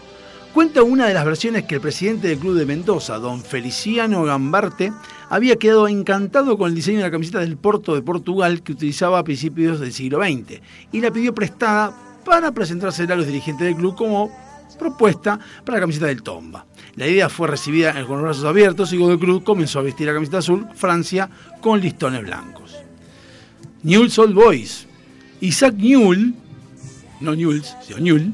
Speaker 3: cuenta una de las versiones que el presidente del club de Mendoza, don Feliciano Gambarte, había quedado encantado con el diseño de la camiseta del Porto de Portugal que utilizaba a principios del siglo XX y la pidió prestada para presentársela a los dirigentes del club como propuesta para la camiseta del Tomba. La idea fue recibida con los brazos abiertos y Godoy comenzó a vestir la camiseta azul Francia con listones blancos. Newell's Old Boys. Isaac Newell, no Newell's, sino Newell,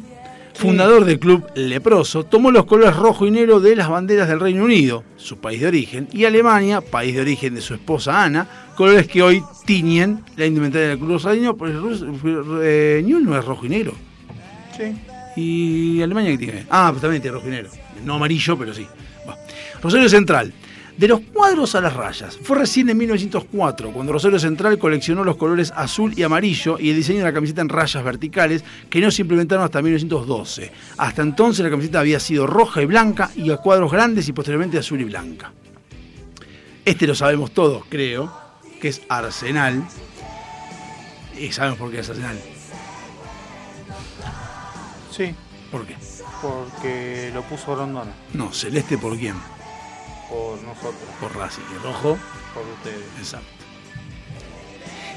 Speaker 3: fundador del club leproso, tomó los colores rojo y negro de las banderas del Reino Unido, su país de origen, y Alemania, país de origen de su esposa Ana, colores que hoy tiñen la indumentaria del club rosarino, porque eh, Newell no es rojo y negro.
Speaker 4: Sí.
Speaker 3: ¿Y Alemania qué tiene? Ah, pues también tiene rojo y negro. No amarillo, pero sí. Bueno. Rosario Central. De los cuadros a las rayas. Fue recién en 1904 cuando Rosario Central coleccionó los colores azul y amarillo y el diseño de la camiseta en rayas verticales que no se implementaron hasta 1912. Hasta entonces la camiseta había sido roja y blanca y a cuadros grandes y posteriormente azul y blanca. Este lo sabemos todos, creo, que es Arsenal. Y sabemos por qué es Arsenal.
Speaker 4: Sí.
Speaker 3: ¿Por qué?
Speaker 4: Porque lo puso Rondona.
Speaker 3: No, celeste por quién?
Speaker 4: Por nosotros.
Speaker 3: Por Racing. Y rojo.
Speaker 4: Por ustedes.
Speaker 3: Exacto.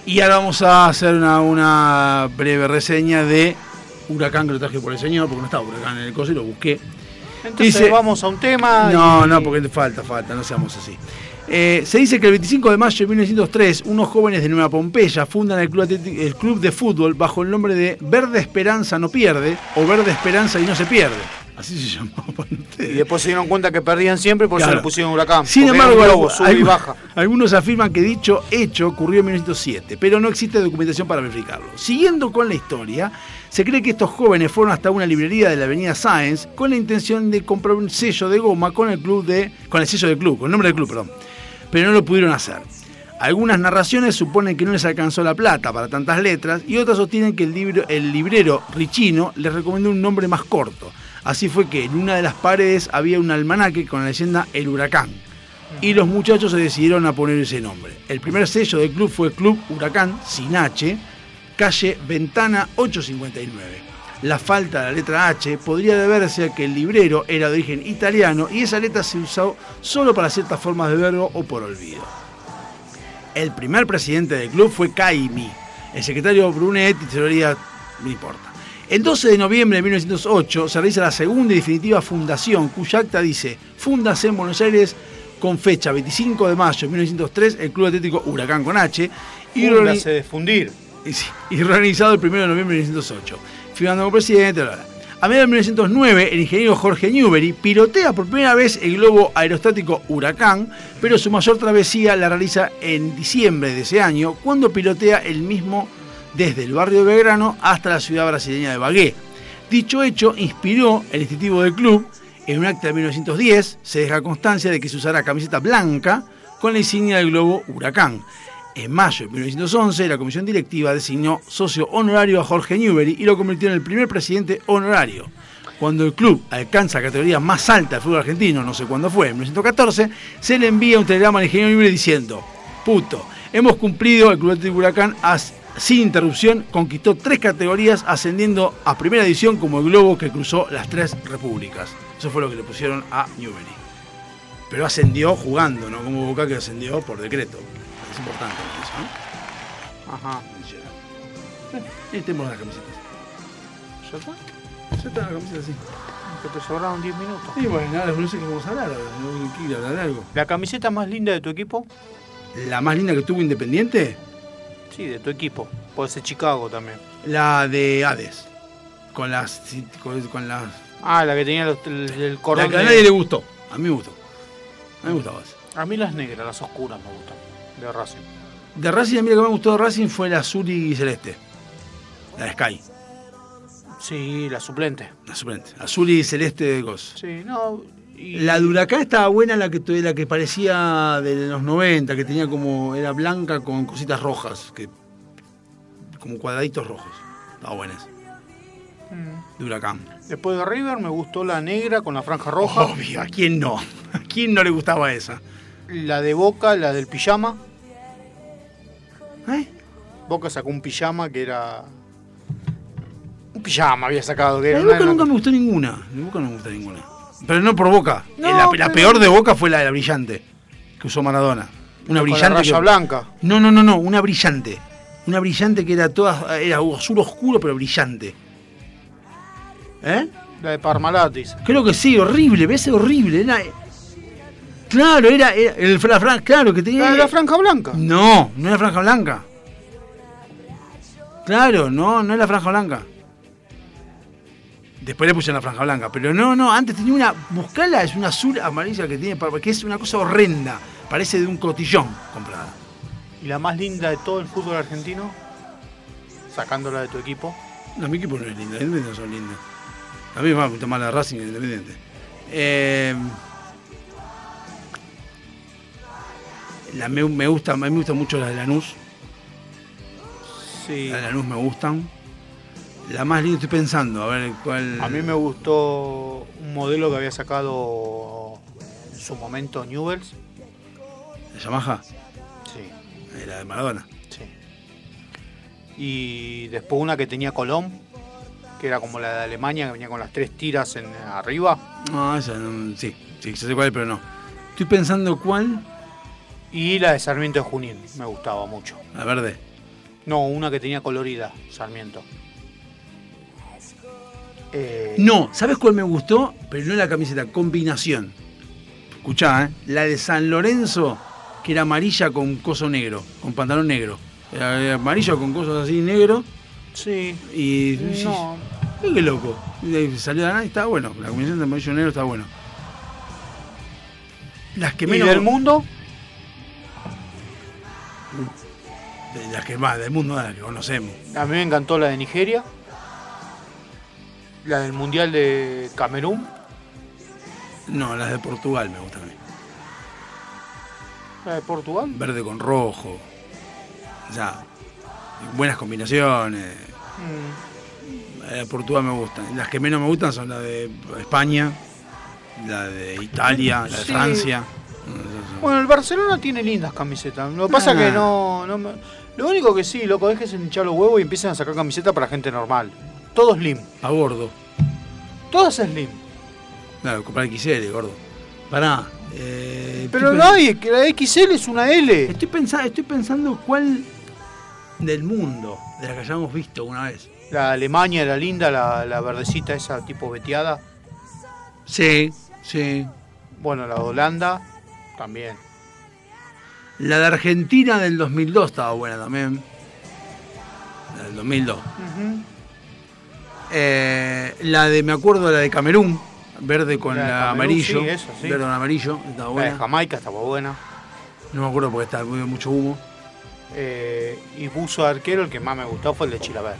Speaker 3: Y ahora vamos a hacer una, una breve reseña de Huracán que lo traje por el señor, porque no estaba Huracán en el coso y lo busqué.
Speaker 4: Entonces
Speaker 3: Dice-
Speaker 4: vamos a un tema.
Speaker 3: No,
Speaker 4: y-
Speaker 3: no, porque falta, falta, no seamos así. Eh, se dice que el 25 de mayo de 1903, unos jóvenes de Nueva Pompeya fundan el club, atlético- el club de fútbol bajo el nombre de Verde Esperanza no pierde o Verde Esperanza y no se pierde. Así se llamaban
Speaker 4: Y
Speaker 3: ustedes.
Speaker 4: después se dieron cuenta que perdían siempre, por eso le pusieron huracán.
Speaker 3: Sin embargo,
Speaker 4: globo, sube y
Speaker 3: algu-
Speaker 4: baja.
Speaker 3: algunos afirman que dicho hecho ocurrió en 1907, pero no existe documentación para verificarlo. Siguiendo con la historia, se cree que estos jóvenes fueron hasta una librería de la avenida Sáenz con la intención de comprar un sello de goma con el club de con el sello del club, con el nombre del club, perdón. Pero no lo pudieron hacer. Algunas narraciones suponen que no les alcanzó la plata para tantas letras y otras sostienen que el, libro, el librero Richino les recomendó un nombre más corto. Así fue que en una de las paredes había un almanaque con la leyenda El Huracán. Y los muchachos se decidieron a poner ese nombre. El primer sello del club fue Club Huracán, sin H, calle Ventana 859. La falta de la letra H podría deberse a que el librero era de origen italiano y esa letra se usó solo para ciertas formas de verbo o por olvido. El primer presidente del club fue Caimi, el secretario Brunet y tesorería, no importa. El 12 de noviembre de 1908 se realiza la segunda y definitiva fundación, cuya acta dice, Fundación en Buenos Aires con fecha 25 de mayo de 1903, el Club Atlético Huracán con H. Y,
Speaker 4: Funda,
Speaker 3: organi-
Speaker 4: se de fundir.
Speaker 3: y organizado el 1 de noviembre de 1908. Firmando como presidente, bla, bla. A mediados de 1909, el ingeniero Jorge Newbery pilotea por primera vez el globo aerostático Huracán, pero su mayor travesía la realiza en diciembre de ese año, cuando pilotea el mismo desde el barrio de Belgrano hasta la ciudad brasileña de Bagué. Dicho hecho inspiró el instintivo del club. En un acta de 1910 se deja constancia de que se usará camiseta blanca con la insignia del globo Huracán. En mayo de 1911, la comisión directiva designó socio honorario a Jorge Newbery y lo convirtió en el primer presidente honorario. Cuando el club alcanza la categoría más alta del fútbol argentino, no sé cuándo fue, en 1914, se le envía un telegrama al ingeniero Newbery diciendo, puto, hemos cumplido, el Club Atlético Huracán sin interrupción conquistó tres categorías ascendiendo a primera división como el globo que cruzó las tres repúblicas. Eso fue lo que le pusieron a Newbery. Pero ascendió jugando, no como Boca que ascendió por decreto. Es importante eso, ¿no?
Speaker 4: Ajá.
Speaker 3: Ahí tenemos las camisetas.
Speaker 4: ¿Ya está?
Speaker 3: Ya está la camiseta así.
Speaker 4: Que te sobraron 10 minutos.
Speaker 3: Y bueno, ahora no sé qué vamos a hablar. ¿no? ¿Quiere hablar de algo?
Speaker 4: ¿La camiseta más linda de tu equipo?
Speaker 3: La más linda que tuvo Independiente,
Speaker 4: Sí, de tu equipo. Puede ser Chicago también.
Speaker 3: la de Hades. Con las. con, con las.
Speaker 4: Ah, la que tenía los- el, el
Speaker 3: La
Speaker 4: cordón.
Speaker 3: que a
Speaker 4: de-
Speaker 3: nadie le gustó. A mí me gustó. A mí me gustaba esa.
Speaker 4: A mí las negras, las oscuras me gustan. De Racing.
Speaker 3: De Racing, a mí la que me gustó de Racing fue la azul y celeste. La de Sky.
Speaker 4: Sí, la suplente.
Speaker 3: La suplente. Azul y celeste de Gos.
Speaker 4: Sí, no. Y-
Speaker 3: La de Huracán estaba buena, la que, la que parecía de los 90, que tenía como. Era blanca con cositas rojas. que Como cuadraditos rojos. Estaba buena esa.
Speaker 4: Mm.
Speaker 3: De Huracán.
Speaker 4: Después de River me gustó la negra con la franja roja.
Speaker 3: Obvio, ¿a quién no? ¿A quién no le gustaba esa?
Speaker 4: La de Boca, la del pijama.
Speaker 3: ¿Eh?
Speaker 4: Boca sacó un pijama que era. Un pijama había sacado. Que
Speaker 3: de Boca nunca me gustó ninguna. De Boca no me gustó ninguna. Pero no por Boca.
Speaker 4: No,
Speaker 3: la, la peor de Boca fue la de la brillante. Que usó Maradona. Una
Speaker 4: Con la
Speaker 3: brillante.
Speaker 4: raya
Speaker 3: que-
Speaker 4: blanca.
Speaker 3: No, no, no, no. Una brillante. Una brillante que era toda. Era azul oscuro, pero brillante. ¿Eh?
Speaker 4: La de Parmalat, dice.
Speaker 3: Creo que sí, horrible. ¿Ves? Horrible. Era- Claro, era, era el fra- fra- claro que tenía.
Speaker 4: La de la franja blanca.
Speaker 3: No, no era franja blanca. Claro, no, no es la franja blanca. Después le pusieron la franja blanca, pero no, no, antes tenía una. Buscala, es una azul amarilla que tiene, que es una cosa horrenda. Parece de un cotillón comprada.
Speaker 4: Y la más linda de todo el fútbol argentino. Sacándola de tu equipo.
Speaker 3: No, mi equipo no es linda, Independiente no son lindas. A mí me gusta más la Racing que Independiente. Eh, la, me, me gusta, a mí me gustan mucho las de Lanús.
Speaker 4: Sí.
Speaker 3: Las de Lanús me gustan. La más linda estoy pensando, a ver cuál.
Speaker 4: A mí me gustó un modelo que había sacado en su momento Newells.
Speaker 3: ¿La Yamaha?
Speaker 4: Sí.
Speaker 3: Eh, La de Maradona.
Speaker 4: Sí. Y después una que tenía Colón, que era como la de Alemania, que venía con las tres tiras en arriba.
Speaker 3: No, esa no, sí, sí, sé cuál, pero no. Estoy pensando cuál.
Speaker 4: Y la de Sarmiento de Junín, me gustaba mucho.
Speaker 3: La verde.
Speaker 4: No, una que tenía colorida, Sarmiento. Eh,
Speaker 3: No, ¿sabes cuál me gustó? Pero no la camiseta, combinación. Escuchá, ¿eh? La de San Lorenzo, que era amarilla con coso negro, con pantalón negro. Era, amarillo con cosas así negro.
Speaker 4: Sí.
Speaker 3: Y.
Speaker 4: No.
Speaker 3: Qué loco. Y salió de la nada y estaba bueno. La combinación de amarillo y negro estaba bueno. Las que
Speaker 4: ¿Y
Speaker 3: menos.
Speaker 4: del mundo?
Speaker 3: las que más, del mundo, las que conocemos.
Speaker 4: A mí me encantó la de Nigeria. La del Mundial de Camerún.
Speaker 3: No, las de Portugal me gustan a mí.
Speaker 4: La de Portugal.
Speaker 3: Verde con rojo. Ya. Buenas combinaciones.
Speaker 4: Mm.
Speaker 3: La de Portugal me gustan. Las que menos me gustan son la de España, la de Italia, la de
Speaker 4: Sí.
Speaker 3: Francia.
Speaker 4: Bueno, el Barcelona tiene lindas camisetas. Lo que pasa
Speaker 3: Ah.
Speaker 4: que no, no me- Lo único que sí, loco, es que se hinchar los huevos y empiecen a sacar camisetas para gente normal. Todo slim.
Speaker 3: A gordo.
Speaker 4: Todas slim.
Speaker 3: Claro, comprar XL, gordo. Pará. eh,
Speaker 4: Pero no hay, que la XL es una L.
Speaker 3: Estoy, pensa- estoy pensando cuál del mundo, de las que hayamos visto una vez.
Speaker 4: La Alemania era linda, la, la verdecita esa tipo veteada.
Speaker 3: Sí, sí.
Speaker 4: Bueno, la de Holanda. También.
Speaker 3: La de Argentina del 2002 estaba buena también. La del 2002. Eh, la de, me acuerdo, la de Camerún, verde con
Speaker 4: La de
Speaker 3: la
Speaker 4: Camerún,
Speaker 3: amarillo.
Speaker 4: sí, esa, sí.
Speaker 3: Verde con amarillo, estaba
Speaker 4: La de
Speaker 3: buena.
Speaker 4: Jamaica estaba buena.
Speaker 3: No me acuerdo porque estaba muy- mucho humo.
Speaker 4: Eh, y buzo arquero, el que más me gustó fue el de Chilaver.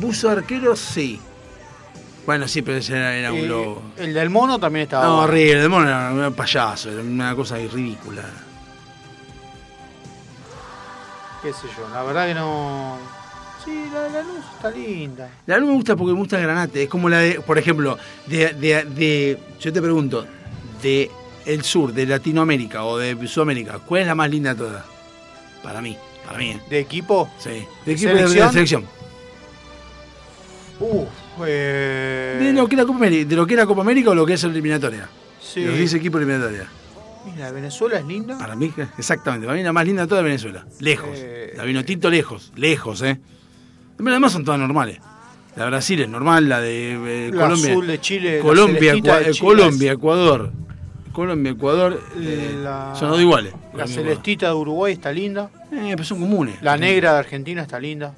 Speaker 3: Buzo arquero, sí. Bueno, sí, pero ese era, era un lobo.
Speaker 4: el del mono también estaba
Speaker 3: No,
Speaker 4: bueno.
Speaker 3: horrible, el mono era un payaso, era una cosa ridícula.
Speaker 4: Qué sé yo, la verdad que no. Sí, la de la luz está linda.
Speaker 3: La no me gusta porque me gusta el granate. Es como la de, por ejemplo, de, de, de- yo te pregunto, de el sur, de Latinoamérica o de Sudamérica, ¿cuál es la más linda de todas? Para mí, para mí. ¿eh?
Speaker 4: ¿De equipo?
Speaker 3: Sí. ¿De equipo de- de la selección?
Speaker 4: Uf, eh,
Speaker 3: De lo que era Copa América, de lo que era Copa América o lo que es eliminatoria.
Speaker 4: Sí.
Speaker 3: Los 10 equipos de eliminatoria.
Speaker 4: Mira, Venezuela es linda.
Speaker 3: Para mí, exactamente. Para mí la más linda de toda Venezuela. Lejos. La Vinotinto lejos. Lejos, ¿eh? Pero además son todas normales. La Brasil es normal, la de eh,
Speaker 4: La
Speaker 3: Colombia.
Speaker 4: azul de Chile,
Speaker 3: Colombia, Ecua-
Speaker 4: de
Speaker 3: eh,
Speaker 4: Chile
Speaker 3: Colombia, Ecuador. Colombia, Ecuador. eh,
Speaker 4: La-
Speaker 3: Son todos iguales.
Speaker 4: La celestita de Uruguay está linda.
Speaker 3: Eh, pero son comunes.
Speaker 4: La negra de Argentina está linda.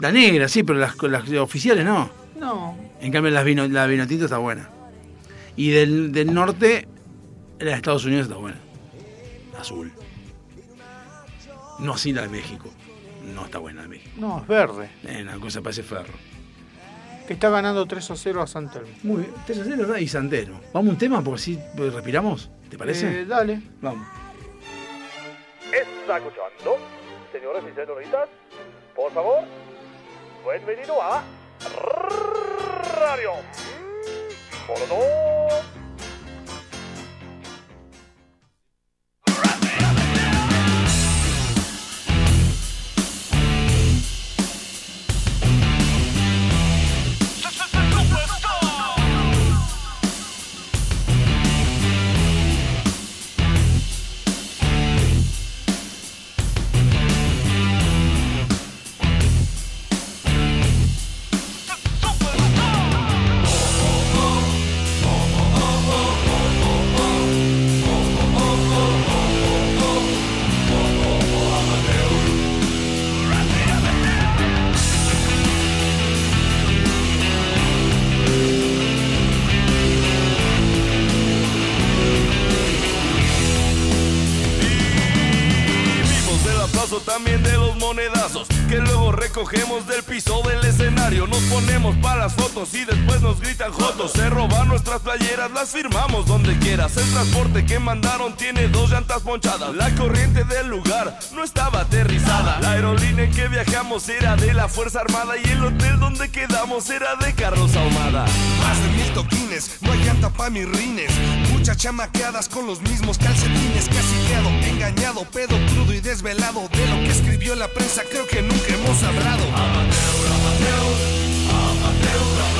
Speaker 3: La negra, sí, pero las, las oficiales no.
Speaker 4: No.
Speaker 3: En cambio, las vino, la Vinotinto está buena. Y del, del norte, la de Estados Unidos está buena. Azul. No así la de México. No está buena de México.
Speaker 4: No, es verde.
Speaker 3: Eh, una cosa parece ferro.
Speaker 4: Que está ganando 3 a 0 a San Telmo.
Speaker 3: Muy bien. 3 a 0 ¿verdad? y Santero. ¿Vamos a un tema? Porque así pues, respiramos. ¿Te parece?
Speaker 4: Eh, dale.
Speaker 3: Vamos.
Speaker 17: ¿Está escuchando? Señoras y señoritas, por favor, bienvenido a Radio Molotov.
Speaker 18: Ponemos para las fotos y después nos gritan jotos. Se roban nuestras playeras, las firmamos donde quieras. El transporte que mandaron tiene dos llantas ponchadas. La corriente del lugar no estaba aterrizada. La aerolínea en que viajamos era de la Fuerza Armada y el hotel donde quedamos era de Carlos Ahumada.
Speaker 19: Más de mil toquines, no hay llanta pa' mis rines. Muchas chamaqueadas con los mismos calcetines. Casi quedo engañado, pedo crudo y desvelado. De lo que escribió la prensa, creo que nunca hemos hablado.
Speaker 11: Europa.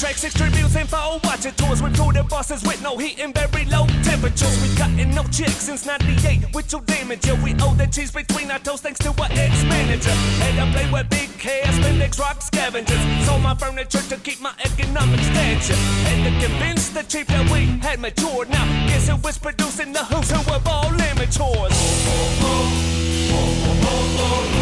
Speaker 11: Soundtracks, extreme views info, watching tours with the bosses with no heat and very low temperatures. We cutting no chicks since 98 with your damage. Yeah, we owe the cheese between our toes thanks to our ex-manager. And I play with big cash, Spandex rock scavengers. Sold my furniture to keep my economic stature. And to convince the chief that we had matured. Now, guess who was producing the who's who of all amateurs?
Speaker 8: Dos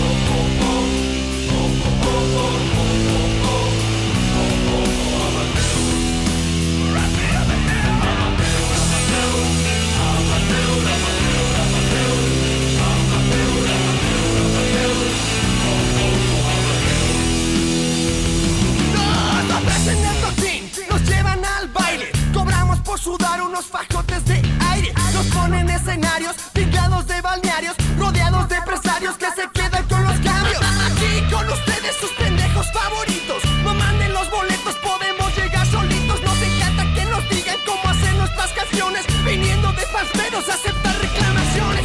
Speaker 8: nos llevan al baile. Cobramos por sudar unos fajotes de aire. Nos ponen escenarios picados de balnearios, rodeados de empresarios que se quedan con los cambios. Aquí con ustedes sus pendejos favoritos. No manden los boletos, podemos llegar solitos. Nos encanta que nos digan cómo hacer nuestras canciones. Viniendo de pasperos a reclamaciones.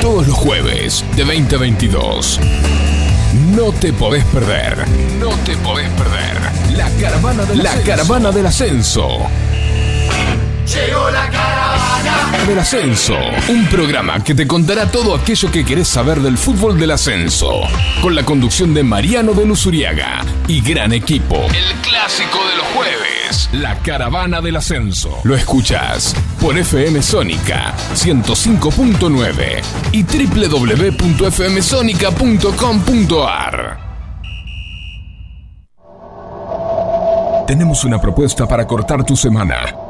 Speaker 2: Todos los jueves de 2022. No te podés perder. No te podés perder. La caravana del, la caravana del ascenso.
Speaker 6: Llegó la caravana.
Speaker 2: Del ascenso. Un programa que te contará todo aquello que querés saber del fútbol del ascenso. Con la conducción de Mariano de Luzuriaga y gran equipo. El clásico de los jueves. La caravana del ascenso. Lo escuchas por FM Sónica 105.9 y www.fmsonica.com.ar. Tenemos una propuesta para cortar tu semana.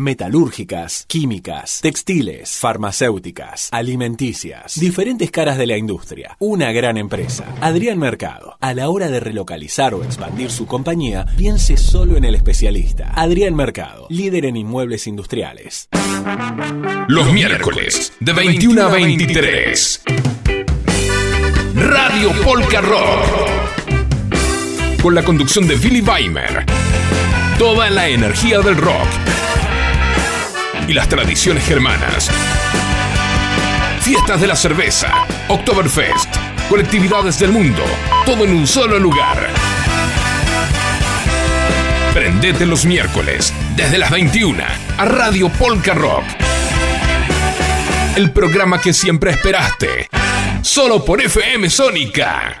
Speaker 12: Metalúrgicas, químicas, textiles, farmacéuticas, alimenticias, diferentes caras de la industria, una gran empresa. Adrián Mercado. A la hora de relocalizar o expandir su compañía, piense solo en el especialista. Adrián Mercado, líder en inmuebles industriales.
Speaker 2: Los miércoles de 21 a 23. Radio Polka Rock. Con la conducción de Billy Weimer. Toda la energía del rock. Y las tradiciones germanas. Fiestas de la cerveza. Oktoberfest. Colectividades del mundo. Todo en un solo lugar. Prendete los miércoles, desde las 21, a Radio Polka Rock. El programa que siempre esperaste. Solo por FM Sónica.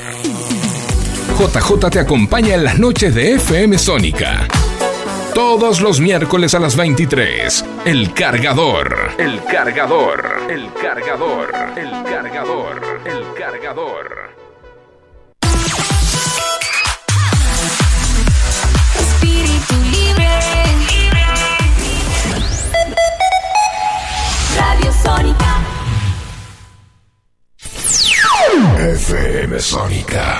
Speaker 2: JJ te acompaña en las noches de FM Sónica. Todos los miércoles a las 23. El Cargador.
Speaker 5: El cargador, el cargador, el cargador, el cargador.
Speaker 10: Espíritu libre. Radio Sónica.
Speaker 7: FM Sónica.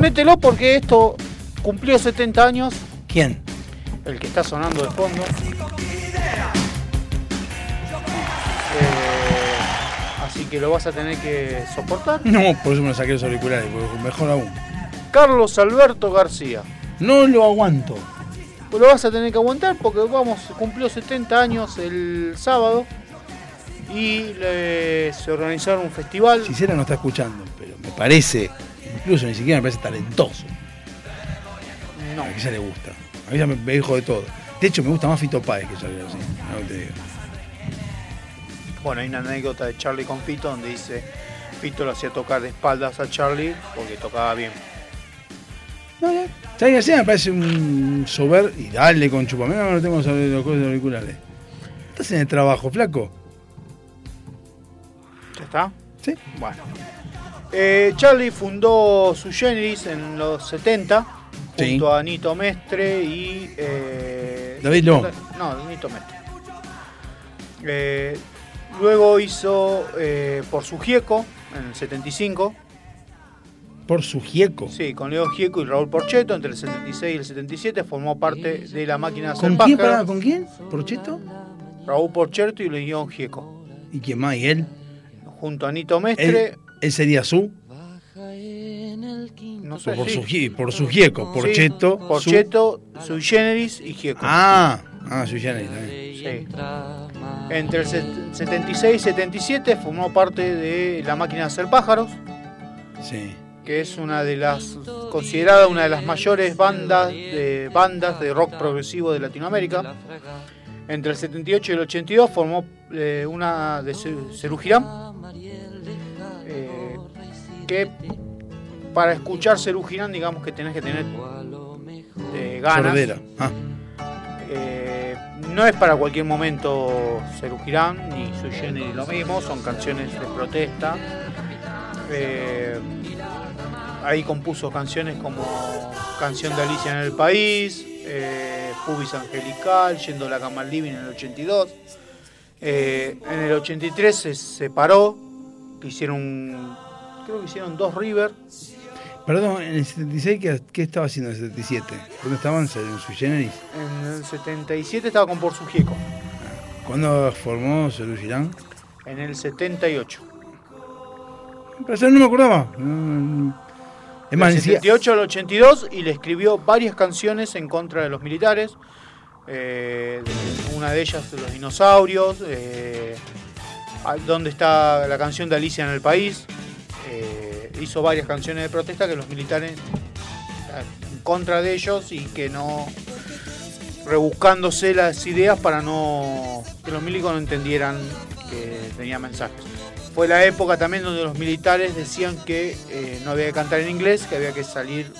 Speaker 4: Ponételo porque esto cumplió 70 años.
Speaker 3: ¿Quién?
Speaker 4: El que está sonando de fondo. Eh, así que lo vas a tener que soportar.
Speaker 3: No, por eso me saqué los auriculares, mejor aún.
Speaker 4: Carlos Alberto García.
Speaker 3: No lo aguanto.
Speaker 4: Pues lo vas a tener que aguantar porque vamos, cumplió 70 años el sábado y le- se organizaron un festival.
Speaker 3: Gisela no está escuchando, pero me parece, incluso ni siquiera me parece talentoso.
Speaker 4: No.
Speaker 3: A ella le gusta. A ella me, me dijo de todo. De hecho, me gusta más Fito Páez que. No te digo.
Speaker 4: Bueno, hay una anécdota de Charlie con Fito donde dice Fito lo hacía tocar de espaldas a Charlie porque tocaba bien.
Speaker 3: Charlie García me parece un sober y dale con chupa. Mira, no tengo los cosas auriculares. ¿Estás en el trabajo, flaco?
Speaker 4: ¿Ya está?
Speaker 3: Sí.
Speaker 4: Bueno. Eh, Charlie fundó su Generis en los 70
Speaker 3: Sí.
Speaker 4: junto a Nito Mestre y. eh,
Speaker 3: David León.
Speaker 4: No, Nito Mestre. Eh, luego hizo Por su Gieco en el 75.
Speaker 3: Por su Gieco.
Speaker 4: Sí, con Leo Gieco y Raúl Porcheto entre el 76 y el 77 formó parte de la máquina de
Speaker 3: ¿Con quién, pará, ¿Con quién? ¿Porcheto?
Speaker 4: Raúl Porcheto y León Gieco.
Speaker 3: ¿Y quién más? ¿Y él?
Speaker 4: Junto a Nito Mestre.
Speaker 3: ¿Él, él sería su?
Speaker 4: No sé,
Speaker 3: por,
Speaker 4: sí.
Speaker 3: su, por su Gieco.
Speaker 4: Sí,
Speaker 3: Porcheto.
Speaker 4: Porcheto, Sui Generis y Gieco.
Speaker 3: Ah, ah, su también.
Speaker 4: Sí. Entre el set- 76 y 77 formó parte de la máquina de hacer pájaros,
Speaker 3: Sí.
Speaker 4: que es una de las considerada una de las mayores bandas de bandas de rock progresivo de Latinoamérica. Entre el 78 y el 82 formó eh, una de Ce- Cerú Girán, que para escuchar Cerú Girán digamos que tenés que tener eh, ganas.
Speaker 3: Ah,
Speaker 4: Eh, no es para cualquier momento Cerú Girán ni Sui Generis lo mismo, son canciones de protesta. Eh, ahí compuso canciones como Canción de Alicia en el País, eh, Pubis Angelical, Yendo a la cama al living en el 82. Eh, en el 83 se separó, que hicieron, creo que hicieron dos River.
Speaker 3: Perdón, en el 76, ¿qué, qué estaba haciendo en el 77? ¿Dónde estaban? ¿En su Generis?
Speaker 4: En el 77 estaba con Por su Gieco.
Speaker 3: ¿Cuándo formó Girán?
Speaker 4: En el 78.
Speaker 3: Pero yo no me acordaba. Es más,
Speaker 4: del
Speaker 3: ni siquiera-
Speaker 4: 78 al 82 y le escribió varias canciones en contra de los militares. Eh, una de ellas de los dinosaurios. eh, donde está la canción de Alicia en el país. Eh, hizo varias canciones de protesta que los militares eh, en contra de ellos y que no rebuscándose las ideas para no que los milicos no entendieran que tenía mensajes. Fue la época también donde los militares decían que eh, no había que cantar en inglés, que había que salir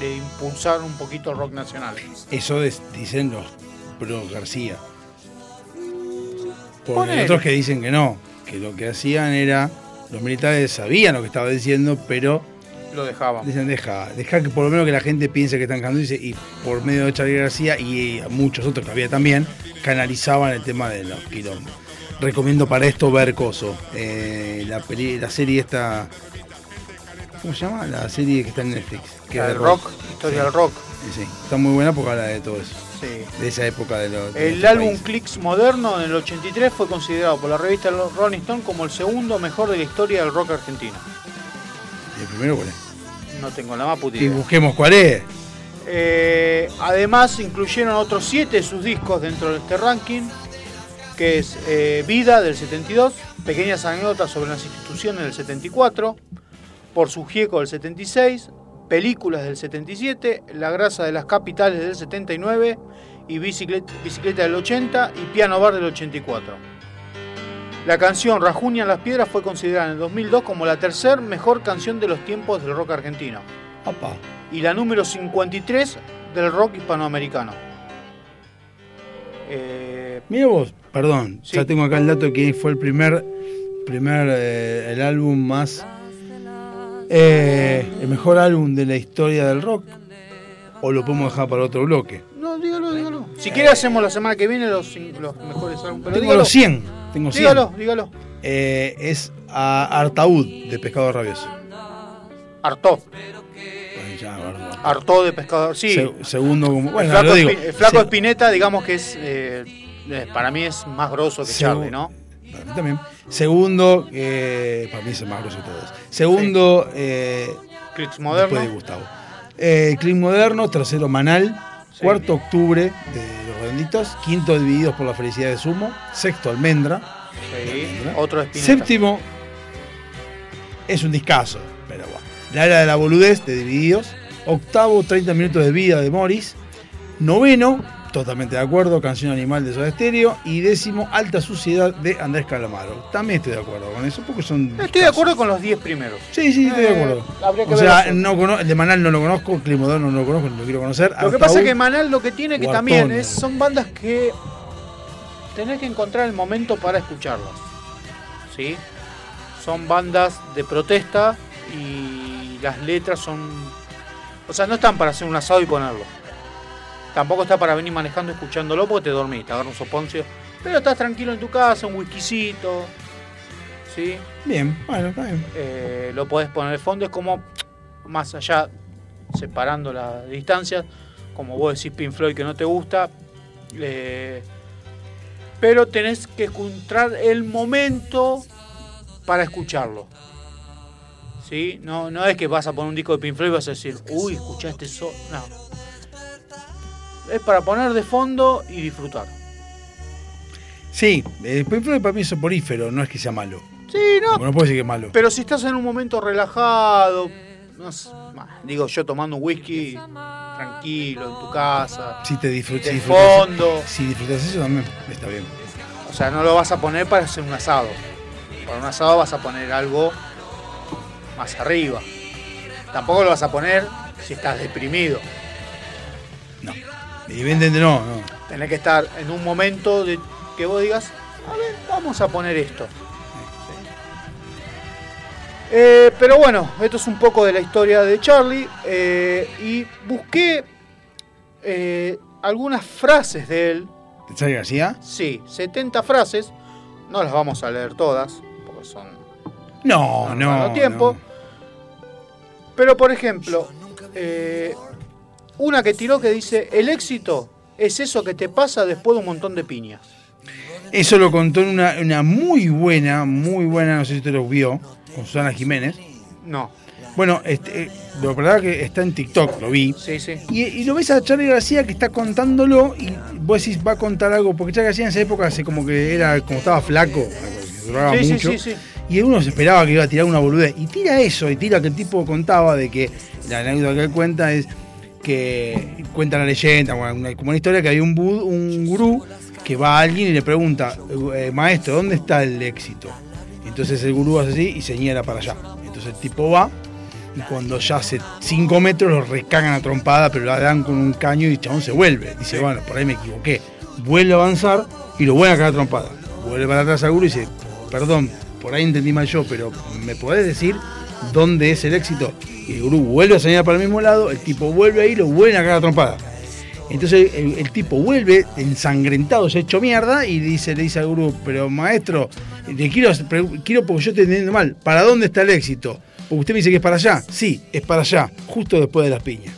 Speaker 4: de impulsar un poquito el rock nacional.
Speaker 3: Eso dicen los pro García. Porque otros que dicen que no, que lo que hacían era, los militares sabían lo que estaba diciendo, pero
Speaker 4: Lo dejaban.
Speaker 3: Dicen, deja, deja que por lo menos que la gente piense que están cantando dice, y por medio de Charlie García y muchos otros que había también, canalizaban el tema de los quilombos. Recomiendo para esto ver Coso, eh, la, peli- la serie esta, ¿cómo se llama? La serie que está en Netflix. Que
Speaker 4: La
Speaker 3: es
Speaker 4: del
Speaker 3: de
Speaker 4: rock, historia del rock.
Speaker 3: Sí, sí, está muy buena porque habla de todo eso.
Speaker 4: Sí.
Speaker 3: De esa época de los... de
Speaker 4: El álbum. Clicks Moderno en el 83 fue considerado por la revista Rolling Stone como el segundo mejor de la historia del rock argentino.
Speaker 3: ¿Y el primero cuál es?
Speaker 4: No tengo la más puta
Speaker 3: Y busquemos cuál es.
Speaker 4: Eh, además incluyeron otros siete de sus discos dentro de este ranking, que es eh, Vida del 72, Pequeñas anécdotas sobre las instituciones del 74, Por su Gieco del 76, Películas del 77, La grasa de las capitales del 79 y Bicicleta, Bicicleta del 80 y Piano Bar del 84. La canción Rajuña en las piedras fue considerada en el 2002 como la tercer mejor canción de los tiempos del rock argentino
Speaker 3: Opa.
Speaker 4: y la número 53 del rock hispanoamericano. Eh,
Speaker 3: Mira vos, perdón,
Speaker 4: Sí.
Speaker 3: ya tengo acá el dato que fue el primer, primer eh, el álbum más, eh, el mejor álbum de la historia del rock. O lo podemos dejar para otro bloque.
Speaker 4: no, dígalo, dígalo. Si quiere hacemos la semana que viene los, los mejores álbumes.
Speaker 3: Tengo
Speaker 4: dígalo.
Speaker 3: los 100, tengo 100.
Speaker 4: Dígalo, dígalo.
Speaker 3: Eh, es a Artaud de Pescado Rabioso. Artaud.
Speaker 4: Hartó de pescador. Sí.
Speaker 3: Se- segundo, como,
Speaker 4: el,
Speaker 3: bueno,
Speaker 4: flaco
Speaker 3: lo digo.
Speaker 4: Espi- el flaco
Speaker 3: Se-
Speaker 4: Espineta, digamos que es. eh, eh, para mí es más grosso que
Speaker 3: Segu-
Speaker 4: Charlie, ¿no?
Speaker 3: Para mí también. Segundo, eh, para mí es el más grosso de todos. Segundo, eh,
Speaker 4: Clicks Moderno.
Speaker 3: Después de Gustavo. Eh, Click Moderno, tercero Manal, cuarto Octubre de Los Redonditos, quinto Divididos por la Felicidad de Sumo, sexto Almendra,
Speaker 4: Sí, otro de Spinetta.
Speaker 3: séptimo es un discazo, pero bueno. La era de la boludez de Divididos, octavo 30 minutos de vida de Morris, noveno, totalmente de acuerdo, Canción Animal de Soda Stereo, y décimo Alta Suciedad de Andrés Calamaro. También estoy de acuerdo con eso, porque son...
Speaker 4: Estoy de acuerdo con los 10 primeros.
Speaker 3: Sí, sí, estoy de
Speaker 4: Eh,
Speaker 3: acuerdo.
Speaker 4: habría que
Speaker 3: O sea, no cono- el de Manal no lo conozco, Click Moderno no lo conozco, no lo quiero conocer.
Speaker 4: Lo que pasa es que Manal lo que tiene que también es, son bandas que tenés que encontrar el momento para escucharlas. ¿Sí? Son bandas de protesta y las letras son. O sea, no están para hacer un asado y ponerlo. Tampoco está para venir manejando escuchándolo porque te dormís, te agarra un soponcio. Pero estás tranquilo en tu casa, un whiskycito. ¿Sí?
Speaker 3: Bien, bueno, está bien.
Speaker 4: Eh, lo podés poner de fondo, es como más allá, separando las distancias, como vos decís Pink Floyd que no te gusta, eh, pero tenés que encontrar el momento para escucharlo. ¿Sí? No, no es que vas a poner un disco de Pink Floyd y vas a decir, uy, escuchaste eso. No. Es para poner de fondo y disfrutar.
Speaker 3: Sí, Floyd para mí es soporífero, no es que sea malo.
Speaker 4: Sí, no.
Speaker 3: Como no puedo decir que es malo.
Speaker 4: Pero si estás en un momento relajado, no sé, bah, digo yo tomando un whisky tranquilo en tu casa,
Speaker 3: Si te disfrutas,
Speaker 4: de
Speaker 3: si
Speaker 4: fondo,
Speaker 3: si disfrutas eso también está bien.
Speaker 4: o sea, no lo vas a poner para hacer un asado. Para un asado vas a poner algo más arriba. Tampoco lo vas a poner si estás deprimido.
Speaker 3: Evidentemente no, no.
Speaker 4: Tenés que estar en un momento de que vos digas, a ver, vamos a poner esto. Eh, pero bueno, esto es un poco de la historia de Charlie. eh, y busqué eh, algunas frases de él.
Speaker 3: ¿De Charlie García?
Speaker 4: Sí, 70 frases. No las vamos a leer todas, porque son
Speaker 3: No, no.
Speaker 4: no, tiempo. Pero por ejemplo, eh, una que tiró que dice, el éxito es eso que te pasa después de un montón de piñas.
Speaker 3: Eso lo contó en una, una muy buena, muy buena, no sé si usted lo vio, con Susana Jiménez.
Speaker 4: No.
Speaker 3: Bueno, este, eh, lo verdad que está en TikTok, lo vi.
Speaker 4: Sí, sí.
Speaker 3: Y, y lo ves a Charlie García que está contándolo y vos decís va a contar algo, porque Charlie García en esa época se como que era, como estaba flaco,
Speaker 4: Sí, sí,
Speaker 3: mucho.
Speaker 4: sí, sí.
Speaker 3: Y uno se esperaba que iba a tirar una boludez. Y tira eso, y tira que el tipo contaba de que la anécdota que él cuenta es que cuenta la leyenda, bueno, como una historia que hay un, bud- un gurú que va a alguien y le pregunta, eh, maestro, ¿dónde está el éxito? Entonces el gurú hace así y señala para allá. Entonces el tipo va y cuando ya hace 5 metros lo recagan a trompada, pero la dan con un caño y el chabón se vuelve. Dice, bueno, por ahí me equivoqué. Vuelve a avanzar y lo vuelve a cagar a trompada. Vuelve para atrás al gurú y dice, perdón, por ahí entendí mal yo, pero ¿me podés decir dónde es el éxito? El gurú vuelve a señalar para el mismo lado, el tipo vuelve ahí, lo vuelven a cagar trompada. Entonces el, tipo vuelve ensangrentado, se ha hecho mierda y dice, le dice al gurú, pero maestro, te quiero, quiero porque yo estoy entendiendo mal, ¿para dónde está el éxito? Porque usted me dice que es para allá. Sí, es para allá, justo después de las piñas.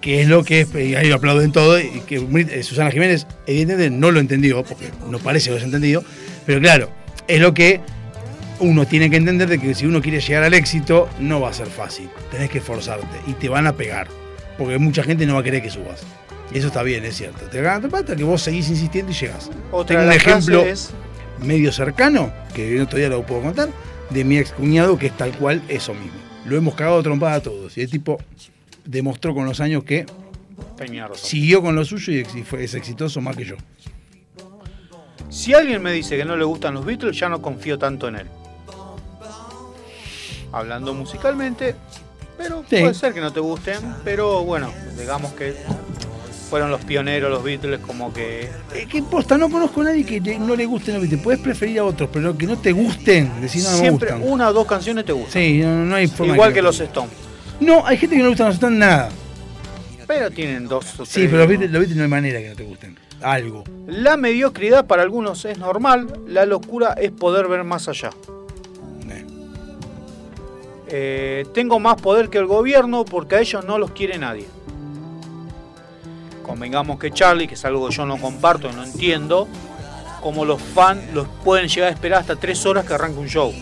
Speaker 3: Que es lo que es, y ahí lo aplauden todo, y que eh, Susana Jiménez evidentemente no lo entendió, porque no parece que lo haya entendido, pero claro, es lo que uno tiene que entender de que si uno quiere llegar al éxito, no va a ser fácil. Tenés que esforzarte y te van a pegar. Porque mucha gente no va a querer que subas. Y eso está bien, es cierto. Te ganan hasta que vos seguís insistiendo y llegás.
Speaker 4: Otra
Speaker 3: Tengo un ejemplo medio cercano, que otro día lo puedo contar, de mi ex cuñado que es tal cual eso mismo. Lo hemos cagado trompada a todos. Y el tipo demostró con los años que
Speaker 4: Tenía razón.
Speaker 3: siguió con lo suyo y fue, es exitoso más que yo.
Speaker 4: Si alguien me dice que no le gustan los Beatles, ya no confío tanto en él. Hablando musicalmente, pero
Speaker 3: Sí.
Speaker 4: puede ser que no te gusten, pero bueno, digamos que fueron los pioneros los Beatles como que
Speaker 3: Eh, ¿Qué posta? No conozco a nadie que no le gusten los Beatles. Puedes preferir a otros, pero que no te gusten, decir no, no me
Speaker 4: siempre
Speaker 3: gustan.
Speaker 4: una o dos canciones te gustan.
Speaker 3: Sí, no, no hay forma
Speaker 4: Igual que los Stones.
Speaker 3: No, hay gente que no le gustan los Stones nada.
Speaker 4: Pero tienen dos o tres.
Speaker 3: Sí, pero los Beatles, los Beatles no hay manera que no te gusten. Algo.
Speaker 4: La mediocridad para algunos es normal, la locura es poder ver más allá. Eh, tengo más poder que el gobierno porque a ellos no los quiere nadie. Convengamos que Charlie, que es algo que yo no comparto y no entiendo, como los fans los pueden llegar a esperar hasta tres horas que arranque un show.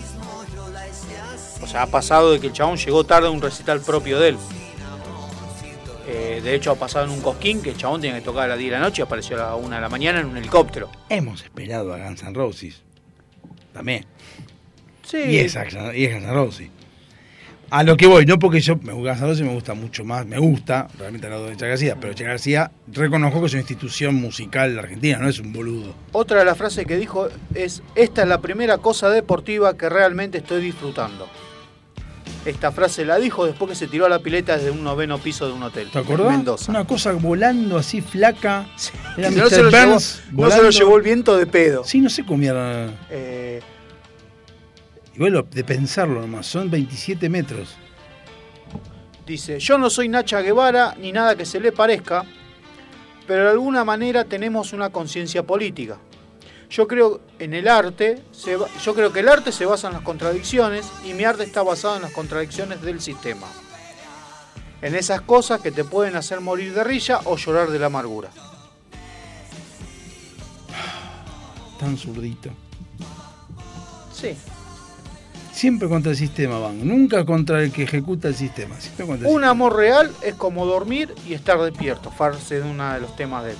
Speaker 4: O sea, ha pasado de que el chabón llegó tarde a un recital propio de él. Eh, de hecho, ha pasado en un cosquín que el chabón tenía que tocar a las 10 de la noche y apareció a la 1 de la mañana en un helicóptero.
Speaker 3: Hemos esperado a Guns N' Roses. También.
Speaker 4: Sí.
Speaker 3: Y es, y es Guns N' Roses. A lo que voy, no porque yo me Guns N' Roses me gusta mucho más, me gusta, realmente al lado de Che García, pero Che García reconozco que es una institución musical argentina, no es un boludo.
Speaker 4: Otra de las frases que dijo es, esta es la primera cosa deportiva que realmente estoy disfrutando. Esta frase la dijo después que se tiró a la pileta desde un noveno piso de un hotel.
Speaker 3: ¿Te acordás?
Speaker 4: En Mendoza.
Speaker 3: Una cosa volando así flaca. Era
Speaker 4: no,
Speaker 3: Mr.
Speaker 4: se lo llevó,
Speaker 3: Burns
Speaker 4: no se lo llevó el viento de pedo.
Speaker 3: Sí, no sé era.
Speaker 4: Eh,
Speaker 3: Igual lo- de pensarlo nomás, son 27 metros.
Speaker 4: dice, yo no soy Nacha Guevara ni nada que se le parezca, pero de alguna manera tenemos una conciencia política. Yo creo en el arte, se yo creo que el arte se basa en las contradicciones y mi arte está basado en las contradicciones del sistema. En esas cosas que te pueden hacer morir de risa o llorar de la amargura.
Speaker 3: Tan zurdito.
Speaker 4: Sí.
Speaker 3: Siempre contra el sistema van, nunca contra el que ejecuta el sistema. Siempre contra el
Speaker 4: Un amor real es como dormir y estar despierto, frase de uno de los temas de él.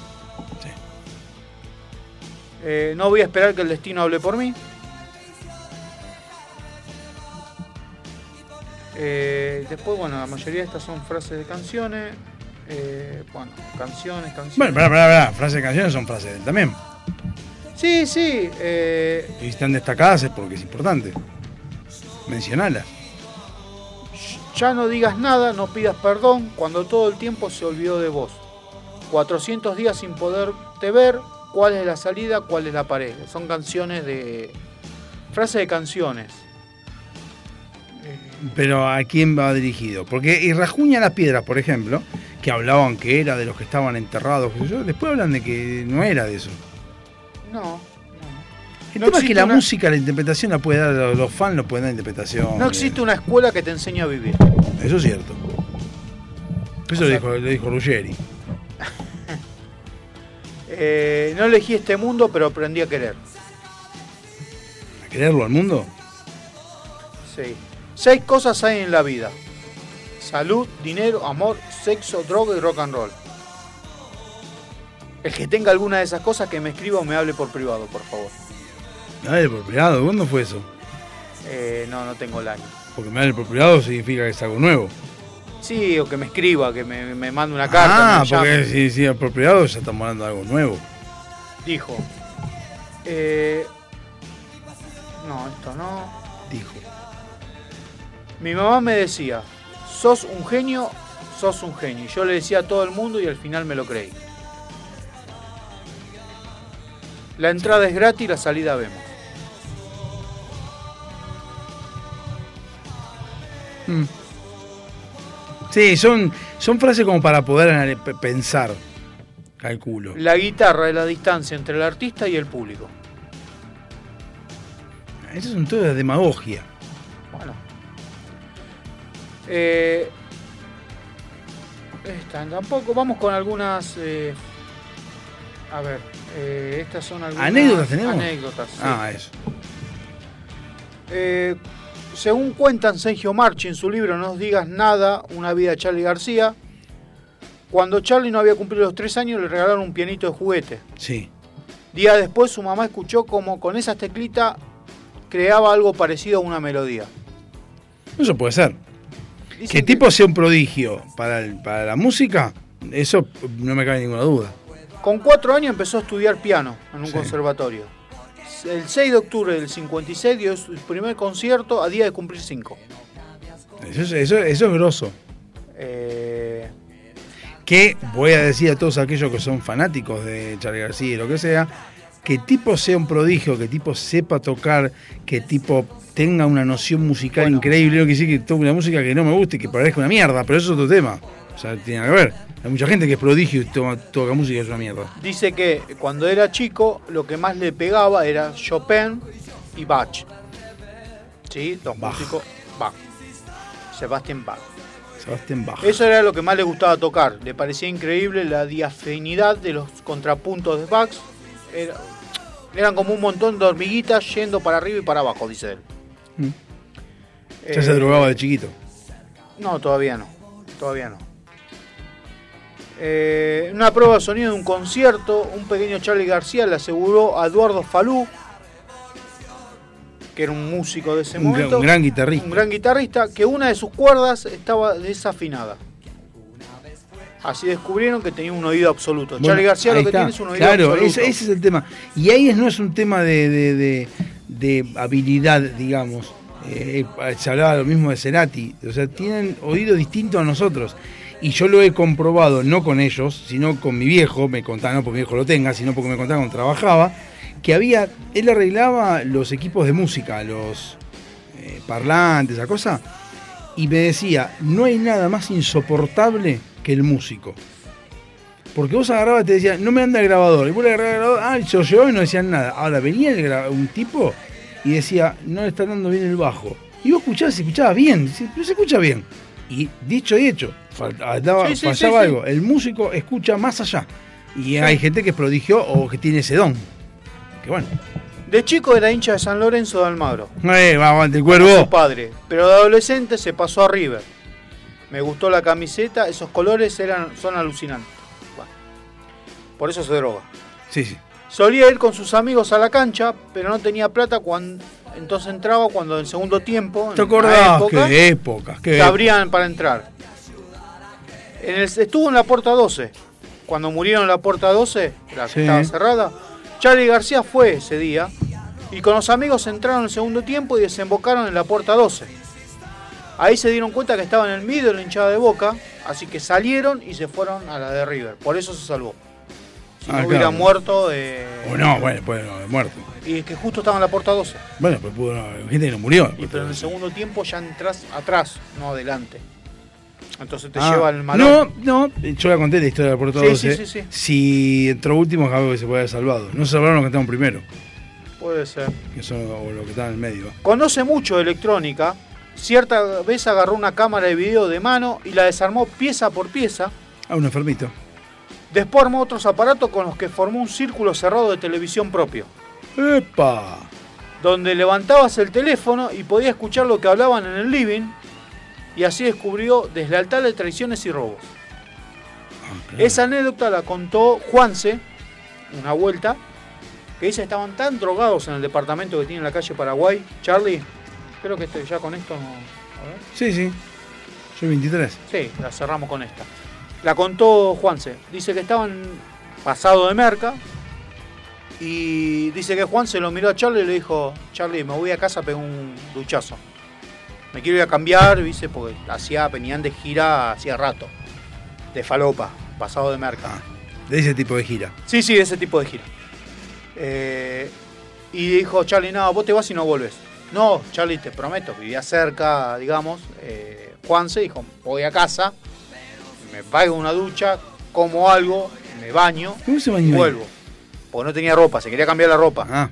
Speaker 4: Eh, no voy a esperar que el destino hable por mí. Eh, después, bueno, la mayoría de estas son frases de canciones. Eh, bueno, canciones, canciones.
Speaker 3: Bueno, pará, pará, pará. Frases de canciones son frases de él también.
Speaker 4: Sí, sí. eh,
Speaker 3: Y están destacadas es porque es importante. Mencionalas.
Speaker 4: ya no digas nada, no pidas perdón cuando todo el tiempo se olvidó de vos. 400 días sin poderte ver, cuál es la salida, cuál es la pared. Son canciones de... Frases de canciones.
Speaker 3: Pero ¿a quién va dirigido? Porque y Rajuña las Piedras, por ejemplo, que hablaban que era de los que estaban enterrados, después hablan de que no era de eso.
Speaker 4: No.
Speaker 3: El
Speaker 4: No
Speaker 3: tema es que la
Speaker 4: una-
Speaker 3: música, la interpretación la puede dar, los, fans lo pueden dar interpretación.
Speaker 4: No existe una escuela que te enseñe a vivir.
Speaker 3: Eso es cierto. Eso lo dijo, lo dijo Ruggeri.
Speaker 4: Eh, no elegí este mundo, pero aprendí a querer.
Speaker 3: ¿A quererlo al mundo?
Speaker 4: Sí. Seis cosas hay en la vida. Salud, dinero, amor, sexo, droga y rock and roll. El que tenga alguna de esas cosas que me escriba o me hable por privado, por favor.
Speaker 3: Por privado, ¿cuándo fue eso?
Speaker 4: Eh, no, no tengo el año.
Speaker 3: Porque por privado significa que es algo nuevo.
Speaker 4: Sí, o que me escriba, que me, me mande una carta.
Speaker 3: ah, porque si, si por privado ya estamos hablando de algo nuevo.
Speaker 4: Dijo. eh, no, esto no.
Speaker 3: Dijo.
Speaker 4: Mi mamá me decía, sos un genio, sos un genio. Y Yo le decía a todo el mundo y al final me lo creí. La entrada es gratis, la salida vemos.
Speaker 3: Mm. Sí, son, son frases como para poder pensar, calculo.
Speaker 4: La guitarra es la distancia entre el artista y el público.
Speaker 3: Eso es un todo de demagogia.
Speaker 4: Bueno. Eh, esta tampoco. Vamos con algunas. eh, a ver. eh, estas son algunas.
Speaker 3: ¿Anécdotas tenemos?
Speaker 4: Anécdotas. sí.
Speaker 3: Ah, eso.
Speaker 4: Según cuentan Sergio Marchi en su libro No digas nada, una vida de Charlie García, cuando Charlie no había cumplido los tres años le regalaron un pianito de juguete.
Speaker 3: Sí.
Speaker 4: Día después su mamá escuchó como con esas teclitas creaba algo parecido a una melodía.
Speaker 3: Eso puede ser.
Speaker 4: Dicen
Speaker 3: Que el tipo sea un prodigio para, el- para la música, eso no me cabe ninguna duda.
Speaker 4: Con cuatro años empezó a estudiar piano en un
Speaker 3: Sí.
Speaker 4: conservatorio. El 6 de octubre del 56 dio su primer concierto a día de cumplir cinco.
Speaker 3: Eso, es- eso, eso es grosso.
Speaker 4: Eh,
Speaker 3: Que voy a decir a todos aquellos que son fanáticos de Charlie García y lo que sea, que tipo sea un prodigio, que tipo sepa tocar, que tipo tenga una noción musical increíble, no quiere decir que toque una música que no me guste y que parezca una mierda, pero eso es otro tema. O sea, tiene que ver. Hay mucha gente que es prodigio y toca música y es una mierda.
Speaker 4: Dice que cuando era chico lo que más le pegaba era Chopin y Bach. ¿Sí? Dos músicos. Bach. Sebastián Bach.
Speaker 3: Sebastián Bach.
Speaker 4: Eso era lo que más le gustaba tocar. Le parecía increíble la diafinidad de los contrapuntos de Bach. Era- eran como un montón de hormiguitas yendo para arriba y para abajo, dice él.
Speaker 3: Mm.
Speaker 4: Eh,
Speaker 3: Ya se drogaba de chiquito.
Speaker 4: No, todavía no. Todavía no. Eh, una prueba de sonido de un concierto, un pequeño Charlie García le aseguró a Eduardo Falú, que era un músico de ese
Speaker 3: Un, gran-
Speaker 4: momento,
Speaker 3: un gran guitarrista.
Speaker 4: un gran guitarrista, que una de sus cuerdas estaba desafinada. Así descubrieron que tenía un oído absoluto.
Speaker 3: Bueno,
Speaker 4: Charlie García lo que
Speaker 3: está.
Speaker 4: tiene es un oído
Speaker 3: Claro,
Speaker 4: absoluto.
Speaker 3: ese, ese es el tema. Y ahí no es un tema de, de- de- de habilidad, digamos. Eh, se hablaba lo mismo de Cerati. O sea, tienen oído distinto a nosotros. Y yo lo he comprobado, no con ellos, sino con mi viejo. Me contaba, no porque mi viejo lo tenga, sino porque me contaba cuando trabajaba. Que había, él arreglaba los equipos de música, los eh, parlantes, esa cosa. Y me decía, no hay nada más insoportable que el músico. Porque vos agarrabas y te decían, no me anda el grabador. Y vos le agarrabas el grabador, ah, se lo llevaba y no decían nada. Ahora venía un tipo y decía, no le está dando bien el bajo. Y vos escuchabas y escuchabas bien. Pero se escucha bien. Y dicho y hecho, faltaba,
Speaker 4: Sí, sí,
Speaker 3: fallaba
Speaker 4: sí, sí.
Speaker 3: algo. El músico escucha más allá. Y hay gente que es prodigio o que tiene ese don. Que bueno.
Speaker 4: De chico era hincha de San Lorenzo de Almagro.
Speaker 3: Eh, aguante
Speaker 4: Como su
Speaker 3: cuervo.
Speaker 4: padre. Pero de adolescente se pasó a River. Me gustó la camiseta, esos colores eran, son alucinantes. Bueno, por eso se droga.
Speaker 3: Sí, sí.
Speaker 4: Solía ir con sus amigos a la cancha, pero no tenía plata cuando entonces entraba cuando en segundo tiempo,
Speaker 3: ¿Te acordás?
Speaker 4: época,
Speaker 3: Qué épocas, qué
Speaker 4: para entrar. En el- estuvo en la puerta 12. Cuando murieron en la puerta 12, la que
Speaker 3: Sí.
Speaker 4: estaba cerrada, Charlie García fue ese día y con los amigos entraron en el segundo tiempo y desembocaron en la puerta 12. Ahí se dieron cuenta que estaba en el medio de la hinchada de Boca, así que salieron y se fueron a la de River. Por eso se salvó. Si
Speaker 3: Ah,
Speaker 4: no hubiera
Speaker 3: claro.
Speaker 4: muerto, eh,
Speaker 3: O no, bueno, pues no, muerto.
Speaker 4: y es que justo estaba en la puerta 12.
Speaker 3: Bueno, pues pudo, gente que no murió.
Speaker 4: Y pero en el segundo tiempo ya entras atrás, no adelante. Entonces te
Speaker 3: Ah,
Speaker 4: lleva el malón.
Speaker 3: No, no, yo la conté la historia de la puerta
Speaker 4: Sí,
Speaker 3: 12.
Speaker 4: sí, sí, sí.
Speaker 3: Si entró último, es algo que se puede haber salvado. No se salvaron los que estaban primero,
Speaker 4: Puede ser.
Speaker 3: que son o los que estaban en el medio.
Speaker 4: Conoce mucho de electrónica. Cierta vez agarró una cámara de video de mano y la desarmó pieza por pieza.
Speaker 3: Ah, un enfermito.
Speaker 4: Después armó otros aparatos con los que formó un círculo cerrado de televisión propio.
Speaker 3: ¡Epa!
Speaker 4: Donde levantabas el teléfono y podías escuchar lo que hablaban en el living. Y así descubrió deslealtad de traiciones y robos. Esa anécdota la contó Juanse, una vuelta, que dice estaban tan drogados en el departamento que tiene en la calle Paraguay. Charlie, creo que este- ya con esto no. a ver.
Speaker 3: Sí, sí. Soy 23.
Speaker 4: Sí, la cerramos con esta. La contó Juanse. Dice que estaban pasado de merca. Y dice que Juan se lo miró a Charlie y le dijo, Charlie, me voy a casa a pegar un duchazo. Me quiero ir a cambiar, dice, porque hacía, venían de gira hacía rato. De falopa, pasado de merca.
Speaker 3: De ese tipo de gira.
Speaker 4: Sí, sí, de ese tipo de gira. Eh, y dijo Charlie, no, vos te vas y no volves. No, Charlie, te prometo, vivía cerca, digamos. eh, Juanse dijo, voy a casa, me pago una ducha, como algo, me baño
Speaker 3: ¿Cómo se
Speaker 4: y
Speaker 3: bañó ahí?
Speaker 4: vuelvo. Porque no tenía ropa, se quería cambiar la ropa.
Speaker 3: Ah.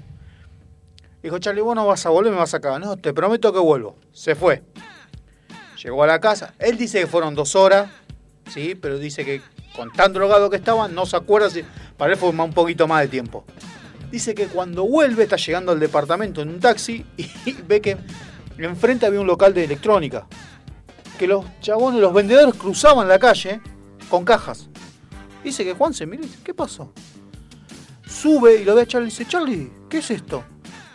Speaker 4: Dijo, Charlie, vos no vas a volver, me vas a cagar. No, te prometo que vuelvo. Se fue. Llegó a la casa. Él dice que fueron dos horas, sí, pero dice que con tan drogado que estaba, no se acuerda si. Para él fue un poquito más de tiempo. Dice que cuando vuelve está llegando al departamento en un taxi y ve que enfrente había un local de electrónica. Que los chabones, los vendedores cruzaban la calle con cajas. Dice que Juan se mira ¿qué pasó? Sube y lo ve a Charlie y dice, Charlie, ¿qué es esto?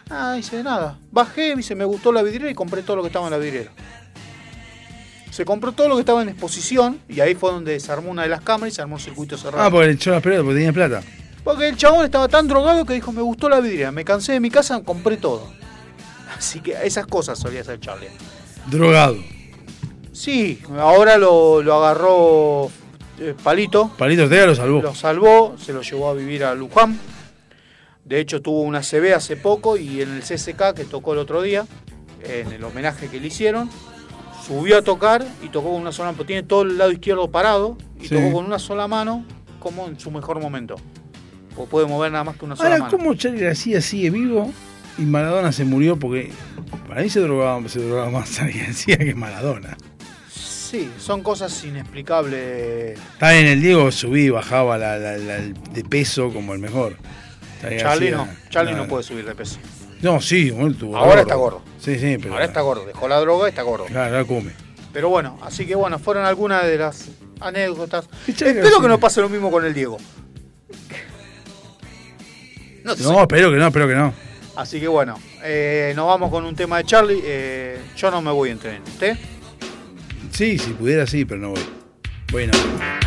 Speaker 4: Ah, dice, nada. Bajé, dice, me gustó la vidriera y compré todo lo que estaba en la vidriera. Se compró todo lo que estaba en exposición y ahí fue donde se armó una de las cámaras y se armó un circuito cerrado.
Speaker 3: Ah, porque le echó las pelotas porque tenía plata.
Speaker 4: Porque el chabón estaba tan drogado que dijo, me gustó la vidriera, me cansé de mi casa, compré todo. Así que esas cosas solía hacer Charlie.
Speaker 3: Drogado.
Speaker 4: Sí, ahora lo, lo agarró eh, Palito.
Speaker 3: Palito Ortega lo salvó.
Speaker 4: Lo salvó, se lo llevó a vivir a Luján. De hecho, tuvo una CB hace poco y en el CSK que tocó el otro día, en el homenaje que le hicieron, subió a tocar y tocó con una sola mano. Tiene todo el lado izquierdo parado y
Speaker 3: Sí.
Speaker 4: tocó con una sola mano como en su mejor momento. O puede mover nada más que una sola
Speaker 3: Ahora,
Speaker 4: mano.
Speaker 3: ¿cómo Charlie García sigue vivo y Maradona se murió? Porque para mí se drogaba, se drogaba más Charlie García que Maradona.
Speaker 4: Sí, son cosas inexplicables.
Speaker 3: Está bien, el Diego subía y bajaba la- la- la- de peso como el mejor. Charlie
Speaker 4: no, Charlie no, puede subir de peso.
Speaker 3: No, sí, bueno, estuvo
Speaker 4: Ahora está gordo.
Speaker 3: Sí, sí, pero.
Speaker 4: Ahora está gordo, dejó la droga y está gordo.
Speaker 3: Claro, ahora come.
Speaker 4: Pero bueno, así que bueno, fueron algunas de las anécdotas. Espero que no pase lo mismo con el Diego. No sé.
Speaker 3: No, espero que no, espero que no.
Speaker 4: Así que bueno, eh, nos vamos con un tema de Charlie. Eh, yo no me voy a entrenar. ¿Usted?
Speaker 3: Sí, si pudiera, sí, pero no voy. Bueno.
Speaker 20: No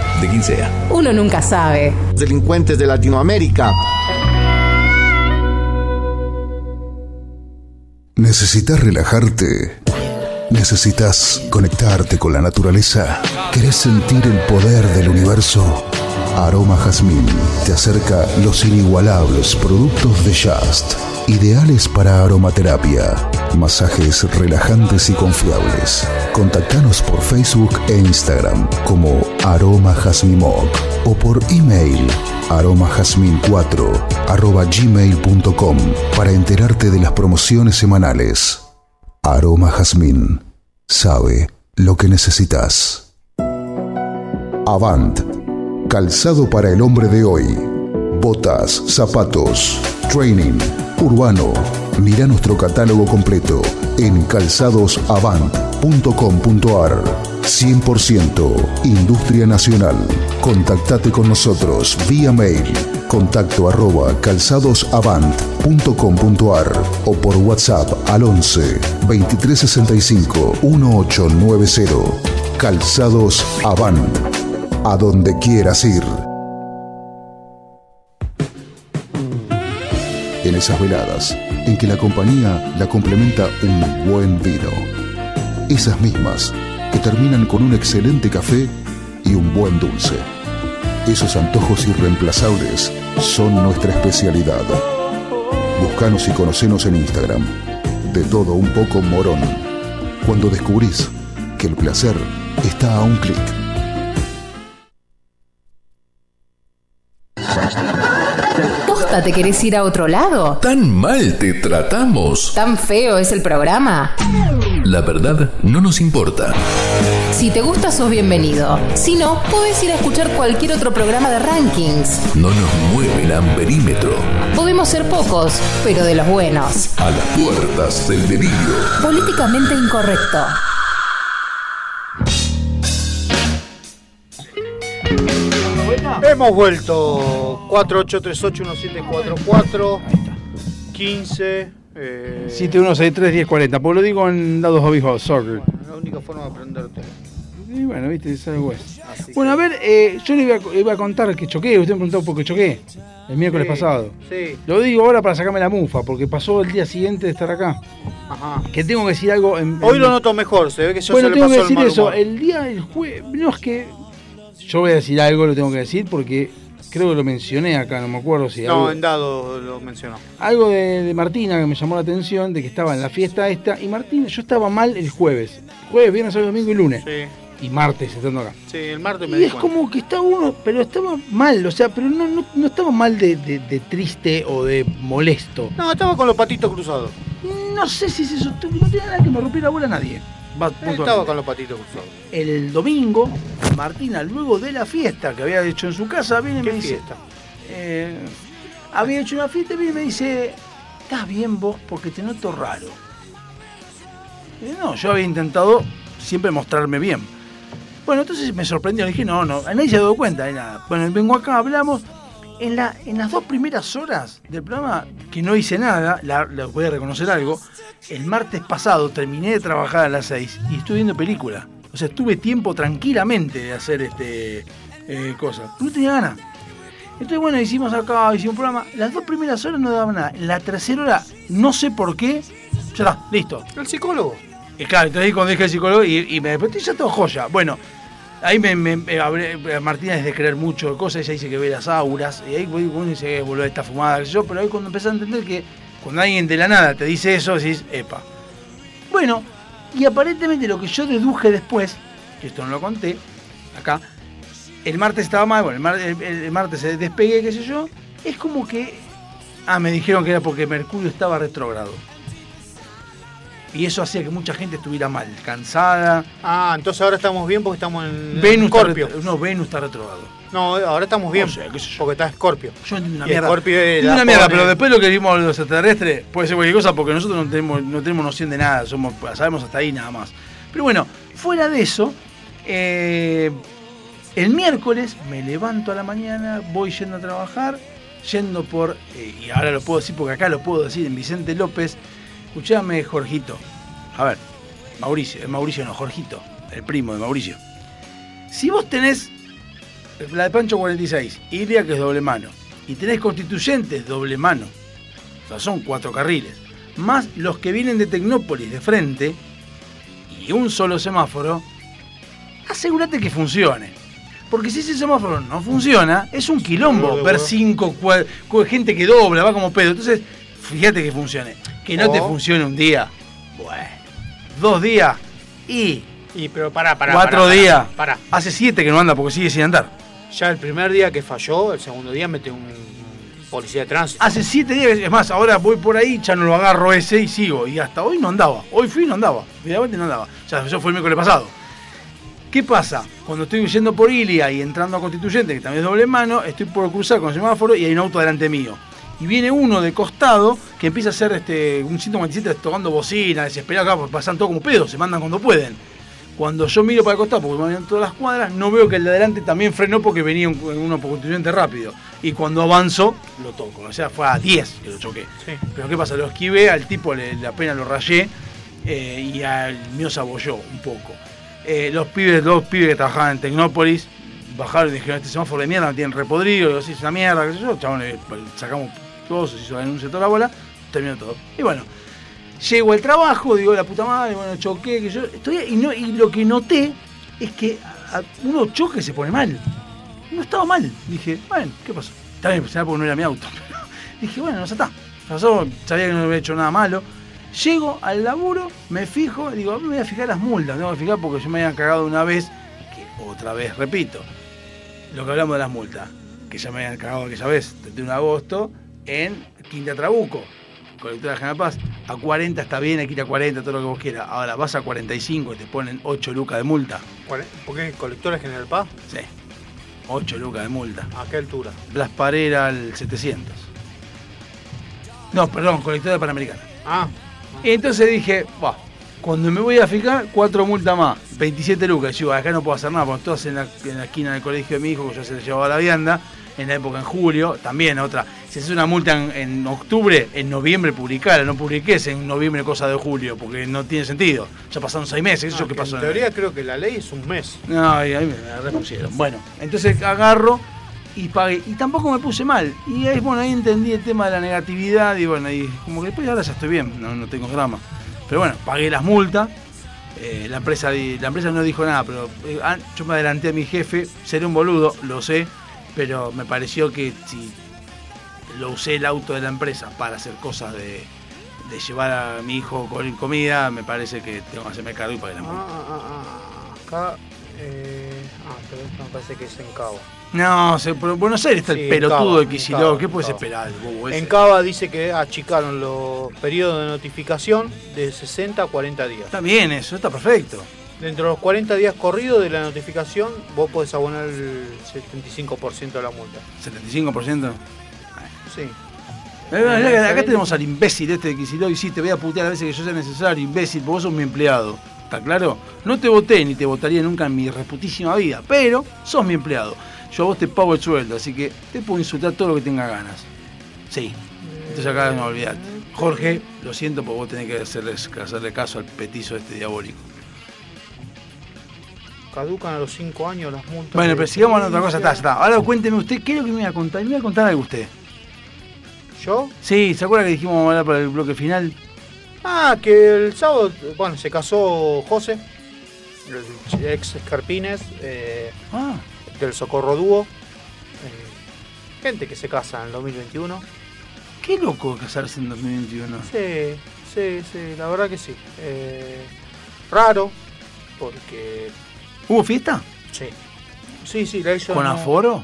Speaker 7: de quien sea.
Speaker 6: Uno nunca sabe.
Speaker 14: Delincuentes de Latinoamérica.
Speaker 5: ¿Necesitas relajarte? ¿Necesitas conectarte con la naturaleza? ¿Querés sentir el poder del universo? Aroma Jazmín te acerca los inigualables productos de Just, ideales para aromaterapia, masajes relajantes y confiables. Contactanos por Facebook e Instagram como Aroma Jazmimoc o por email aromajazmin4 arroba gmail.com para enterarte de las promociones semanales. Aroma Jazmín sabe lo que necesitas. Avant, calzado para el hombre de hoy. Botas, zapatos, training, urbano. Mira nuestro catálogo completo en calzadosavant.com.ar. 100% Industria Nacional. Contactate con nosotros vía mail contacto arroba calzadosavant.com.ar o por WhatsApp al 11 2365 1890. Calzados Avant. A donde quieras ir. En esas veladas en que la compañía la complementa un buen vino. Esas mismas que terminan con un excelente café y un buen dulce. Esos antojos irreemplazables son nuestra especialidad. Buscanos y conocenos en Instagram. De todo un poco morón. Cuando descubrís que el placer está a un clic.
Speaker 6: ¿Posta te querés ir a otro lado?
Speaker 7: ¿Tan mal te tratamos?
Speaker 6: ¿Tan feo es el programa?
Speaker 7: La verdad no nos importa.
Speaker 6: Si te gusta, sos bienvenido. Si no, podés ir a escuchar cualquier otro programa de rankings.
Speaker 7: No nos mueve el amperímetro.
Speaker 6: Podemos ser pocos, pero de los buenos.
Speaker 7: A las puertas del delirio.
Speaker 6: Políticamente incorrecto.
Speaker 4: Hemos vuelto 48381744 15 eh,
Speaker 3: 7163-1040, pues lo digo en dados abijos, soccer.
Speaker 4: La única forma de aprenderte.
Speaker 3: Y bueno, viste, es algo es. Bueno, a ver, eh, yo le iba a, iba a contar que choqué, usted me preguntó por qué choqué el miércoles
Speaker 4: Sí,
Speaker 3: pasado.
Speaker 4: Sí.
Speaker 3: Lo digo ahora para sacarme la mufa, porque pasó el día siguiente de estar acá.
Speaker 4: Ajá.
Speaker 3: Que tengo que decir algo en,
Speaker 4: Hoy
Speaker 3: en-
Speaker 4: lo noto mejor, se ve que yo
Speaker 3: bueno,
Speaker 4: se le
Speaker 3: tengo que
Speaker 4: pasó el
Speaker 3: decir
Speaker 4: mal
Speaker 3: eso. El día del jueves. No es que. Yo voy a decir algo, lo tengo que decir porque creo que lo mencioné acá, no me acuerdo si.
Speaker 4: No,
Speaker 3: algo,
Speaker 4: en dado lo mencionó.
Speaker 3: algo de, de Martina que me llamó la atención, de que estaba en la fiesta esta. Y Martina, yo estaba mal el jueves. Jueves, viernes, sábado, domingo y lunes.
Speaker 4: Sí.
Speaker 3: Y martes estando acá.
Speaker 4: Sí, el martes me
Speaker 3: Y es
Speaker 4: cuenta.
Speaker 3: como que está uno, pero estaba mal, o sea, pero no, no, no estaba mal de, de- de triste o de molesto.
Speaker 4: No, estaba con los patitos cruzados.
Speaker 3: No sé si es eso, no tiene nada que me rompiera la bola a nadie.
Speaker 4: Estaba con los patitos cruzados.
Speaker 3: El domingo, Martina, luego de la fiesta que había hecho en su casa, viene y me
Speaker 4: ¿Qué
Speaker 3: dice.
Speaker 4: fiesta?
Speaker 3: eh, había hecho una fiesta y viene y me dice: ¿Estás bien vos? Porque te noto raro. Y no, yo había intentado siempre mostrarme bien. Bueno, entonces me sorprendió. Le dije: No, no, nadie se ha dado cuenta de nada. Bueno, vengo acá, hablamos. En, la, en las dos primeras horas del programa, que no hice nada, la, la- voy a reconocer algo. El martes pasado terminé de trabajar a las 6 y estuve viendo película. O sea, tuve tiempo tranquilamente de hacer este eh, cosas. No tenía ganas. Entonces, bueno, hicimos acá, hicimos un programa. Las dos primeras horas no daban nada. La tercera hora, no sé por qué, ya está, listo.
Speaker 4: El psicólogo.
Speaker 3: Y claro, entonces cuando dije el psicólogo y, y me desperté ya todo joya. Bueno, ahí me, me, me hablé- Martina es de creer mucho de cosas, ella dice que ve las auras, y ahí uno dice que volver esta fumada, yo, pero ahí cuando empecé a entender que cuando alguien de la nada te dice eso, decís, epa. Bueno, y aparentemente lo que yo deduje después, que esto no lo conté, acá, el martes estaba mal, bueno, el, mar- el- el martes se despegué, qué sé yo, es como que, ah, me dijeron que era porque Mercurio estaba retrógrado. Y eso hacía que mucha gente estuviera mal, cansada.
Speaker 4: Ah, entonces ahora estamos bien porque estamos en
Speaker 3: Venus está,
Speaker 4: Scorpio.
Speaker 3: retro- no, Venus está retrogrado.
Speaker 4: No, ahora estamos bien porque está Scorpio.
Speaker 3: Yo entiendo una
Speaker 4: Y
Speaker 3: mierda.
Speaker 4: Scorpio es
Speaker 3: una mierda, pero después lo que vimos los extraterrestres puede ser cualquier cosa porque nosotros no tenemos, no tenemos noción de nada, somos, sabemos hasta ahí nada más. Pero bueno, fuera de eso, eh, el miércoles me levanto a la mañana, voy yendo a trabajar, yendo por, eh, y ahora lo puedo decir porque acá lo puedo decir en Vicente López, escuchame Jorgito, a ver, Mauricio, eh, Mauricio no, Jorgito, el primo de Mauricio. Si vos tenés la de Pancho 46, Ilia que es doble mano, y tenés constituyentes doble mano, o sea, son cuatro carriles, más los que vienen de Tecnópolis de frente, y un solo semáforo, asegúrate que funcione. Porque si ese semáforo no funciona, es un quilombo ver cinco gente que dobla, va como pedo. Entonces, fíjate que funcione. Que no te funcione un día, bueno, dos días y
Speaker 4: Y pero pará, pará.
Speaker 3: cuatro
Speaker 4: pará,
Speaker 3: días.
Speaker 4: Pará.
Speaker 3: Hace siete que no anda porque sigue sin andar.
Speaker 4: Ya el primer día que falló, el segundo día mete un policía de tránsito.
Speaker 3: Hace siete días, es más, ahora voy por ahí, ya no lo agarro ese y sigo. Y hasta hoy no andaba. Hoy fui y no andaba. Finalmente no andaba. O sea, eso fue el miércoles pasado. ¿Qué pasa? Cuando estoy yendo por Ilia y entrando a Constituyente, que también es doble mano, estoy por cruzar con el semáforo y hay un auto delante mío. Y viene uno de costado que empieza a hacer este, un 127 tocando bocina, desesperado acá, porque pasan todo como pedos, se mandan cuando pueden. Cuando yo miro para el costado, porque me van todas las cuadras, no veo que el de adelante también frenó porque venía un- uno por constituyente rápido. Y cuando avanzo, lo toco. O sea, fue a 10 que lo choqué. Pero ¿qué pasa? Lo esquivé, al tipo le, apenas lo rayé eh, y al mío se abolló un poco. Eh, los pibes, dos pibes que trabajaban en Tecnópolis, bajaron y dijeron, este semáforo de mierda no tiene repodrido, es una mierda, qué sé yo, chabón, eh, sacamos todos, se hizo la denuncia toda la bola, terminó todo. Y bueno, llego al trabajo, digo, la puta madre, bueno, choqué, que yo, estoy, y, no, y lo que noté es que uno choque se pone mal. No estaba mal. Dije, bueno, ¿qué pasó? También, será porque no era mi auto. dije, bueno, ya está. Pasó, sabía que no había hecho nada malo. Llego al laburo, me fijo, digo, me voy a fijar las multas, tengo que fijar porque yo me había cagado una vez, que otra vez, repito, lo que hablamos de las multas, que ya me habían cagado aquella vez, 31 de agosto, en Quinta Trabuco, colectora General Paz, a 40 está bien, ir a 40, todo lo que vos quieras. Ahora vas a 45 y te ponen 8 lucas de multa.
Speaker 4: ¿Por qué colectora General Paz?
Speaker 3: Sí. 8 lucas de multa.
Speaker 4: ¿A qué altura?
Speaker 3: Blas Parera al 700. No, perdón, colectora Panamericana.
Speaker 4: Ah.
Speaker 3: Entonces dije, "Buah, cuando me voy a fijar, cuatro multas más, 27 lucas. Y digo, acá no puedo hacer nada, porque todas en la, en la esquina del colegio de mi hijo, que yo se le llevaba la vianda, en la época en julio, también otra. Si haces una multa en, en octubre, en noviembre publicala, no publiques en noviembre cosa de julio, porque no tiene sentido. Ya pasaron seis meses, eso
Speaker 4: Ah,
Speaker 3: que pasó
Speaker 4: en teoría creo que la ley es un mes.
Speaker 3: no, y ahí me la repusieron. Bueno, entonces agarro y pagué. Y tampoco me puse mal. Y ahí, bueno, ahí entendí el tema de la negatividad y bueno, y como que después ahora ya estoy bien, no, no tengo drama. Pero bueno, pagué las multas. eh, la, empresa, la empresa no dijo nada, pero eh, ah, yo me adelanté a mi jefe, seré un boludo, lo sé, pero me pareció que si lo usé el auto de la empresa para hacer cosas de, de llevar a mi hijo con comida, me parece que tengo que hacerme cargo y pagar la multa.
Speaker 4: Ah, ah, ah, acá. Eh, ah, pero esto me parece que es en Cava.
Speaker 3: No, se, en Buenos Aires está
Speaker 4: Sí,
Speaker 3: el pelotudo de Kicillof. ¿Qué puedes esperar?
Speaker 4: En Cava dice que achicaron los periodos de notificación de 60 a 40 días.
Speaker 3: Está bien eso, está perfecto.
Speaker 4: Dentro de los 40 días corridos de la notificación, vos podés abonar el 75% de la multa.
Speaker 3: ¿75%?
Speaker 4: Sí.
Speaker 3: Eh, acá, acá tenemos al imbécil este de Kicillof y sí, te voy a putear a veces que yo sea necesario, imbécil, porque vos sos mi empleado. ¿Está claro? No te voté ni te votaría nunca en mi reputísima vida, pero sos mi empleado. Yo a vos te pago el sueldo, así que te puedo insultar todo lo que tenga ganas. Sí. Entonces acá no olvidate. Jorge, lo siento, porque vos tenés que que hacerle caso al petizo este diabólico.
Speaker 4: Caducan a los 5 años las multas.
Speaker 3: Bueno, pero sigamos a otra cosa, está. Ahora cuénteme usted, ¿qué es lo que me iba a contar? Me iba a contar algo usted.
Speaker 4: ¿Yo?
Speaker 3: Sí, ¿se acuerda que dijimos vamos a hablar para el bloque final?
Speaker 4: Ah, que el sábado, bueno, se casó José, el ex Escarpines, eh,
Speaker 3: Ah.
Speaker 4: del Socorro Dúo. Eh, gente que se casa en el 2021.
Speaker 3: Qué loco casarse en 2021.
Speaker 4: Sí, sí, sí, la verdad que sí. Eh, raro, porque...
Speaker 3: ¿Hubo fiesta?
Speaker 4: Sí. Sí, sí, la hizo...
Speaker 3: ¿Con
Speaker 4: no-
Speaker 3: aforo?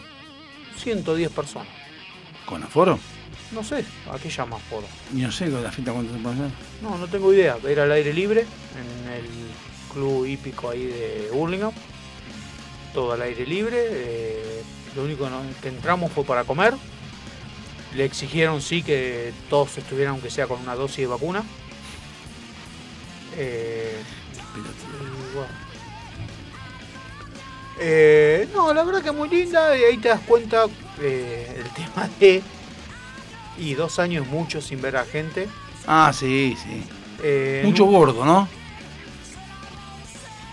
Speaker 4: 110 personas.
Speaker 3: ¿Con aforo?
Speaker 4: No sé, ¿a qué llamas por?
Speaker 3: Y no sé con la fiesta cuánto se puede hacer.
Speaker 4: No, no tengo idea. Era al aire libre en el club hípico ahí de Burlingame. Todo al aire libre. eh, lo único que entramos fue para comer. Le exigieron sí que todos estuvieran aunque sea con una dosis de vacuna. Eh, y bueno. Eh, no, la verdad que muy linda y ahí te das cuenta eh, el tema de y dos años mucho sin ver a gente.
Speaker 3: Ah, sí, sí.
Speaker 4: Eh,
Speaker 3: Mucho gordo, ¿no?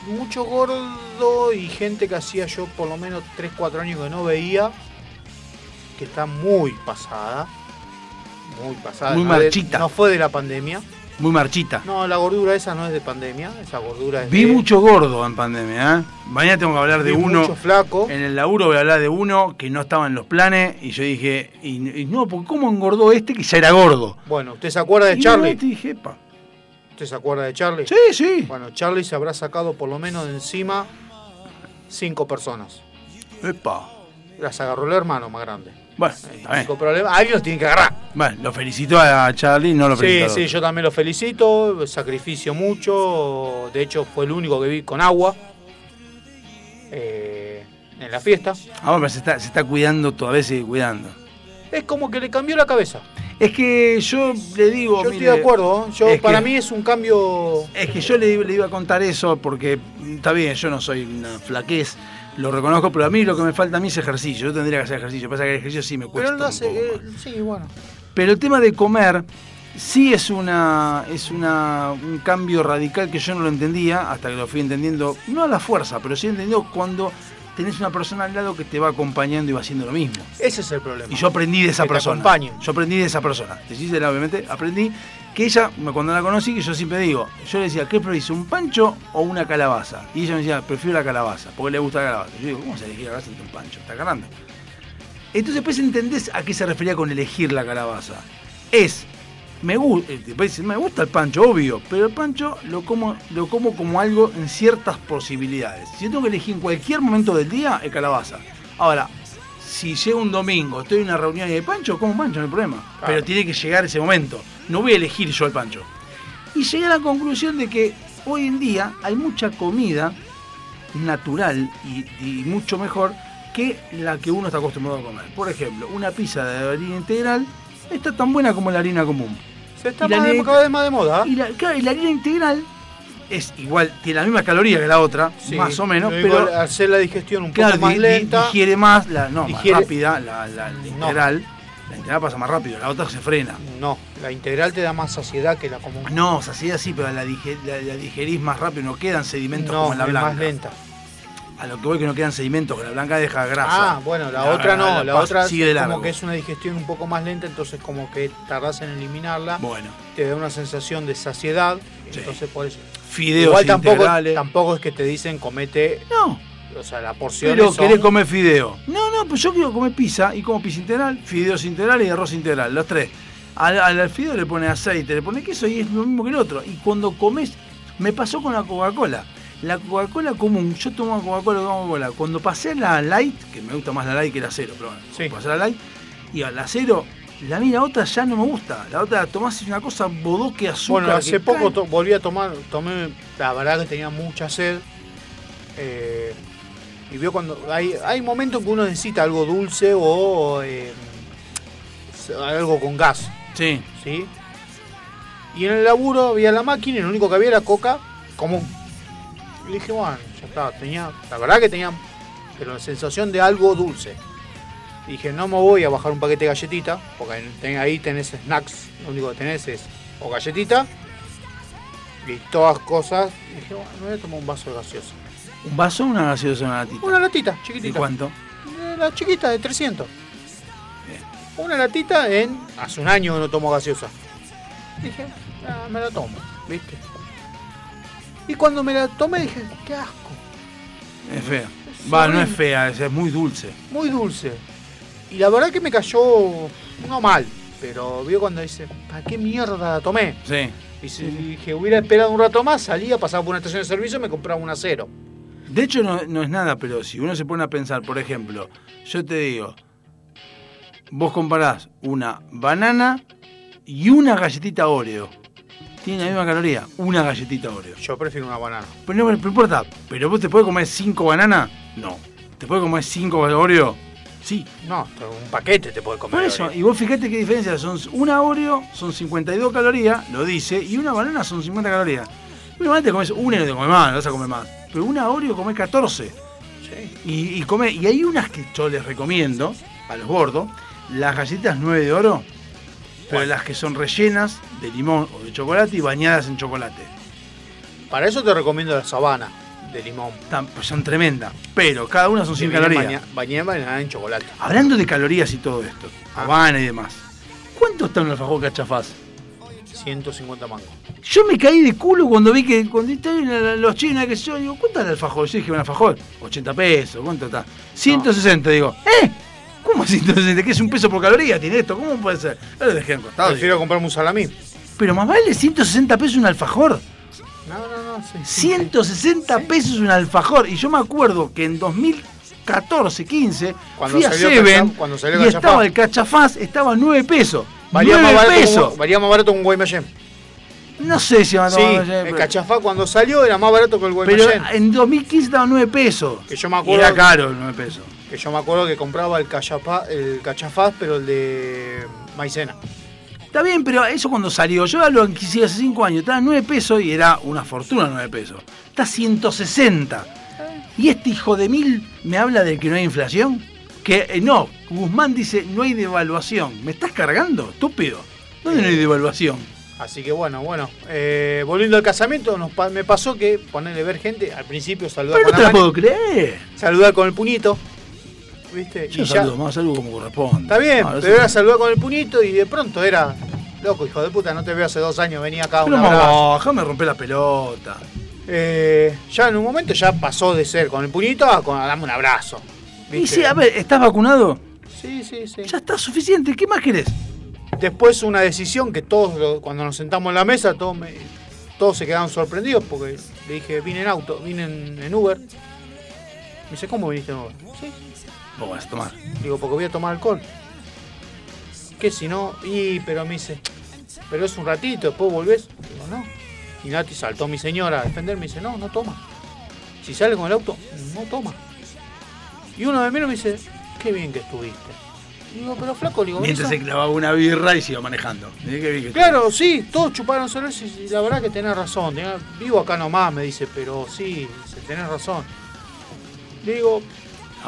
Speaker 4: Mucho gordo y gente que hacía yo por lo menos 3, 4 años que no veía, que está muy pasada. Muy pasada.
Speaker 3: Muy marchita.
Speaker 4: no fue de la pandemia.
Speaker 3: Muy marchita.
Speaker 4: No, la gordura esa no es de pandemia, esa gordura es
Speaker 3: Vi
Speaker 4: de-
Speaker 3: mucho gordo en pandemia, ¿eh? Mañana tengo que hablar de
Speaker 4: Vi
Speaker 3: uno.
Speaker 4: mucho flaco.
Speaker 3: En el laburo voy a hablar de uno que no estaba en los planes y yo dije, y, y no, porque ¿cómo engordó este que ya era gordo?
Speaker 4: Bueno, ¿usted se acuerda de
Speaker 3: Y
Speaker 4: Charlie?
Speaker 3: te dije, epa.
Speaker 4: ¿Usted se acuerda de Charlie?
Speaker 3: Sí, sí.
Speaker 4: Bueno, Charlie se habrá sacado por lo menos de encima cinco personas.
Speaker 3: Epa.
Speaker 4: Las agarró el hermano más grande.
Speaker 3: Bueno.
Speaker 4: Cinco problemas. Alguien los tiene que agarrar.
Speaker 3: Bueno, lo felicito a Charlie, no lo
Speaker 4: Sí,
Speaker 3: felicito.
Speaker 4: sí,
Speaker 3: otro.
Speaker 4: yo también lo felicito, sacrificio mucho, de hecho fue el único que vi con agua eh, en la fiesta.
Speaker 3: Ahora pero se está, se está cuidando, todavía sigue cuidando.
Speaker 4: Es como que le cambió la cabeza.
Speaker 3: Es que yo le digo.
Speaker 4: Yo
Speaker 3: mire,
Speaker 4: estoy de acuerdo, ¿eh? yo,
Speaker 3: es
Speaker 4: para
Speaker 3: que-
Speaker 4: mí es un cambio...
Speaker 3: Es que yo le, le iba a contar eso porque está bien, yo no soy una flaquez, lo reconozco, pero a mí lo que me falta a mí es ejercicio. Yo tendría que hacer ejercicio. Pasa que el ejercicio sí me cuesta.
Speaker 4: Pero él lo
Speaker 3: un
Speaker 4: hace,
Speaker 3: poco.
Speaker 4: eh, sí, bueno.
Speaker 3: Pero el tema de comer sí es una es una un cambio radical que yo no lo entendía hasta que lo fui entendiendo, no a la fuerza, pero sí entendiendo cuando tenés una persona al lado que te va acompañando y va haciendo lo mismo.
Speaker 4: Ese es el problema.
Speaker 3: Y yo aprendí de esa
Speaker 4: Que te
Speaker 3: persona.
Speaker 4: acompañen.
Speaker 3: Yo aprendí de esa persona. Te obviamente, aprendí que ella, cuando la conocí, que yo siempre digo, yo le decía, ¿qué preferís, un pancho o una calabaza? Y ella me decía, prefiero la calabaza, porque le gusta la calabaza. Yo digo, ¿cómo se elegir la calabaza entre un pancho? Está ganando. Entonces después entendés a qué se refería con elegir la calabaza. Es, eh, me gusta el pancho, obvio, pero el pancho lo como, lo como como algo en ciertas posibilidades. Si yo tengo que elegir en cualquier momento del día, es calabaza. Ahora, si llega un domingo, estoy en una reunión y hay pancho, como pancho, no hay problema. Pero tiene que llegar ese momento. No voy a elegir yo el pancho. Y llegué a la conclusión de que hoy en día hay mucha comida natural y, y mucho mejor que la que uno está acostumbrado a comer. Por ejemplo, una pizza de harina integral está tan buena como la harina común.
Speaker 4: Se está más de- cada vez más de moda. ¿eh?
Speaker 3: Y la, claro, y la harina integral es igual, tiene la misma caloría que la otra,
Speaker 4: Sí,
Speaker 3: más o menos, pero
Speaker 4: hacer la digestión un
Speaker 3: claro,
Speaker 4: poco más lenta.
Speaker 3: digiere más, la, no,
Speaker 4: Digiere-
Speaker 3: más rápida, la, la- la integral. La integral pasa más rápido, la otra se frena.
Speaker 4: No, la integral te da más saciedad que la común.
Speaker 3: No, saciedad sí, pero la, dige- la- digerís más rápido, no quedan sedimentos
Speaker 4: No,
Speaker 3: como en la
Speaker 4: es
Speaker 3: blanca.
Speaker 4: más lenta.
Speaker 3: A lo que voy que no quedan sedimentos, que la blanca deja grasa.
Speaker 4: Ah, bueno, la, otra no, la, otra
Speaker 3: sigue
Speaker 4: es como que es una digestión un poco más lenta, entonces como que tardás en eliminarla.
Speaker 3: Bueno.
Speaker 4: Te da una sensación de saciedad, entonces por eso.
Speaker 3: Fideos
Speaker 4: Igual tampoco,
Speaker 3: integrales.
Speaker 4: tampoco es que te dicen comete.
Speaker 3: No.
Speaker 4: O sea, la porción
Speaker 3: Pero
Speaker 4: son...
Speaker 3: querés comer fideo. No, no, pues yo quiero comer pizza y como pizza integral, fideos integrales y arroz integral, los tres. Al, al, fideo le pone aceite, le pone queso y es lo mismo que el otro. Y cuando comes, me pasó con la Coca-Cola. La Coca-Cola común, yo tomo Coca-Cola, Coca-Cola. Cuando pasé la light, que me gusta más la light que la cero, pero bueno, pasé a la light, y a la cero, la mí la otra ya no me gusta. La otra tomás es una cosa bodoque azúcar.
Speaker 4: Bueno, hace poco to- volví a tomar, tomé, la verdad que tenía mucha sed. eh, y veo cuando hay, hay momentos que uno necesita algo dulce o eh, algo con gas.
Speaker 3: Sí.
Speaker 4: ¿Sí? Y en el laburo había la máquina y lo único que había era coca común. Y dije, bueno, ya está, tenía, la verdad que tenía pero la sensación de algo dulce. Y dije, no me voy a bajar un paquete de galletita, porque ahí tenés snacks, lo único que tenés es o galletita y todas cosas. Y dije, bueno, me voy a tomar un vaso de gaseosa.
Speaker 3: ¿Un vaso o una gaseosa una latita?
Speaker 4: Una latita,
Speaker 3: ¿Y
Speaker 4: chiquitita.
Speaker 3: cuánto?
Speaker 4: Eh, La chiquita de 300. Una latita en. Hace un año que no tomo gaseosa. Dije, ah, me la tomo, ¿viste? Y cuando me la tomé dije, qué asco,
Speaker 3: Es fea. Va, no es fea, es muy dulce.
Speaker 4: muy dulce. Y la verdad que me cayó, no mal, pero vio cuando dice, ¿para qué mierda la tomé?
Speaker 3: Sí.
Speaker 4: Y si dije, hubiera esperado un rato más, salía, pasaba por una estación de servicio y me compraba una cero.
Speaker 3: De hecho, no, no es nada, pero si uno se pone a pensar, por ejemplo, yo te digo, vos comparás una banana y una galletita Oreo. Tiene la misma caloría, una galletita Oreo.
Speaker 4: Yo prefiero una banana.
Speaker 3: Pero no, no importa, pero vos te puedes comer cinco bananas, no. ¿Te puedes comer cinco Oreo? Sí.
Speaker 4: No, un paquete te puede comer.
Speaker 3: Por eso, y vos fíjate qué diferencia son. Una Oreo son 52 calorías, lo dice, y una banana son 50 calorías. Una banana te comes una y no te comes más, no vas a comer más. Pero una Oreo comes 14. Y, y, come, y hay unas que yo les recomiendo, a los gordos, las galletitas 9 de oro, pero las que son rellenas de limón o de chocolate y bañadas en chocolate.
Speaker 4: Para eso te recomiendo la sabana de limón.
Speaker 3: Tan- pues son tremendas, pero cada una son 100
Speaker 4: Que viene
Speaker 3: calorías.
Speaker 4: baña- Bañada bañada en chocolate.
Speaker 3: Hablando de calorías y todo esto, Habana y demás. ¿Cuánto está un alfajor cachafaz?
Speaker 4: 150 mangos.
Speaker 3: Yo me caí de culo cuando vi que cuando estaban los chinos, que yo, digo, ¿cuánto es el alfajor? Yo dije, un alfajor, 80 pesos, ¿cuánto está? 160, digo, ¿eh? ¿Cómo 160? ¿Qué es un peso por caloría? ¿Tiene esto? ¿Cómo puede ser? Yo lo dejé en costado.
Speaker 4: Prefiero comprarme un salamí.
Speaker 3: Pero más vale 160 pesos un alfajor.
Speaker 4: No, no, no. sí, sí,
Speaker 3: 160 pesos un alfajor. Y yo me acuerdo que en 2014, 15,
Speaker 4: Cuando
Speaker 3: fui a
Speaker 4: salió
Speaker 3: Seven
Speaker 4: Cacha- cuando salió
Speaker 3: y
Speaker 4: Cachafaz.
Speaker 3: estaba el cachafaz, estaba a 9 pesos.
Speaker 4: Valía
Speaker 3: 9
Speaker 4: más, barato
Speaker 3: pesos.
Speaker 4: un, valía más barato que un Guaymallén.
Speaker 3: No sé si va a
Speaker 4: Sí, el cachafá cuando salió era más barato que el
Speaker 3: Pero
Speaker 4: Guaymallén.
Speaker 3: en 2015 estaba 9 pesos.
Speaker 4: Que yo me
Speaker 3: Y
Speaker 4: acuerdo.
Speaker 3: Era caro, 9 pesos.
Speaker 4: Que yo me acuerdo que compraba el, cachapá, el cachafaz, pero el de maicena.
Speaker 3: Está bien, pero eso cuando salió, yo hablo que sí, hace 5 años, estaba 9 pesos y era una fortuna 9 pesos. Está 160. Y este hijo de mil me habla de que no hay inflación. Que eh, no, Guzmán dice no hay devaluación. ¿Me estás cargando? Estúpido. ¿Dónde no hay devaluación?
Speaker 4: Así que bueno, bueno. eh, volviendo al casamiento, nos pa- me pasó que ponerle ver gente, al principio saludar
Speaker 3: Pero no
Speaker 4: con
Speaker 3: te
Speaker 4: la
Speaker 3: la
Speaker 4: mano,
Speaker 3: puedo creer.
Speaker 4: saludar con el puñito. ¿Viste?
Speaker 3: Yo
Speaker 4: y ya.
Speaker 3: saludo más, saludo como corresponde.
Speaker 4: Está bien,
Speaker 3: Ahora
Speaker 4: pero
Speaker 3: sí.
Speaker 4: era saludar con el puñito y de pronto era. Loco, hijo de puta, no te veo hace dos años, venía acá a un
Speaker 3: Pero
Speaker 4: abrazo.
Speaker 3: no, déjame romper la pelota.
Speaker 4: Eh, ya en un momento ya pasó de ser con el puñito a, con, a darme un abrazo.
Speaker 3: Y
Speaker 4: ¿viste?
Speaker 3: sí, a ver, ¿estás vacunado?
Speaker 4: Sí, sí, sí.
Speaker 3: Ya está suficiente, ¿qué más querés?
Speaker 4: Después una decisión que todos, cuando nos sentamos en la mesa, todos, me- todos se quedaron sorprendidos porque le dije, vine en auto, vine en, en Uber. Me dice, ¿cómo viniste en Uber? Sí.
Speaker 3: Vos vas a tomar.
Speaker 4: Digo, porque voy a tomar alcohol. ¿Qué si no? Y, pero me dice, pero es un ratito, después volvés. Digo, no. Y Nati saltó mi señora a defenderme y dice, no, no toma. Si sale con el auto, no toma. Y uno de mí me dice, qué bien que estuviste. Digo, pero flaco, digo,
Speaker 3: Mientras
Speaker 4: "Esa-
Speaker 3: se clavaba una birra y se iba manejando. Mirá qué bien que
Speaker 4: Claro, sí, todos chuparon cerveza y la verdad que tenés razón. vivo acá nomás, me dice, pero sí, dice, tenés razón. Digo,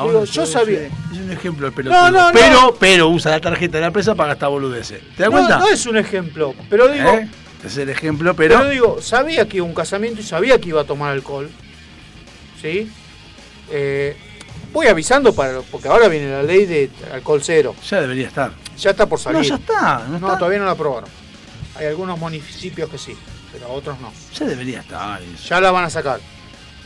Speaker 4: digo,
Speaker 3: yo
Speaker 4: sabía.
Speaker 3: Es un ejemplo el pelotudo.
Speaker 4: No, no, no.
Speaker 3: pero, pero usa la tarjeta de la empresa para gastar boludeces. ¿Te das
Speaker 4: No,
Speaker 3: cuenta?
Speaker 4: no es un ejemplo, pero digo,
Speaker 3: ¿Eh? Es el ejemplo, pero.
Speaker 4: pero digo, sabía que iba a un casamiento y sabía que iba a tomar alcohol. ¿Sí? Eh, voy avisando para porque ahora viene la ley de alcohol cero.
Speaker 3: Ya debería estar.
Speaker 4: Ya está por salir.
Speaker 3: No, ya está. No,
Speaker 4: No,
Speaker 3: está.
Speaker 4: todavía no la aprobaron. Hay algunos municipios que sí, pero otros no.
Speaker 3: Ya debería estar. eso.
Speaker 4: Ya la van a sacar.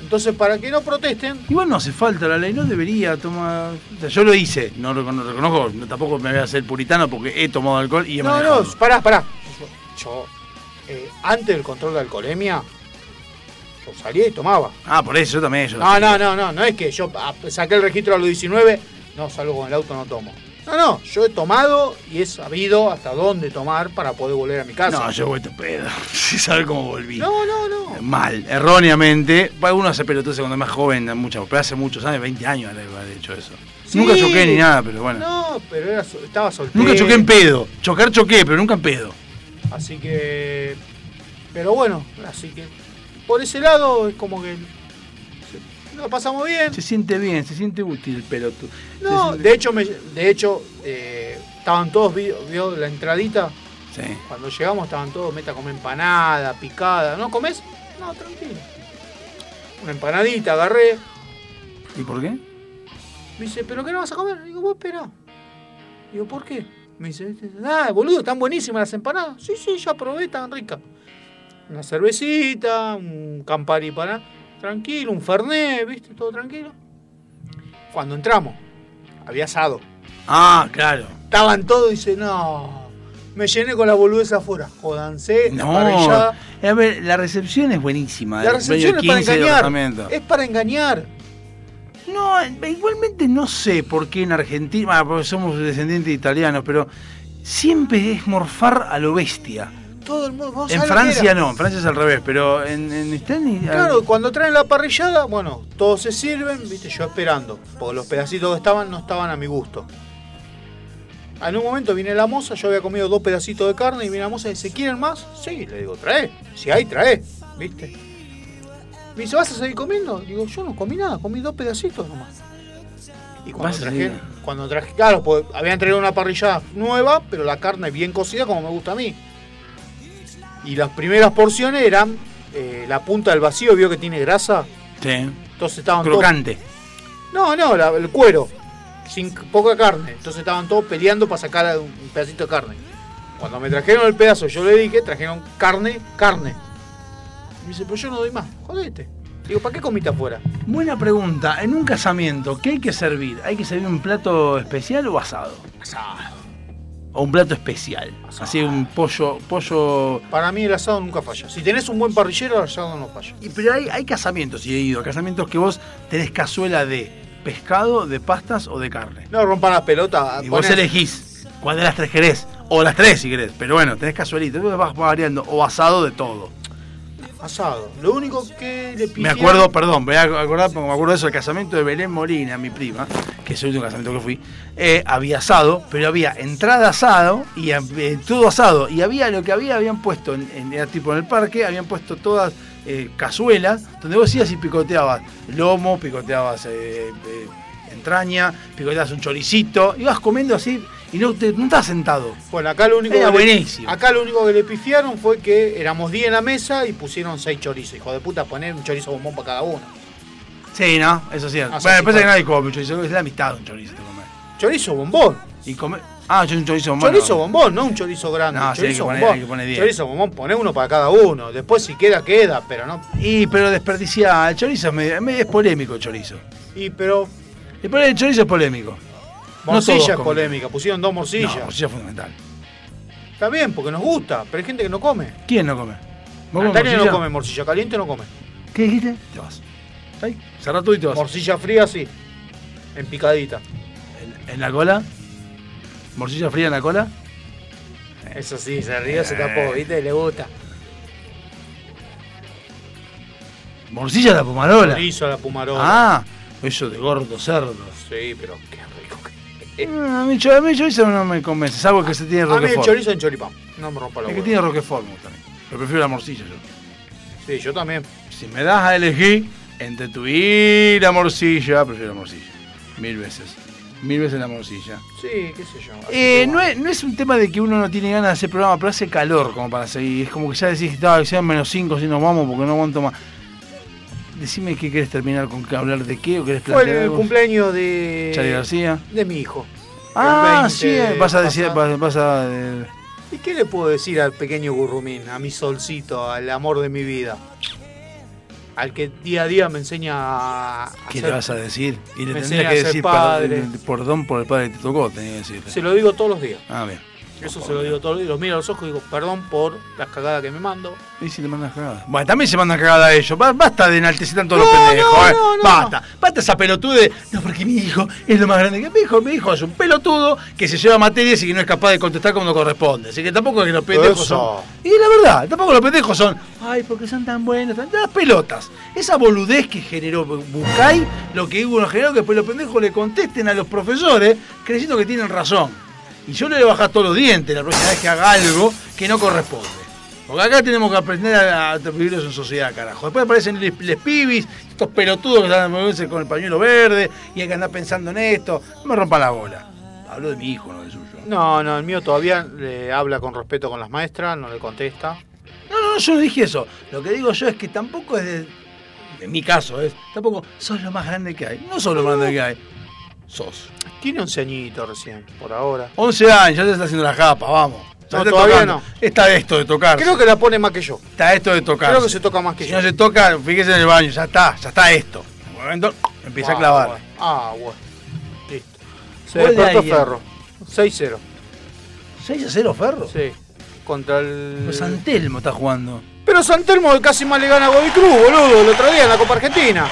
Speaker 4: Entonces, para que no protesten,
Speaker 3: Igual no hace falta la ley, no debería tomar. o sea, yo lo hice, no lo no reconozco, no, tampoco me voy a hacer puritano porque he tomado alcohol y he
Speaker 4: No,
Speaker 3: manejado.
Speaker 4: no, pará, pará. Yo, yo, eh, antes del control de alcoholemia, yo salía y tomaba.
Speaker 3: Ah, por eso yo también. Yo
Speaker 4: No, no, no, no, no es que yo ah, saqué el registro a los 19, no salgo con el auto, no tomo. No, no, yo he tomado y he sabido hasta dónde tomar para poder volver a mi casa.
Speaker 3: No, yo voy tu pedo. Si sabe cómo volví.
Speaker 4: No, no, no.
Speaker 3: Mal, erróneamente. Uno hace pelotudos cuando es más joven, mucho, pero hace muchos años, 20 años de hecho eso.
Speaker 4: Sí.
Speaker 3: Nunca choqué ni nada, pero bueno.
Speaker 4: No, pero era, estaba soltero.
Speaker 3: Nunca choqué en pedo. Chocar choqué, pero nunca en pedo.
Speaker 4: Así que. Pero bueno, así que. Por ese lado es como que. Se- Lo pasamos bien.
Speaker 3: Se siente bien, se siente útil el pelotudo.
Speaker 4: No, de hecho, me, de hecho eh, estaban todos, vio, vio la entradita.
Speaker 3: Sí.
Speaker 4: Cuando llegamos estaban todos, meta comer empanada, picada. ¿No comes? No, tranquilo. Una empanadita, agarré.
Speaker 3: ¿Y por qué?
Speaker 4: Me dice, ¿pero qué no vas a comer? Digo, vos espera. Digo, ¿por qué? Me dice, ah, boludo, están buenísimas las empanadas. Sí, sí, ya probé, están ricas. Una cervecita, un campari para. Tranquilo, un fernet, ¿viste? Todo tranquilo. Cuando entramos, había asado.
Speaker 3: Ah, claro.
Speaker 4: Estaban todos y dice, no. Me llené con la boludez afuera. Jodanse,
Speaker 3: No.
Speaker 4: parrillada.
Speaker 3: A ver, la recepción es buenísima.
Speaker 4: La
Speaker 3: del
Speaker 4: recepción es para
Speaker 3: 15 del
Speaker 4: engañar. Es para engañar.
Speaker 3: No, No, igualmente no sé por qué en Argentina, ah, porque somos descendientes de italianos, pero siempre es morfar a lo bestia.
Speaker 4: Todo el mundo. ¿vos
Speaker 3: En Francia no, en Francia es al revés, pero en, en
Speaker 4: Claro, cuando traen la parrillada, bueno, todos se sirven, viste, yo esperando, porque los pedacitos que estaban no estaban a mi gusto. En un momento viene la moza, yo había comido dos pedacitos de carne y viene la moza y dice, ¿quieren más? Sí, le digo, trae, si hay, trae, viste. Me dice, ¿vas a seguir comiendo? Digo, yo no comí nada, comí dos pedacitos nomás. Y cuando
Speaker 3: ¿Vas a
Speaker 4: traje, cuando traje, claro, pues habían traído una parrillada nueva, pero la carne bien cocida como me gusta a mí. Y las primeras porciones eran eh, la punta del vacío, vio que tiene grasa.
Speaker 3: Sí.
Speaker 4: Entonces estaban todos-
Speaker 3: Crocante.
Speaker 4: No, no, la- el cuero. Sin poca carne. Entonces estaban todos peleando para sacar un pedacito de carne. Cuando me trajeron el pedazo, yo le dije, trajeron carne, carne. Y me dice, pero yo no doy más. Jodete. Digo, ¿para qué comiste afuera?
Speaker 3: Buena pregunta. En un casamiento, ¿qué hay que servir? ¿Hay que servir un plato especial o asado?
Speaker 4: Asado.
Speaker 3: O un plato especial. Así un pollo, pollo.
Speaker 4: Para mí el asado nunca falla. Si tenés un buen parrillero, el asado no falla.
Speaker 3: Y, pero hay, hay casamientos, y he ido, casamientos que vos tenés cazuela de pescado, de pastas o de carne.
Speaker 4: No rompan las pelotas.
Speaker 3: Y vos elegís cuál de las tres querés. O las tres si querés. Pero bueno, tenés cazuelita. Entonces vas variando. O asado de todo.
Speaker 4: Asado. Lo único que le
Speaker 3: Me
Speaker 4: pifiaron-
Speaker 3: acuerdo, perdón, me voy a acordar porque me acuerdo de eso, el casamiento de Belén Molina, mi prima, que es el último casamiento que fui, eh, había asado, pero había entrada asado y eh, todo asado. Y había lo que había, habían puesto, en, en- era tipo en el parque, habían puesto todas eh, cazuelas, donde vos ibas y picoteabas lomo, picoteabas entraña, picoteabas un choricito, ibas comiendo así y no, te, no estabas sentado.
Speaker 4: Bueno, acá lo único
Speaker 3: Era
Speaker 4: que le- acá lo único que le pifiaron fue que éramos 10 en la mesa y pusieron 6 chorizos. Hijo de puta, poner un chorizo bombón para cada uno.
Speaker 3: Sí, ¿no? Eso es cierto.
Speaker 4: Ah, sí,
Speaker 3: bueno,
Speaker 4: sí,
Speaker 3: pasa que nadie come un chorizo, es la de un chorizo te comes.
Speaker 4: Chorizo bombón.
Speaker 3: Y come... Ah, yo un chorizo bombón.
Speaker 4: Chorizo bombón, no un chorizo grande.
Speaker 3: No, sí, hay
Speaker 4: chorizo
Speaker 3: que poner-
Speaker 4: bombón.
Speaker 3: hay que poner 10.
Speaker 4: Chorizo bombón, poné uno para cada uno. Después si queda, queda, pero no.
Speaker 3: Y pero desperdicia, el chorizo es, medio- es polémico el chorizo.
Speaker 4: Y pero.
Speaker 3: El chorizo es polémico.
Speaker 4: Morcilla es polémica, pusieron dos morcillas.
Speaker 3: No, morcilla fundamental.
Speaker 4: Está bien, porque nos gusta, pero hay gente que no come.
Speaker 3: ¿Quién no come? ¿Vos comes
Speaker 4: Natalia no
Speaker 3: morcilla?
Speaker 4: come morcilla caliente, no come.
Speaker 3: ¿Qué dijiste? Te vas. Ahí, cerrá tú y te vas.
Speaker 4: Morcilla fría, sí. En picadita.
Speaker 3: ¿En la cola? ¿Morcilla fría en la cola?
Speaker 4: Eso sí, se rió, se
Speaker 3: Eh.
Speaker 4: tapó, ¿viste? Le gusta.
Speaker 3: ¿Morcilla a la pomarola?
Speaker 4: Chorizo a la pumarola.
Speaker 3: Ah, eso de gordo cerdo.
Speaker 4: Sí, pero qué
Speaker 3: a mí, a mí chorizo no me convence, es algo que se tiene
Speaker 4: A mí el
Speaker 3: roquefort.
Speaker 4: chorizo en choripán. No me rompa la
Speaker 3: El que tiene roquefort me gusta. Pero prefiero la morcilla yo.
Speaker 4: Sí, yo también.
Speaker 3: Si me das a elegir entre tu y la morcilla, prefiero la morcilla. Mil veces. Mil veces la morcilla.
Speaker 4: Sí, qué sé yo.
Speaker 3: Eh, no, es, no es un tema de que uno no tiene ganas de hacer programa, pero hace calor como para seguir. Es como que ya decís, "Ah, que sean menos 5 si nos vamos porque no aguanto más. Decime qué querés terminar con hablar de qué o querés
Speaker 4: Fue
Speaker 3: plantear
Speaker 4: el
Speaker 3: algo.
Speaker 4: cumpleaños de.
Speaker 3: Charlie García.
Speaker 4: De mi hijo.
Speaker 3: Ah,
Speaker 4: El 20
Speaker 3: sí, eh, vas a decir, vas, vas a eh,
Speaker 4: ¿Y qué le puedo decir al pequeño Gurrumín, a mi solcito, al amor de mi vida? Al que día a día me enseña a.
Speaker 3: ¿Qué le vas a decir? Y le tendrías que decir
Speaker 4: padre.
Speaker 3: perdón, perdón por el padre que te tocó, tenía que decirle.
Speaker 4: Se lo digo todos los días.
Speaker 3: Ah, bien.
Speaker 4: Eso se lo digo todos los días. Los miro a los ojos y digo, perdón por las cagadas que me mando.
Speaker 3: Y si te mandas cagada. Bueno, también se mandan cagada a ellos. Ba- Basta de enaltecer tanto a los
Speaker 4: No,
Speaker 3: pendejos.
Speaker 4: no,
Speaker 3: eh.
Speaker 4: no, no.
Speaker 3: Basta. Basta esa pelotude. No, porque mi hijo es lo más grande que mi hijo. Mi hijo es un pelotudo que se lleva materias y que no es capaz de contestar como corresponde. Así que tampoco es que los pendejos
Speaker 4: Eso.
Speaker 3: son. Y la verdad, tampoco los pendejos son. Ay, porque son tan buenos. tan- Las pelotas. Esa boludez que generó Bucay, lo que hubo generó que después los pendejos le contesten a los profesores creyendo que tienen razón. Y yo le voy a bajar todos los dientes la próxima vez que haga algo que no corresponde. Porque acá tenemos que aprender a, a vivirlos en sociedad, carajo. Después aparecen les, les pibis, estos pelotudos que están moverse con el pañuelo verde y hay que andar pensando en esto. No me rompa la bola. Hablo de mi hijo, no del suyo.
Speaker 4: No, no, el mío todavía le habla con respeto con las maestras, no le contesta.
Speaker 3: No, no, yo no dije eso. Lo que digo yo es que tampoco es de. En mi caso es. Tampoco sos lo más grande que hay. No sos lo más grande que hay. Sos.
Speaker 4: Tiene 11 añitos recién, por ahora.
Speaker 3: 11 años, ya te está haciendo la japa, vamos. Ya
Speaker 4: No,
Speaker 3: está
Speaker 4: todavía
Speaker 3: tocando.
Speaker 4: no.
Speaker 3: Está esto de tocar.
Speaker 4: Creo que la pone más que yo.
Speaker 3: Está esto de tocar.
Speaker 4: Creo que se toca más que
Speaker 3: Si
Speaker 4: yo.
Speaker 3: no se toca, fíjese en el baño, ya está, ya está esto. En un momento empieza a
Speaker 4: Ah,
Speaker 3: clavar.
Speaker 4: bueno. Ah, bueno. Listo. Se despertó. Ferro. 6-0.
Speaker 3: 6 a 0 Ferro.
Speaker 4: Sí. Contra el.
Speaker 3: Pues San Telmo está jugando.
Speaker 4: Pero San Telmo casi más le gana a Godoy Cruz, boludo, el otro día en la Copa Argentina.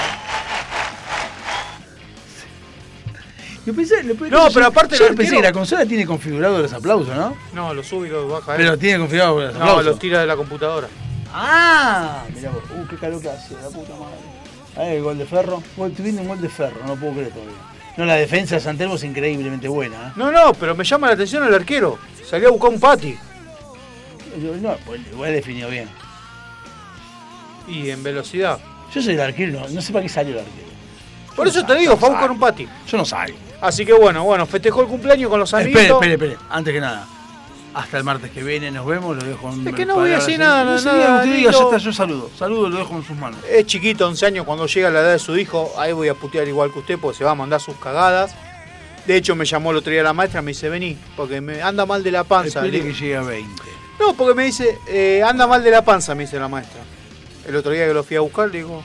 Speaker 3: Yo pensé, lo-
Speaker 4: No, pero aparte
Speaker 3: yo
Speaker 4: el
Speaker 3: pensé que la consola tiene configurado los aplausos, ¿no?
Speaker 4: No, lo sube y lo baja. él.
Speaker 3: Pero tiene configurado los
Speaker 4: No,
Speaker 3: aplausos.
Speaker 4: los tira de la computadora.
Speaker 3: Ah, mirá vos. Uh, qué calor que hace, la puta madre. Ahí el gol de Ferro. Gol, estoy viendo un gol de Ferro, no lo puedo creer todavía. No, la defensa de San Telmo es increíblemente buena. ¿eh?
Speaker 4: No, no, pero me llama la atención el arquero. Salió a buscar un pati.
Speaker 3: Yo- No, pues igual definido bien.
Speaker 4: Y en velocidad.
Speaker 3: Yo soy el arquero, no, no sé para qué salió el arquero.
Speaker 4: Por eso te digo, fue a buscar un pati.
Speaker 3: Yo no salgo.
Speaker 4: Así que bueno, bueno, festejó el cumpleaños con los amiguitos.
Speaker 3: Espere, espere, espere. Antes que nada. Hasta el martes que viene nos vemos, lo dejo en
Speaker 4: Es que no voy a decir nada,
Speaker 3: No
Speaker 4: nada,
Speaker 3: usted diga, ya está, yo saludo. Saludo, lo dejo en sus manos.
Speaker 4: Es chiquito, 11 años, cuando llega la edad de su hijo, ahí voy a putear igual que usted porque se va a mandar sus cagadas. De hecho, me llamó el otro día la maestra, me dice, vení, porque me anda mal de la panza.
Speaker 3: Espere que llegue a 20.
Speaker 4: No, porque me dice, eh, anda mal de la panza, me dice la maestra. El otro día que lo fui a buscar, le digo,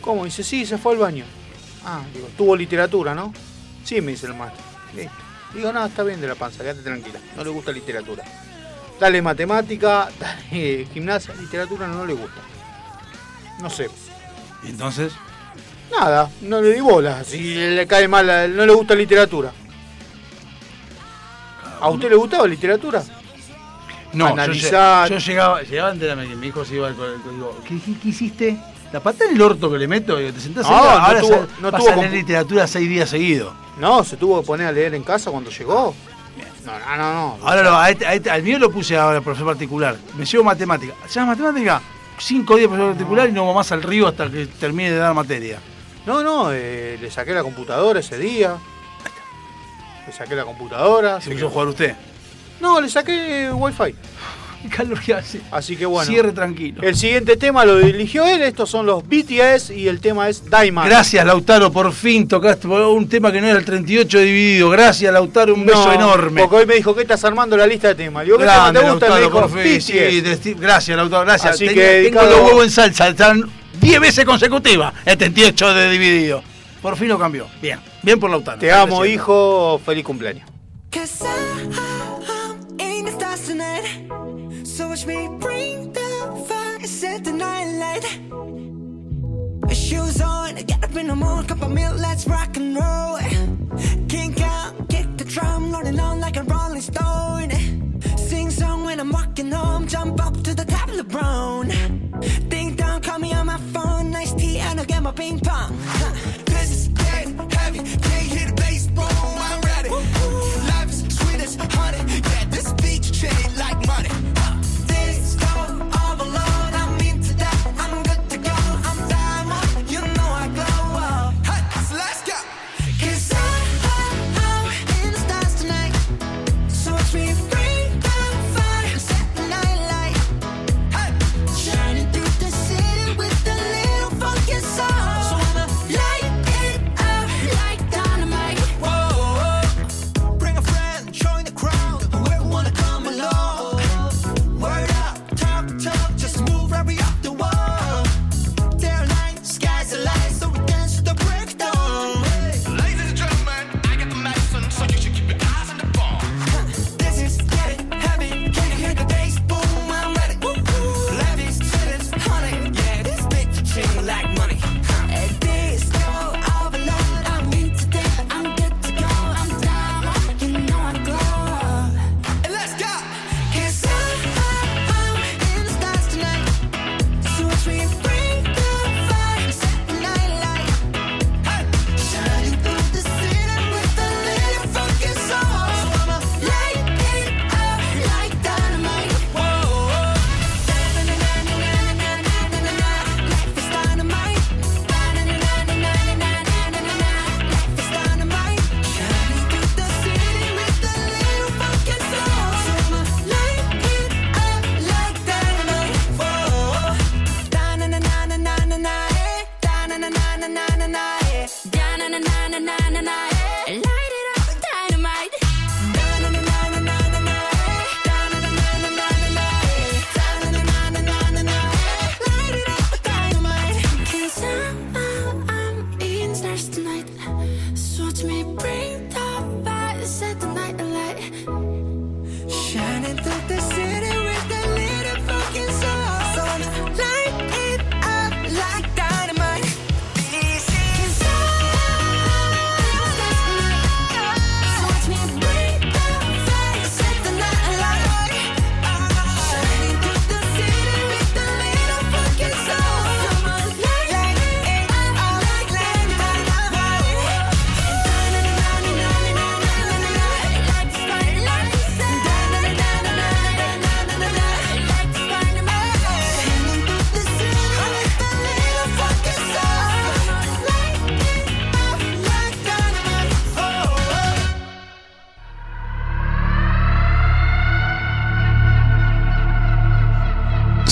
Speaker 4: ¿cómo? Dice, sí, se fue al baño. Ah, digo, tuvo literatura, ¿no? Sí, me dice el maestro. Listo. Digo, no, está bien de la panza, quédate tranquila. No le gusta literatura. Dale matemática, dale gimnasia, literatura no le gusta. No sé.
Speaker 3: ¿Y entonces?
Speaker 4: Nada, no le di bola. Si le cae mal, no le gusta literatura. ¿A usted le gustaba literatura?
Speaker 3: No, yo,
Speaker 4: Analizar.
Speaker 3: yo llegaba, llegaba antes de la mi hijo se iba al co- al co- digo, ¿qué, qué, qué hiciste? La pata en el orto que le meto, digo, te sentás
Speaker 4: No,
Speaker 3: ahí,
Speaker 4: no
Speaker 3: ahora
Speaker 4: tuvo-
Speaker 3: sal-
Speaker 4: no
Speaker 3: vas
Speaker 4: tuvo
Speaker 3: a leer literatura seis días seguidos.
Speaker 4: No, se tuvo que poner a leer en casa cuando llegó. No, no, no. no.
Speaker 3: Ahora lo- a este- a este- al mío lo puse ahora profesor particular. Me llevo matemática. ¿Se llama matemática? Cinco días profesor particular y no va más al río hasta que termine de dar materia.
Speaker 4: No, no, eh, le saqué la computadora ese día. Le saqué la computadora.
Speaker 3: ¿Se puso a jugar usted?
Speaker 4: No, le saqué wifi.
Speaker 3: ¿Qué calor que hace?
Speaker 4: Así que bueno.
Speaker 3: Cierre tranquilo.
Speaker 4: El siguiente tema lo eligió él. Estos son los BTS y el tema es Diamond.
Speaker 3: Gracias, Lautaro, por fin tocaste un tema que no era el 38 dividido. Gracias, Lautaro, un beso
Speaker 4: No,
Speaker 3: enorme.
Speaker 4: Porque hoy me dijo que estás armando la lista de temas. Digo, ¿qué tema
Speaker 3: Grande,
Speaker 4: te gusta? Me
Speaker 3: Lautaro,
Speaker 4: dijo,
Speaker 3: por fin.
Speaker 4: BTS.
Speaker 3: Sí, de Steve- gracias, Lautaro, gracias.
Speaker 4: Así
Speaker 3: Tenía-
Speaker 4: que
Speaker 3: tengo los huevos en salsa, están 10 veces consecutivas el 38 de dividido. Por fin lo cambió. Bien, bien por Lautaro.
Speaker 4: Te amo, hijo. Feliz cumpleaños.
Speaker 8: Watch me bring the fire, set the night light. Shoes on, get up in the morning, cup of milk, let's rock and roll. Kink out, kick the drum, rolling on like a rolling stone. Sing song when I'm walking home, jump up to the top of the brown. Ding dong, call me on my phone, nice tea, and I'll get my ping pong. Huh. This is getting heavy, can't hit the bass, boom, I'm ready. Life is sweet as honey, yeah, this beach chain like money.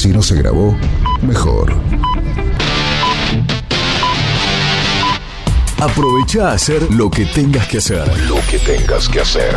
Speaker 5: Si no se grabó, mejor.
Speaker 21: Aprovecha a hacer lo que tengas que hacer.
Speaker 5: Lo que tengas que hacer.